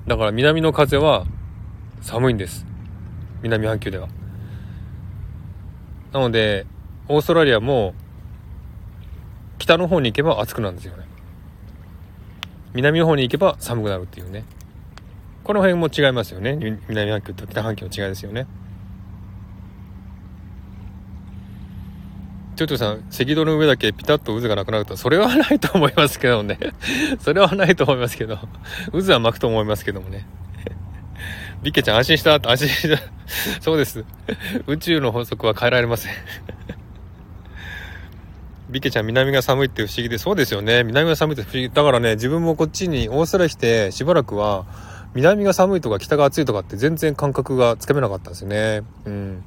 だから南の風は寒いんです。南半球では。なので、オーストラリアも北の方に行けば暑くなるんですよね。南の方に行けば寒くなるっていうね。この辺も違いますよね。南半球と北半球の違いですよね。ちょっとさん、赤道の上だけピタッと渦がなくなると、それはないと思いますけどね。それはないと思いますけど。渦は巻くと思いますけどもね。ビッケちゃん安心した安心した。そうです。宇宙の法則は変えられません。ビッケちゃん南が寒いって不思議で、そうですよね。南が寒いって不思議。だからね、自分もこっちにオーストラリア来てしばらくは、南が寒いとか北が暑いとかって全然感覚がつかめなかったんですよね。うん。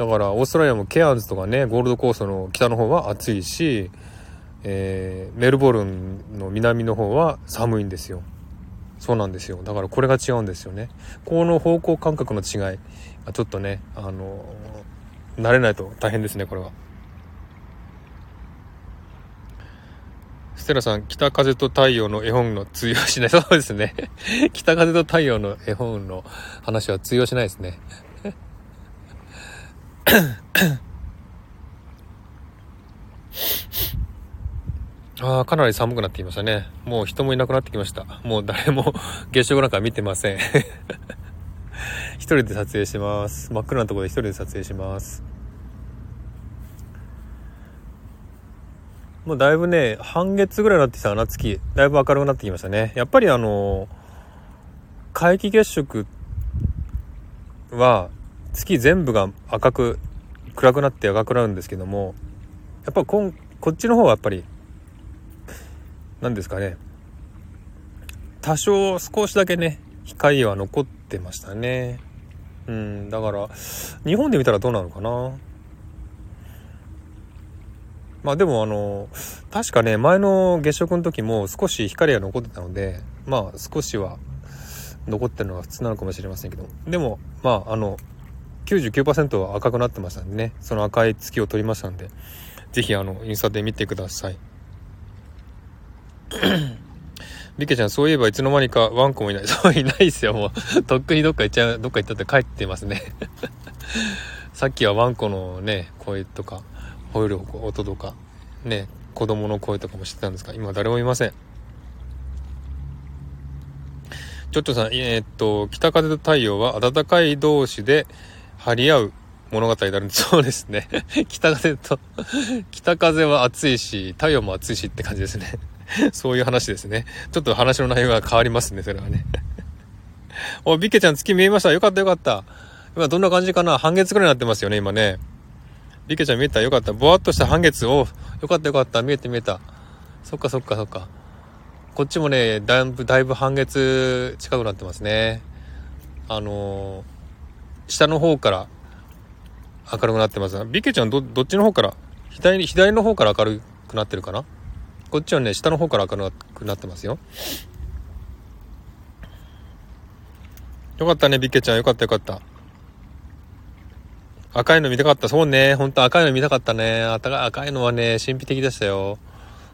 だからオーストラリアもケアンズとかねゴールドコーストの北の方は暑いし、えー、メルボルンの南の方は寒いんですよそうなんですよだからこれが違うんですよねこの方向感覚の違いちょっとねあの慣れないと大変ですねこれはステラさん、北風と太陽の絵本の通用しない。そうですね。北風と太陽の絵本の話は通用しないですね。ああ、かなり寒くなってきましたね。もう人もいなくなってきました。もう誰も 月食なんか見てません 一人で撮影します。真っ暗なところで一人で撮影します。もうだいぶね、半月ぐらいになってきたな、月。だいぶ明るくなってきましたね。やっぱりあの、皆既月食は、月全部が赤く暗くなって赤くなるんですけどもやっぱこんこっちの方はやっぱり何ですかね。多少少しだけね光は残ってましたね。うんだから日本で見たらどうなのかな。まあでもあの確かね前の月食の時も少し光が残ってたのでまあ少しは残ってるのが普通なのかもしれませんけど。でもまああの99%は赤くなってましたんでね。その赤い月を取りましたんで。是非あのインスタで見てください。ビケちゃんそういえばいつの間にかワンコもいない。そういないですよ。もうとっくにどっか行っちゃうどっか行ったって帰ってますね。さっきはワンコのね声とか吠える音とかね子供の声とかもしてたんですが今誰もいません。ちょっとさん、えー、っと、北風と太陽は暖かい同士で張り合う物語になるんで、そうですね。北風と、北風は暑いし、太陽も暑いしって感じですね。そういう話ですね。ちょっと話の内容が変わりますね、それはね。お、ビケちゃん月見えました。よかったよかった。今どんな感じかな？半月くらいになってますよね、今ね。ビケちゃん見えた？よかった。ぼわっとした半月を、よかったよかった。見えて見えた。そっかそっかそっか。こっちもね、だいぶ、だいぶ半月近くなってますね。あのー下の方から明るくなってます、ビケちゃんど、どっちの方から？左、左の方から明るくなってるかな？こっちはね、下の方から明るくなってますよ。よかったね、ビケちゃん。よかったよかった。赤いの見たかった？そうね。ほんと赤いの見たかったね。赤いのはね、神秘的でしたよ。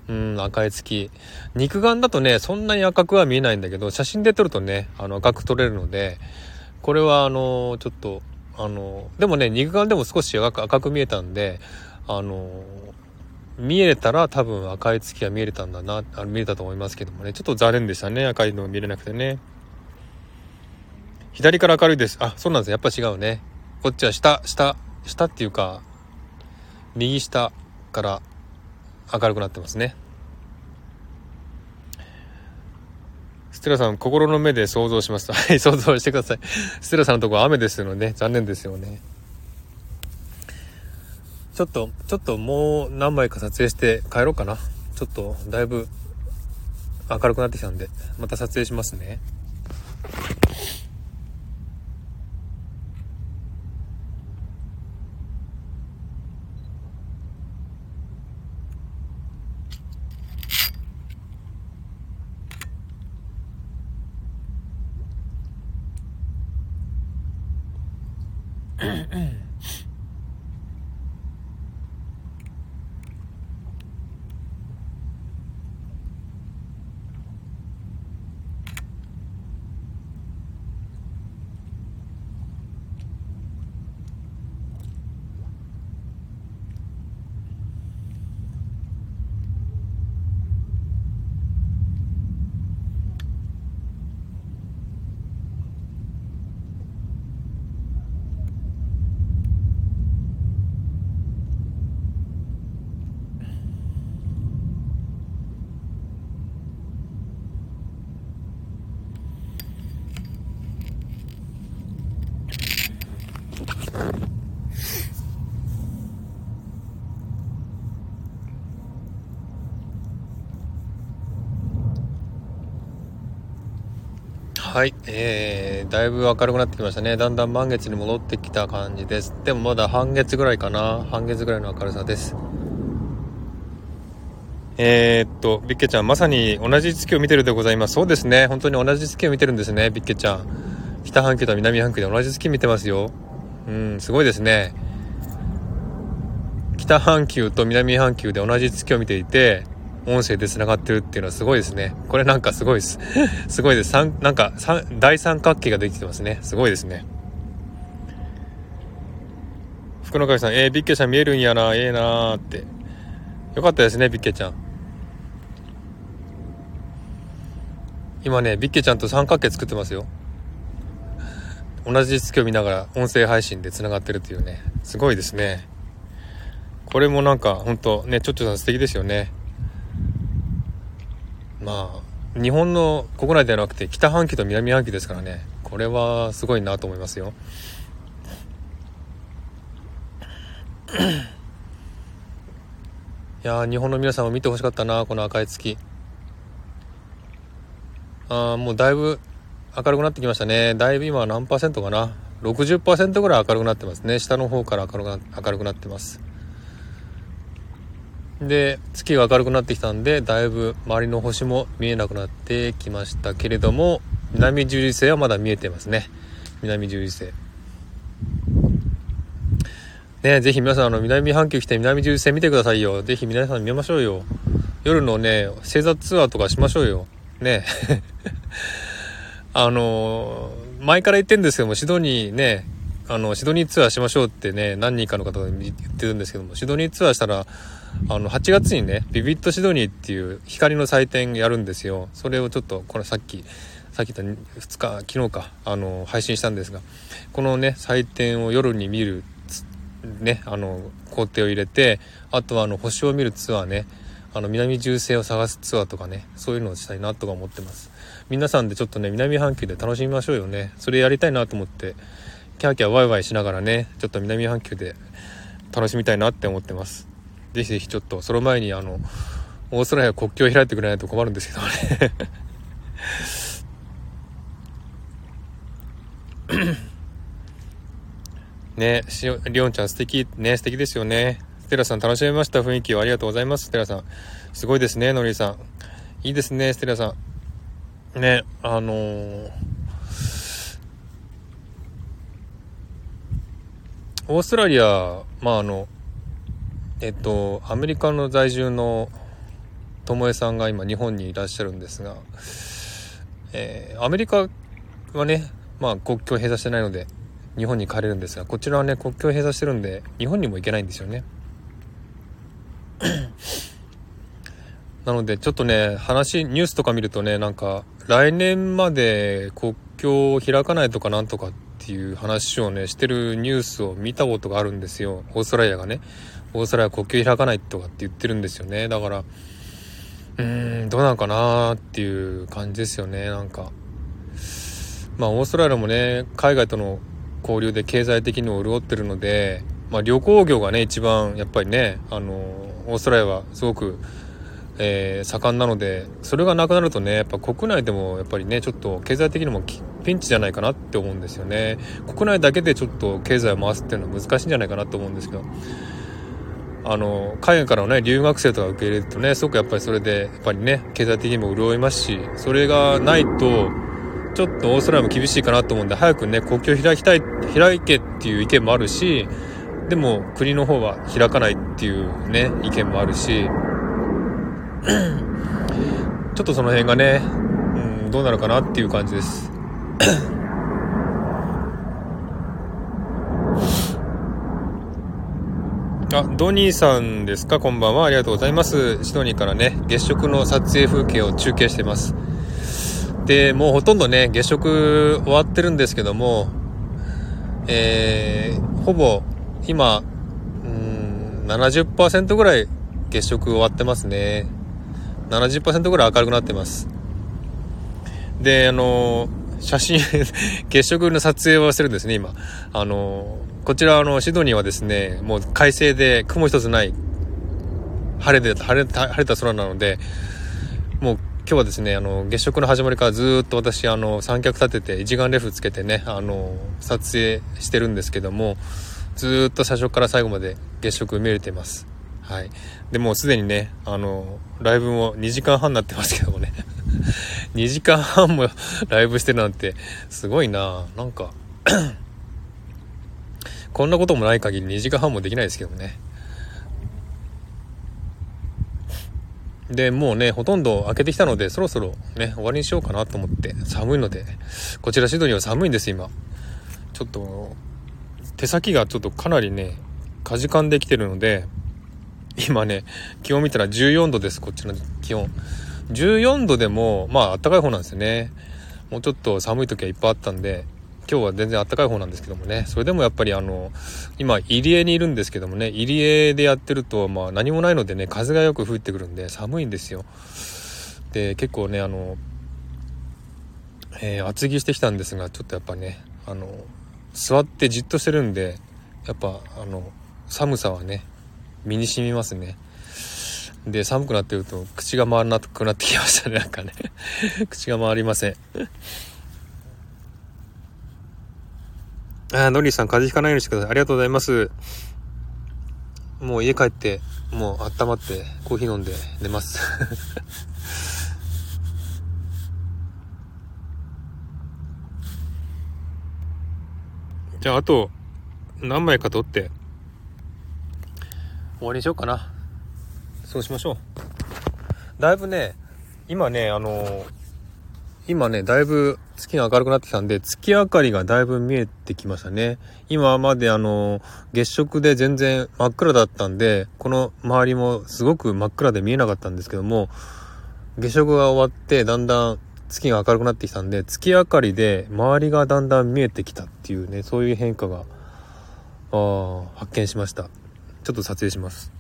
うん、赤い月。肉眼だとね、そんなに赤くは見えないんだけど、写真で撮るとね、あの、赤く撮れるので、これはあのちょっとあのでもね肉眼でも少し赤く見えたんであの見えたら多分赤い月が見えれたんだなあ見えたと思いますけどもね。ちょっと残念でしたね赤いの見れなくてね。左から明るいです。あそうなんです。やっぱ違うね。こっちは下下下っていうか右下から明るくなってますね。テラさん、心の目で想像します。はい、想像してください。ステラさんのとこ雨ですので、ね、残念ですよね。ちょっと、ちょっともう何枚か撮影して帰ろうかな。ちょっと、だいぶ明るくなってきたんで、また撮影しますね。はい、えー、だいぶ明るくなってきましたね。だんだん満月に戻ってきた感じです。でもまだ半月ぐらいかな。半月ぐらいの明るさです。えー、っと、ビッケちゃん、まさに同じ月を見てるでございます。そうですね。本当に同じ月を見てるんですね、ビッケちゃん。北半球と南半球で同じ月見てますよ。うん、すごいですね。北半球と南半球で同じ月を見ていて、音声で繋がってるっていうのはすごいですね。これなんかすごいです。すごいです。三、なんか三、大三角形ができてますね。すごいですね。福野会さん、えー、ビッケちゃん見えるんやな、ええー、なーって。よかったですね、ビッケちゃん。今ね、ビッケちゃんと三角形作ってますよ。同じ月を見ながら音声配信で繋がってるっていうね。すごいですね。これもなんか、ほんとね、ちょっちょさん素敵ですよね。まあ、日本の国内ではなくて北半球と南半球ですからね、これはすごいなと思いますよ。いや日本の皆さんも見てほしかったな、この赤い月。ああ、もうだいぶ明るくなってきましたね。だいぶ今何パーセントかな？60%ぐらい明るくなってますね。下の方から明るくな明るくなってます。で、月が明るくなってきたんで、だいぶ周りの星も見えなくなってきましたけれども、南十字星はまだ見えてますね。南十字星。ねぜひ皆さん、あの、南半球来て南十字星見てくださいよ。ぜひ皆さん見ましょうよ。夜のね、星座ツアーとかしましょうよ。ね あの前から言ってるんですけども、シドニーね、あの、シドニーツアーしましょうってね、何人かの方が言ってるんですけども、シドニーツアーしたら、あの、8月にね、ビビットシドニーっていう光の祭典やるんですよ。それをちょっと、これさっき、さっき言った2日、昨日か、あの、配信したんですが、このね、祭典を夜に見る、ね、あの、工程を入れて、あとはあの、星を見るツアーね、あの、南重星を探すツアーとかね、そういうのをしたいなとか思ってます。皆さんでちょっとね、南半球で楽しみましょうよね。それやりたいなと思って、キャーキャーワイワイしながらね、ちょっと南半球で楽しみたいなって思ってます。ぜひぜひちょっと、その前にあの、オーストラリア国境を開いてくれないと困るんですけどね ね、しお、りおんちゃん素敵、ね、素敵ですよね。ステラさん楽しめました雰囲気をありがとうございます、ステラさん。すごいですね、のりさん。いいですね、ステラさん。ね、あのー、オーストラリア、まああの、えっと、アメリカの在住の友江さんが今日本にいらっしゃるんですが、えー、アメリカはね、まあ国境閉鎖してないので日本に帰れるんですが、こちらはね、国境閉鎖してるんで日本にも行けないんですよね。なのでちょっとね、話、ニュースとか見るとね、なんか来年まで国境を開かないとかなんとかっていう話をね、してるニュースを見たことがあるんですよ。オーストラリアがね。オーストラリア国境開かないとかって言ってるんですよね。だから、うーん、どうなのかなっていう感じですよね、なんか。まあ、オーストラリアもね、海外との交流で経済的にも潤ってるので、まあ、旅行業がね、一番、やっぱりね、あの、オーストラリアはすごく、えー、盛んなので、それがなくなるとね、やっぱ国内でもやっぱりね、ちょっと経済的にもピンチじゃないかなって思うんですよね。国内だけでちょっと経済を回すっていうのは難しいんじゃないかなと思うんですけど。あの、海外からのね、留学生とか受け入れるとね、すごくやっぱりそれで、やっぱりね、経済的にも潤いますし、それがないと、ちょっとオーストラリアも厳しいかなと思うんで、早くね、国境開きたい、開けっていう意見もあるし、でも国の方は開かないっていうね、意見もあるし、ちょっとその辺がね、うん、どうなるかなっていう感じです。あ、ドニーさんですか？こんばんは。ありがとうございます。シドニーからね、月食の撮影風景を中継してます。で、もうほとんどね、月食終わってるんですけども、えー、ほぼ今、うん、70%ぐらい月食終わってますね。70%ぐらい明るくなってます。で、あの、写真 月食の撮影をしてるんですね、今。あの、こちら、あの、シドニーはですね、もう快晴で雲一つない、晴れで、晴れた、晴れた空なので、もう今日はですね、あの、月食の始まりからずっと私、あの、三脚立てて、一眼レフつけてね、あの、撮影してるんですけども、ずっと最初から最後まで月食見れてます。はい。で、もうすでにね、あの、ライブも2時間半になってますけどもね。2時間半もライブしてるなんて、すごいななんかこんなこともない限り2時間半もできないですけどね。で、もうね、ほとんど開けてきたので、そろそろね、終わりにしようかなと思って、寒いので、こちらシドニーは寒いんです、今。ちょっと、手先がちょっとかなりね、かじかんできてるので、今ね、気温見たら14度です、こっちの気温。14度でも、まあ、暖かい方なんですよね。もうちょっと寒い時はいっぱいあったんで、今日は全然暖かい方なんですけどもね、それでもやっぱりあの、今、入江にいるんですけどもね、入江でやってると、まあ何もないのでね、風がよく吹いてくるんで寒いんですよ。で、結構ね、あの、えー、厚着してきたんですが、ちょっとやっぱね、あの、座ってじっとしてるんで、やっぱ、あの、寒さはね、身に染みますね。で、寒くなってると、口が回らなくなってきましたね、なんかね。口が回りません。あノリさん、風邪ひかないようにしてください。ありがとうございます。もう家帰って、もう温まって、コーヒー飲んで寝ます。じゃあ、あと、何枚か取って、終わりにしようかな。そうしましょう。だいぶね、今ね、あのー今ね、だいぶ月が明るくなってきたんで、月明かりがだいぶ見えてきましたね。今まであの、月食で全然真っ暗だったんで、この周りもすごく真っ暗で見えなかったんですけども、月食が終わってだんだん月が明るくなってきたんで、月明かりで周りがだんだん見えてきたっていうね、そういう変化が、あ発見しました。ちょっと撮影します。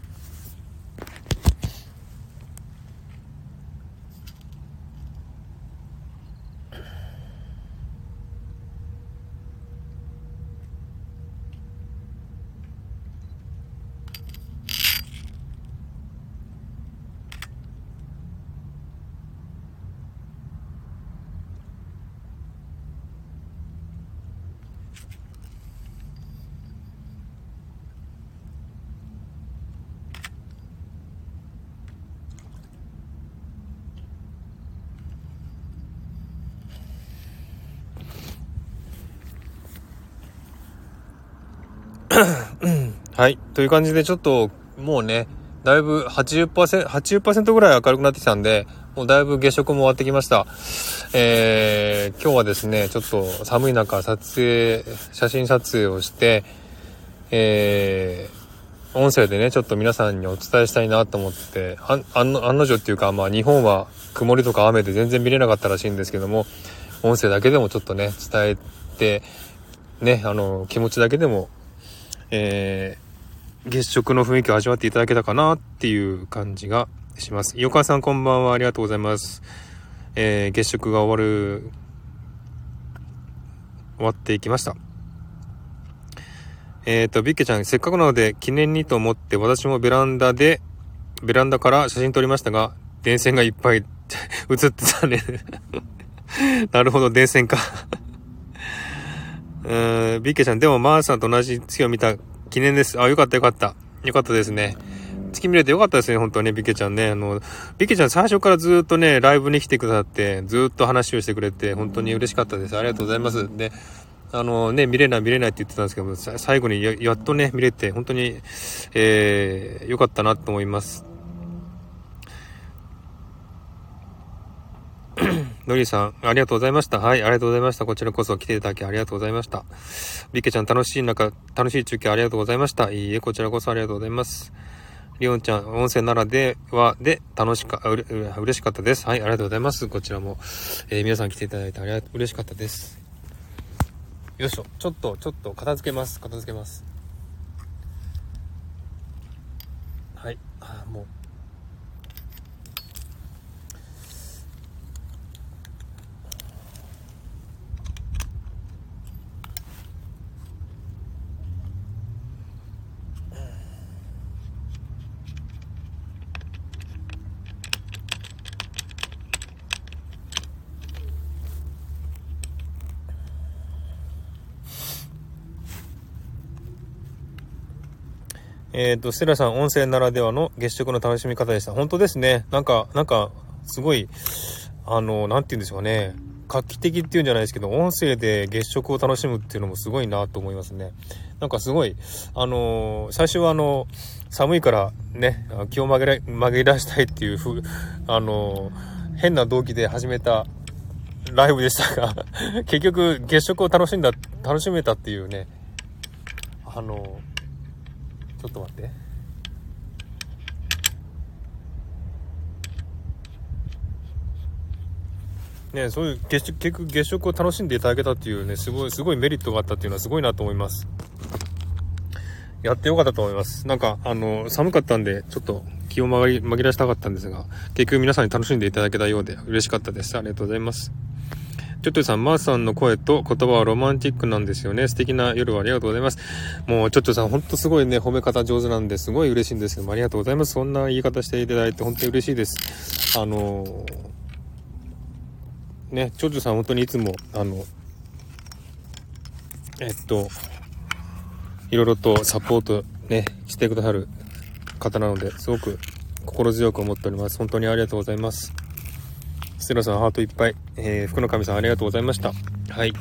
はい。という感じで、ちょっと、もうね、だいぶ80%、80%ぐらい明るくなってきたんで、もうだいぶ月食も終わってきました。えー、今日はですね、ちょっと寒い中、撮影、写真撮影をして、えー、音声でね、ちょっと皆さんにお伝えしたいなと思って、あ案の定っていうか、まあ日本は曇りとか雨で全然見れなかったらしいんですけども、音声だけでもちょっとね、伝えて、ね、あの、気持ちだけでもえー、月食の雰囲気を味わっていただけたかなっていう感じがします。横川さんこんばんは。ありがとうございます。えー、月食が終わる、終わっていきました。えっ、ー、と、ビッケちゃん、せっかくなので記念にと思って私もベランダで、ベランダから写真撮りましたが、電線がいっぱい 映ってたね なるほど、電線かうーん、ビッケちゃん、でもマーさんと同じ月を見た記念です。あ、よかったよかった。よかったですね。月見れてよかったですね、本当ね、ビケちゃんね。あの、ビケちゃん最初からずっとね、ライブに来てくださって、ずっと話をしてくれて、本当に嬉しかったです。ありがとうございます。で、あのね、見れない見れないって言ってたんですけど最後にややっとね、見れて、本当に、えー、よかったなと思います。のりさん、ありがとうございました。はい、ありがとうございました。こちらこそ来ていただきありがとうございました。ビケちゃん、楽しい中、楽しい中継ありがとうございました。いいえ、こちらこそありがとうございます。りおんちゃん、音声ならではで楽しか、うれ、嬉しかったです。はい、ありがとうございます。こちらも、えー、皆さん来ていただいてありがとう、嬉しかったです。よいしょ。ちょっと、ちょっと片付けます。片付けます。はい。あ、もう。えっ、ー、と、ステラさん、音声ならではの月食の楽しみ方でした。本当ですね。なんか、なんか、すごい、あの、なんて言うんでしょうね。画期的っていうんじゃないですけど、音声で月食を楽しむっていうのもすごいなと思いますね。なんかすごい、あの最初はあの、寒いからね、気を紛れ、紛らしたいっていうふう、あの変な動機で始めたライブでしたが 結局月食を楽しんだ、楽しめたっていうね、あのちょっと待って。ねそういう月食結局月食を楽しんでいただけたっていうねすごいすごいメリットがあったっていうのはすごいなと思います。やってよかったと思います。なんかあの寒かったんでちょっと気を紛らしたかったんですが結局皆さんに楽しんでいただけたようで嬉しかったです。ありがとうございます。ちょっとさん、マーさんの声と言葉はロマンチックなんですよね。素敵な夜をありがとうございます。もう、ちょっとさん、ほんとすごいね、褒め方上手なんで、すごい嬉しいんですけども、ありがとうございます。そんな言い方していただいて、本当に嬉しいです。あのー、ね、ちょちょさん、本当にいつも、あの、えっと、いろいろとサポートね、してくださる方なので、すごく心強く思っております。本当にありがとうございます。ステラさん、ハートいっぱい。えー、福の神さん、ありがとうございました。はい。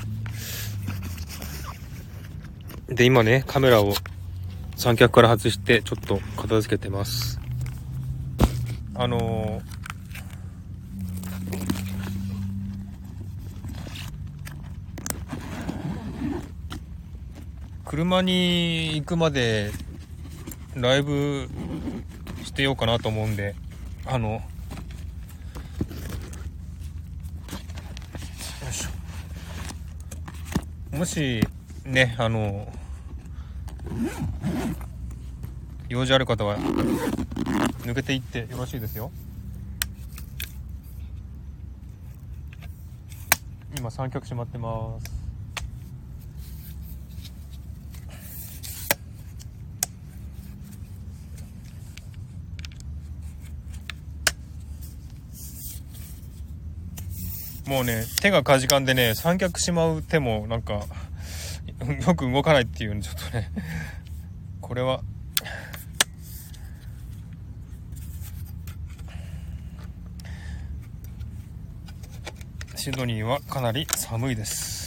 で、今ね、カメラを三脚から外して、ちょっと片付けてます。あのー車に行くまでライブしてようかなと思うんで、あの、もしねあの用事ある方は抜けていってよろしいですよ。今三脚閉まってます。もうね、手がかじかんでね、三脚しまう手もなんか、よく動かないっていうちょっとね、これは、シドニーはかなり寒いです。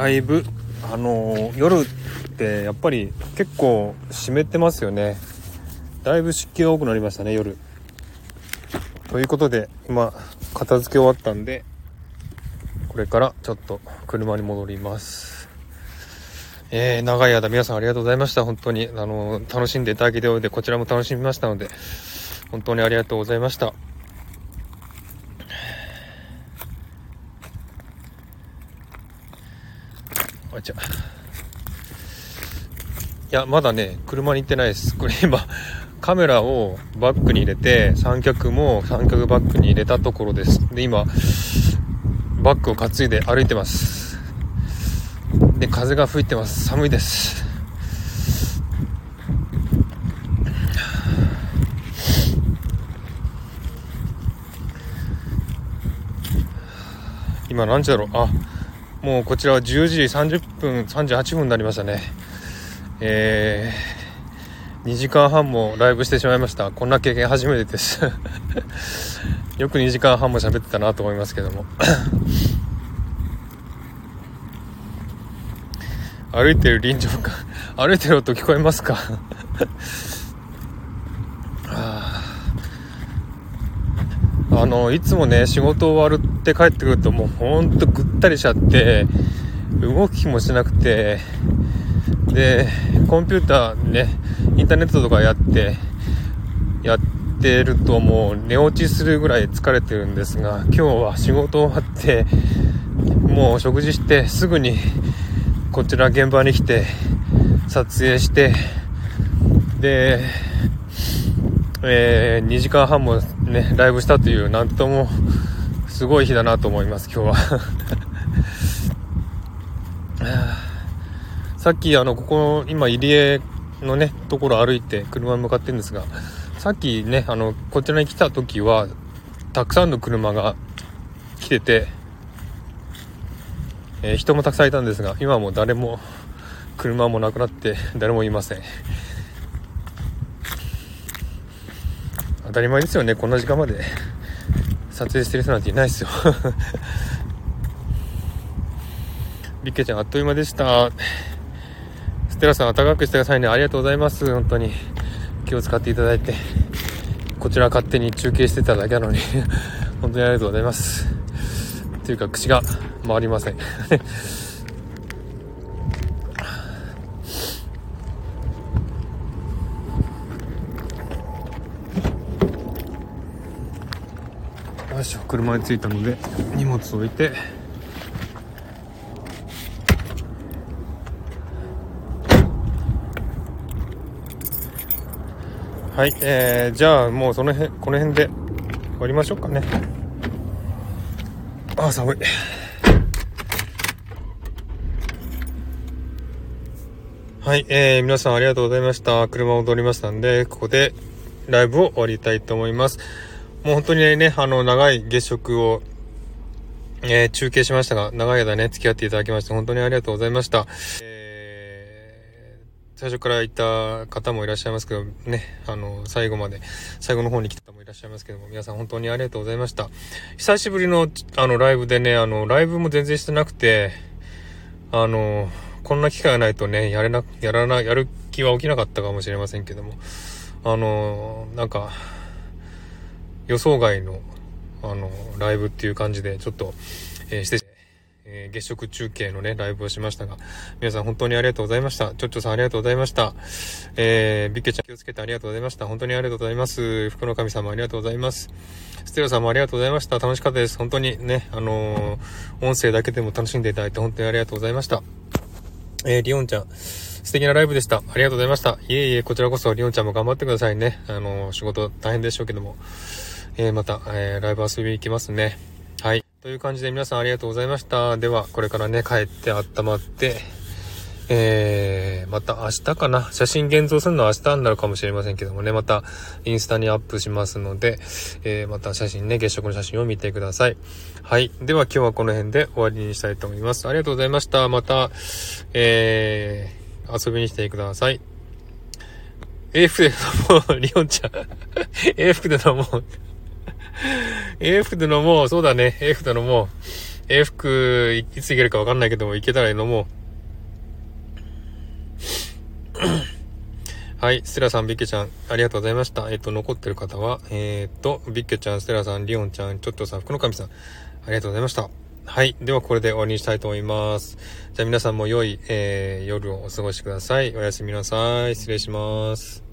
だいぶ、あのー、夜ってやっぱり結構湿ってますよね。だいぶ湿気が多くなりましたね、夜。ということで、今、片付け終わったんで、これからちょっと車に戻ります。えー、長い間皆さんありがとうございました。本当に、あのー、楽しんでいただけておいて、こちらも楽しみましたので、本当にありがとうございました。あちゃ。いや、まだね、車に行ってないです。これ今、カメラをバッグに入れて、三脚も三脚バッグに入れたところです。で、今、バッグを担いで歩いてます。で、風が吹いてます。寒いです。今何時だろうあ、もうこちらは10時30分、38分になりましたね。えー、2時間半もライブしてしまいました。こんな経験初めてです よく2時間半も喋ってたなと思いますけども 歩いてる臨場感歩いてる音聞こえますかあのいつもね仕事終わるって帰ってくるともうほんとぐったりしちゃって動きもしなくてでコンピューターねインターネットとかやってやってるともう寝落ちするぐらい疲れてるんですが今日は仕事終わってもう食事してすぐにこちら現場に来て撮影してで、えー、2時間半もねライブしたというなんともすごい日だなと思います今日は さっきあのここ今入江のねところ歩いて車に向かってるんですがさっきね、あの、こちらに来た時は、たくさんの車が来てて、えー、人もたくさんいたんですが、今も誰も、車もなくなって、誰もいません。当たり前ですよね、こんな時間まで撮影してる人なんていないですよ ビッケちゃん、あっという間でした。ステラさん、暖かくしてくださいね。ありがとうございます。本当に。気を使っていただいて、こちら勝手に中継してただけなのに 本当にありがとうございます。というか、口が回りません よし車に着いたので荷物置いてはい、えー、じゃあもうその辺、この辺で終わりましょうかね。あ、寒い。はい、えー、皆さんありがとうございました。車戻りましたんで、ここでライブを終わりたいと思います。もう本当にね、あの、長い月食を、えー、中継しましたが、長い間ね、付き合っていただきまして、本当にありがとうございました。えー最初からいた方もいらっしゃいますけど、ね、あの、最後まで、最後の方に来た方もいらっしゃいますけども、皆さん本当にありがとうございました。久しぶりの、あの、ライブでね、あの、ライブも全然してなくて、あの、こんな機会がないとね、やれな、やらな、やる気は起きなかったかもしれませんけども、あの、なんか、予想外の、あの、ライブっていう感じで、ちょっと、えー、してえー、月食中継のね、ライブをしましたが、皆さん本当にありがとうございました。ちょっちょさんありがとうございました。えー、ビッケちゃん気をつけてありがとうございました。本当にありがとうございます。福の神様ありがとうございます。ステロさんもありがとうございました。楽しかったです。本当にね、あのー、音声だけでも楽しんでいただいて本当にありがとうございました。えー、リオンちゃん。素敵なライブでした。ありがとうございました。いえいえ、こちらこそ、リオンちゃんも頑張ってくださいね。あの、仕事大変でしょうけども。えー、また、えー、ライブ遊び行きますね。はい。という感じで皆さんありがとうございました。では、これからね、帰って温まって、えー、また明日かな。写真現像するのは明日になるかもしれませんけどもね、またインスタにアップしますので、えー、また写真ね、月食の写真を見てください。はい。では今日はこの辺で終わりにしたいと思います。ありがとうございました。また、えー、遊びに来てください。英服で飲もう、リオンちゃん。英服で飲もう。A 服で飲もう。そうだね。A 服で飲もう。A 服、いつ行けるかわかんないけども、行けたら飲もう。はい。ステラさん、ビッケちゃん、ありがとうございました。えっ、と、残ってる方は、えっ、と、ビッケちゃん、ステラさん、リオンちゃん、ちょっとさん、福の神さん、ありがとうございました。はい。では、これで終わりにしたいと思います。じゃあ、皆さんも良い、えー、夜をお過ごしください。おやすみなさい。失礼します。